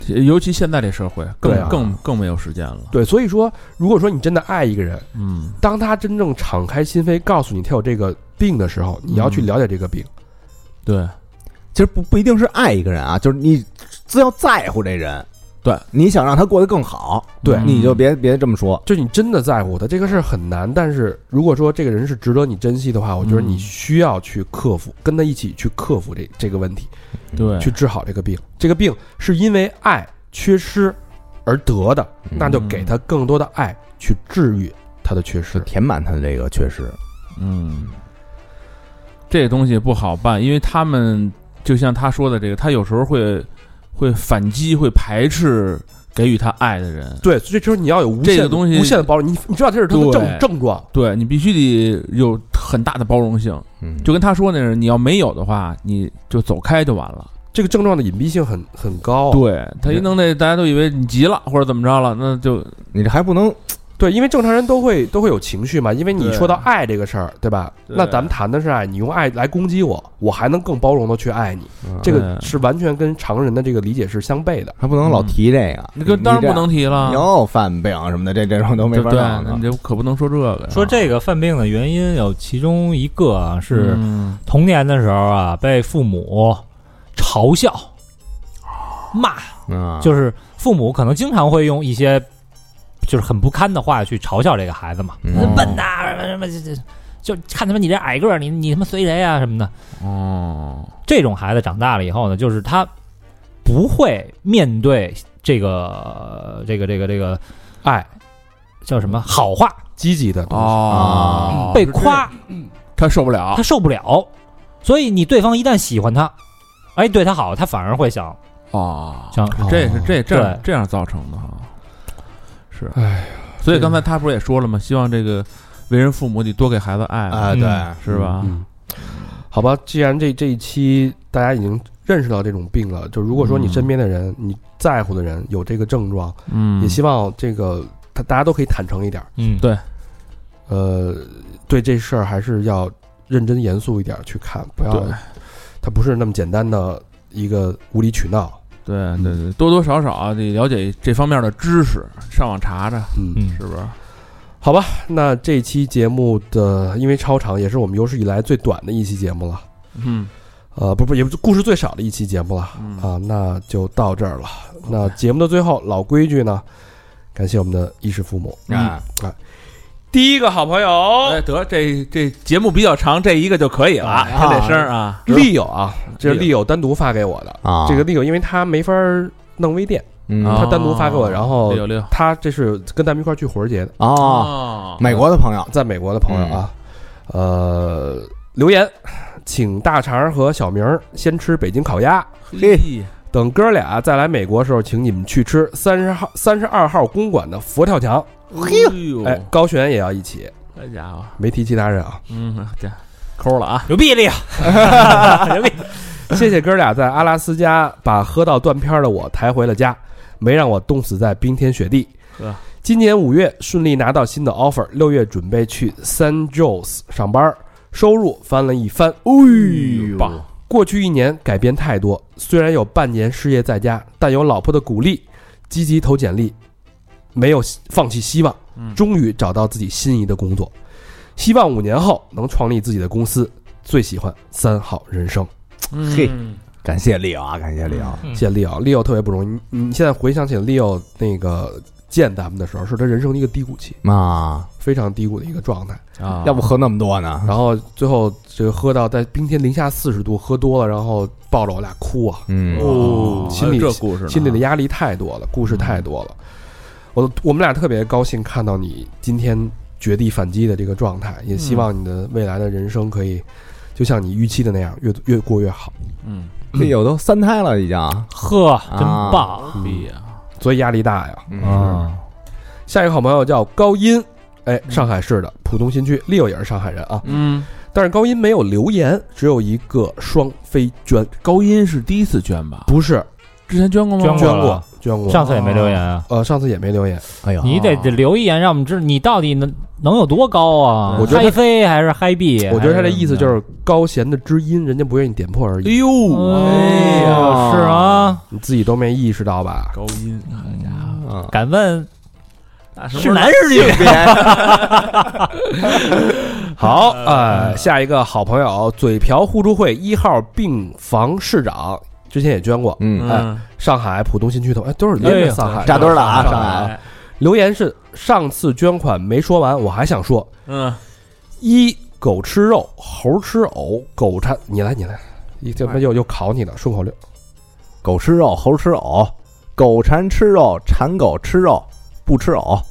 尤其现在这社会，更更更没有时间了。对，所以说，如果说你真的爱一个人，嗯，当他真正敞开心扉，告诉你他有这个病的时候，你要去了解这个病。对，其实不不一定是爱一个人啊，就是你只要在乎这人。对，你想让他过得更好，对，你就别别这么说。就你真的在乎他，这个事儿很难。但是如果说这个人是值得你珍惜的话，我觉得你需要去克服，跟他一起去克服这这个问题，对，去治好这个病。这个病是因为爱缺失而得的，那就给他更多的爱去治愈他的缺失，填满他的这个缺失。嗯，这东西不好办，因为他们就像他说的这个，他有时候会。会反击、会排斥给予他爱的人。对，所以就是你要有无限这个东西无限的包容，你你知道这是他的症症状，对你必须得有很大的包容性，嗯，就跟他说那是，你要没有的话，你就走开就完了。这个症状的隐蔽性很很高。对他一弄那，大家都以为你急了或者怎么着了，那就你这还不能对，因为正常人都会都会有情绪嘛，因为你说到爱这个事儿，对吧？对那咱们谈的是爱，你用爱来攻击我，我还能更包容的去爱你，嗯这个是完全跟常人的这个理解是相悖的。还不能老提这个，那个当然不能提了。有犯病什么的，这这种都没法对，弄。你这可不能说这个。说这个犯病的原因有其中一个啊是嗯童年的时候啊被父母嘲笑、骂，嗯，就是父母可能经常会用一些就是很不堪的话去嘲笑这个孩子嘛，嗯。笨呐，什么这这就看他妈你这矮个儿，你你他妈随谁啊什么的。哦，这种孩子长大了以后呢，就是他不会面对这个这个这个这个爱，叫什么好话，积极的东西。哦，被夸。他受不了。他。受不了，所以你对方一旦喜欢他，哎，对他好，他反而会想哦，想这是这这这样造成的哈。是，哎呀，所以刚才他不是也说了吗？希望这个为人父母得多给孩子爱。啊，嗯对，是吧？嗯，好吧，既然这这一期大家已经认识到这种病了，就如果说你嗯身边的人、你在乎的人有这个症状，嗯，也希望这个他大家都可以坦诚一点儿，嗯。对。呃，对这事儿还是要认真严肃一点儿去看，不要对。它不是那么简单的一个无理取闹。对对对，多多少少啊得了解这方面的知识，上网查查，嗯，嗯是不是？好吧，那这期节目的因为超长，也是我们有史以来最短的一期节目了。嗯呃，不不，也不是故事最少的一期节目了嗯啊，那就到这儿了。那节目的最后，老规矩呢，感谢我们的衣食父母。啊，第一个好朋友。哎，得这这节目比较长，这一个就可以了，啊看这声儿啊，利友啊，这是利友。单独发给我的。啊，这个利友，因为他没法儿弄微店，嗯。他单独发给我然后六六。他这是跟咱们一块儿去火儿节的，哦，哦美国的朋友，在美国的朋友啊，呃，留言，请大肠和小明儿先吃北京烤鸭，嘿，等哥俩再来美国的时候，请你们去吃三十号、三十二号公馆的佛跳墙。哎呦，哎，高璇也要一起，好家伙，没提其他人啊。嗯，这抠了啊，牛逼力，牛逼，谢谢哥俩在阿拉斯加把喝到断片儿的我抬回了家，没让我冻死在冰天雪地。呵。今年五月顺利拿到新的 offer，六月准备去 San Jose 上班，收入翻了一番。哎呦。棒！过去一年改变太多，虽然有半年失业在家，但有老婆的鼓励，积极投简历，没有放弃希望，嗯终于找到自己心仪的工作。希望五年后能创立自己的公司。最喜欢三好人生，嘿嗯感谢利友啊，感谢 Leo，谢谢 Leo。Leo 特别不容易，你你现在回想起 Leo 那个见咱们的时候，是他人生的一个低谷期，啊，非常低谷的一个状态。啊，要不喝那么多呢？然后最后这个喝到在冰天零下四十度，喝多了，然后抱着我俩哭啊，嗯，哦，心里这故事，心里的压力太多了，故事太多了。我我们俩特别高兴看到你今天绝地反击的这个状态，也希望你的未来的人生可以就像你预期的那样，越越过越好。嗯，利友都三胎了已经，呵，真棒逼呀，所以压力大呀。嗯啊！下一个好朋友叫高音，哎，上海市的浦东新区，Leo 也是上海人啊，嗯，但是高音没有留言，只有一个双飞捐，高音是第一次捐吧？不是之前捐过吗？捐捐过了，捐过，上次也没留言啊，呃，上次也没留言，哎呦，你得得留一言，让我们知道你到底能能有多高啊？我觉得嗨飞还是嗨 B？我觉得他这意思就是高弦的知音，人家不愿意点破而已，哎呦，哎呀，是啊，你自己都没意识到吧？高音，好家伙，嗯敢问？是男是女？好，呃，下一个好朋友嘴瓢互助会一号病房市长，之前也捐过，嗯，哎，上海浦东新区的，哎，都是连着上海扎堆儿了啊上上海海。留言是上次捐款没说完，我还想说：嗯，一狗吃肉，猴吃藕，狗馋。你来，你来，你这不又又考你了，顺口溜。狗吃肉，猴吃藕，狗馋吃肉，馋狗吃肉不吃藕，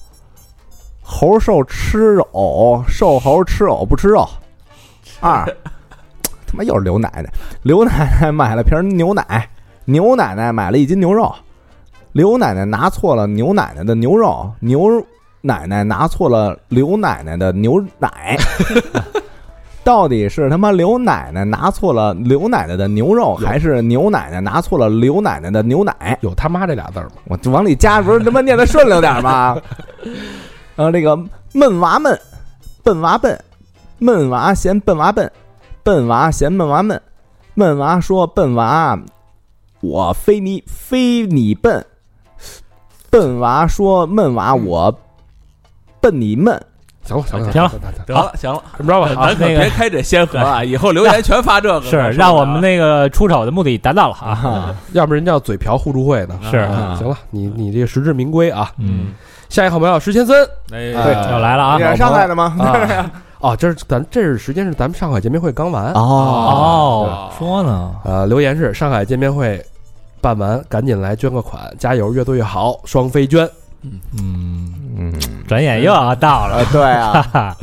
猴瘦吃藕，瘦猴吃藕不吃肉。二，他妈又是刘奶奶，刘奶奶买了瓶牛奶，牛奶奶买了一斤牛肉，刘奶奶拿错了牛奶奶的牛肉，牛奶奶拿错了刘奶奶的牛奶。到底是他妈刘奶奶拿错了刘奶奶的牛肉，还是牛奶奶拿错了刘奶奶的牛奶？有他妈这俩字儿吗？我就往里加，不是他妈念的顺溜点吗？呃，这个闷娃闷，笨娃笨，闷娃嫌笨娃笨，笨娃嫌笨娃闷，闷娃说笨娃，我非你非你笨，笨娃说闷娃我笨你闷。行了，行了，行了行了，得了，行了，这么着吧啊咱，可那个别开这先河啊！以后留言全发这个，是让我们那个出丑的目的达到了啊！要不人叫嘴瓢互助会呢。是啊行了，你你这个实至名归啊。嗯，下一个好朋友石先森哎对要来了啊你！是上海的吗？啊，哦，这是咱这是时间是咱们上海见面会刚完哦，哦，说呢，呃，留言是上海见面会办完，赶紧来捐个款，加油，越多越好，双飞捐。嗯，嗯，转眼又要到了，呃，对啊，哈哈，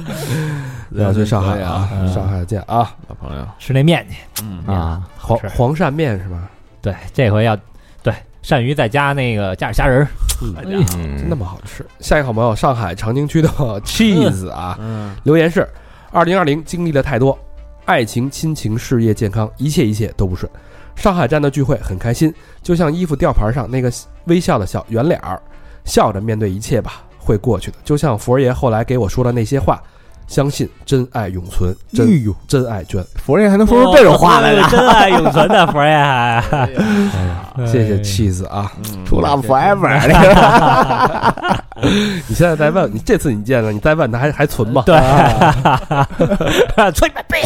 要去上海啊，嗯上海见啊！老朋友，吃那面去。嗯。啊，黄黄鳝面是吧？对，这回要对鳝鱼再加那个加点虾仁儿，好家伙，嗯真那么好吃。下一个好朋友，上海长宁区的 cheese 啊，嗯，留言是：二零二零经历了太多，爱情、亲情、事业、健康，一切一切都不顺。上海站的聚会很开心，就像衣服吊牌上那个微笑的小圆脸儿，笑着面对一切吧，会过去的。就像佛爷后来给我说的那些话，相信真爱永存，哎真呦，真爱捐。佛爷还能说出这种话来？真爱永存的 佛爷还，谢谢 cheese 啊！嗯 True Love Forever，你现在再问，你这次你见了，你再问他还还存吗？对，催吧背，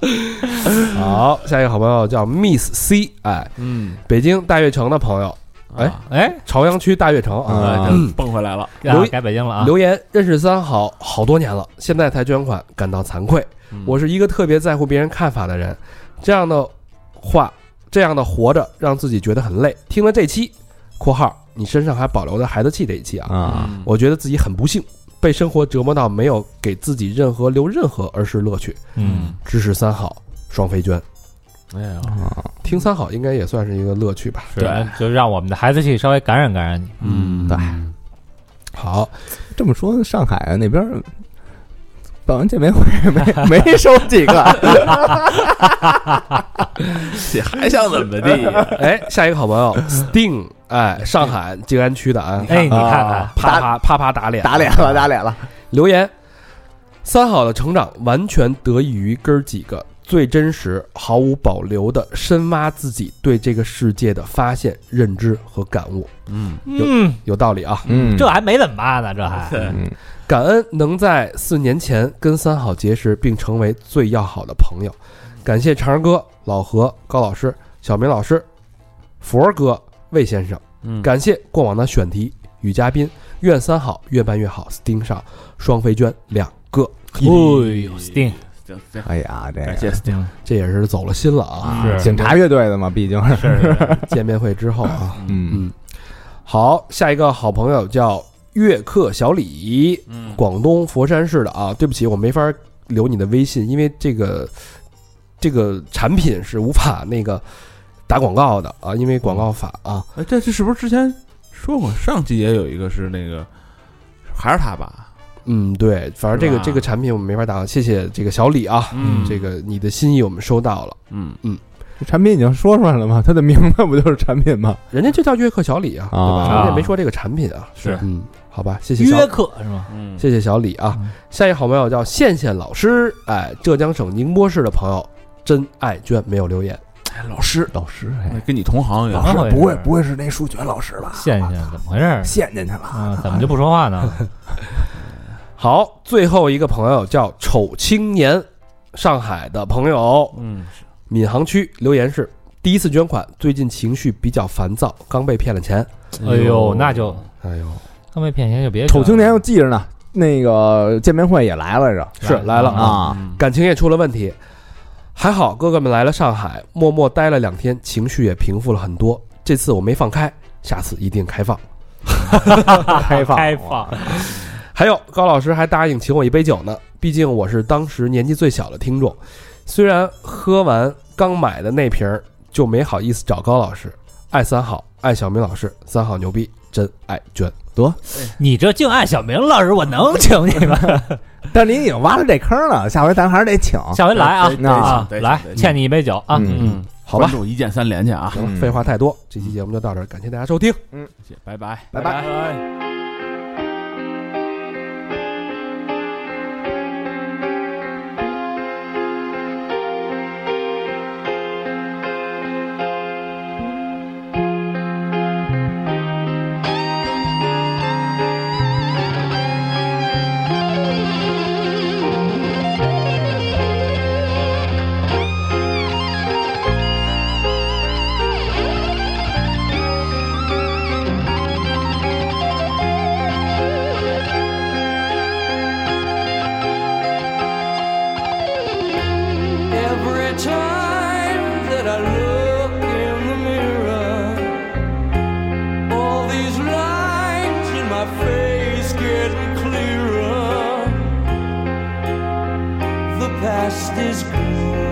好，下一个好朋友叫 Miss C，哎，嗯，北京大悦城的朋友，哎啊，哎，朝阳区大悦城啊，蹦回来了，留啊改北京了啊，留言认识三好好多年了，现在才捐款，感到惭愧。嗯我是一个特别在乎别人看法的人，这样的话，这样的活着让自己觉得很累。听了这期（括号你身上还保留着孩子气这一期啊），啊，嗯我觉得自己很不幸，被生活折磨到没有给自己任何留任何儿时乐趣。嗯，支持三好双飞捐，哎呀，听三好应该也算是一个乐趣吧。对，就让我们的孩子去稍微感染感染你，嗯，对，好，这么说，上海那边儿办完见面会没 没收几个，这还想怎么地呀？哎，下一个好朋友 Sting，哎，上海静安区的啊，哎，你看看啊，啪啪啪啪打脸，打脸了，打脸了，留言：三好的成长完全得益于哥儿几个最真实、毫无保留的深挖自己对这个世界的发现、认知和感悟，嗯，嗯，有道理啊！嗯。这还没怎么挖呢，这还，嗯。感恩能在四年前跟三好结识并成为最要好的朋友，感谢长儿哥、老何、高老师、小明老师、佛儿哥、魏先生，嗯，感谢过往的选题与嘉宾，愿三好越办越好，Sting 上双飞娟两个，哎呦，Sting，行行，哎呀，这感谢 Sting，这也是走了心了啊！是警察乐队的嘛，毕竟是，是 见面会之后啊，嗯嗯，好，下一个好朋友叫悦客小李，嗯，广东佛山市的啊。对不起，我没法留你的微信，因为这个这个产品是无法那个打广告的啊，因为广告法啊。哎，这这是不是之前说过？上期也有一个是那个，还是他吧？嗯，对，反正这个这个产品我们没法打，谢谢这个小李啊，嗯这个你的心意我们收到了，嗯，这产品已经说出来了吗？它的名字不就是产品吗？人家就叫约克小李啊，对吧？啊人家没说这个产品啊，是嗯，好吧，谢谢约克是吗？嗯，谢谢小李啊。下一个好朋友叫羡羡老师，哎，浙江省宁波市的朋友，真爱娟没有留言。哎，老师，老师，哎跟你同行也老师不会不会是那数学老师吧？羡羡怎么回事？陷进去了，啊，怎么就不说话呢？好，最后一个朋友叫丑青年，上海的朋友，嗯，闵行区留言是第一次捐款，最近情绪比较烦躁，刚被骗了钱。哎呦，那就哎呦，刚被骗钱就别丑青年又记着呢，那个见面会也来了着是来了啊，啊，嗯。感情也出了问题，还好哥哥们来了上海，默默待了两天，情绪也平复了很多。这次我没放开，下次一定开放。开放。开放，还有高老师还答应请我一杯酒呢，毕竟我是当时年纪最小的听众。虽然喝完刚买的那瓶儿就没好意思找高老师。爱三好，爱小明老师，三好牛逼，真爱娟。你这净爱小明老师，我能请你吗？但您已经挖了这坑了，下回咱还是得请。下回来啊来欠你一杯酒啊！嗯嗯，好吧关，注一键三连去啊！行了，嗯废话太多，这期节目就到这儿，感谢大家收听。谢谢，拜拜，拜拜。拜。just as good.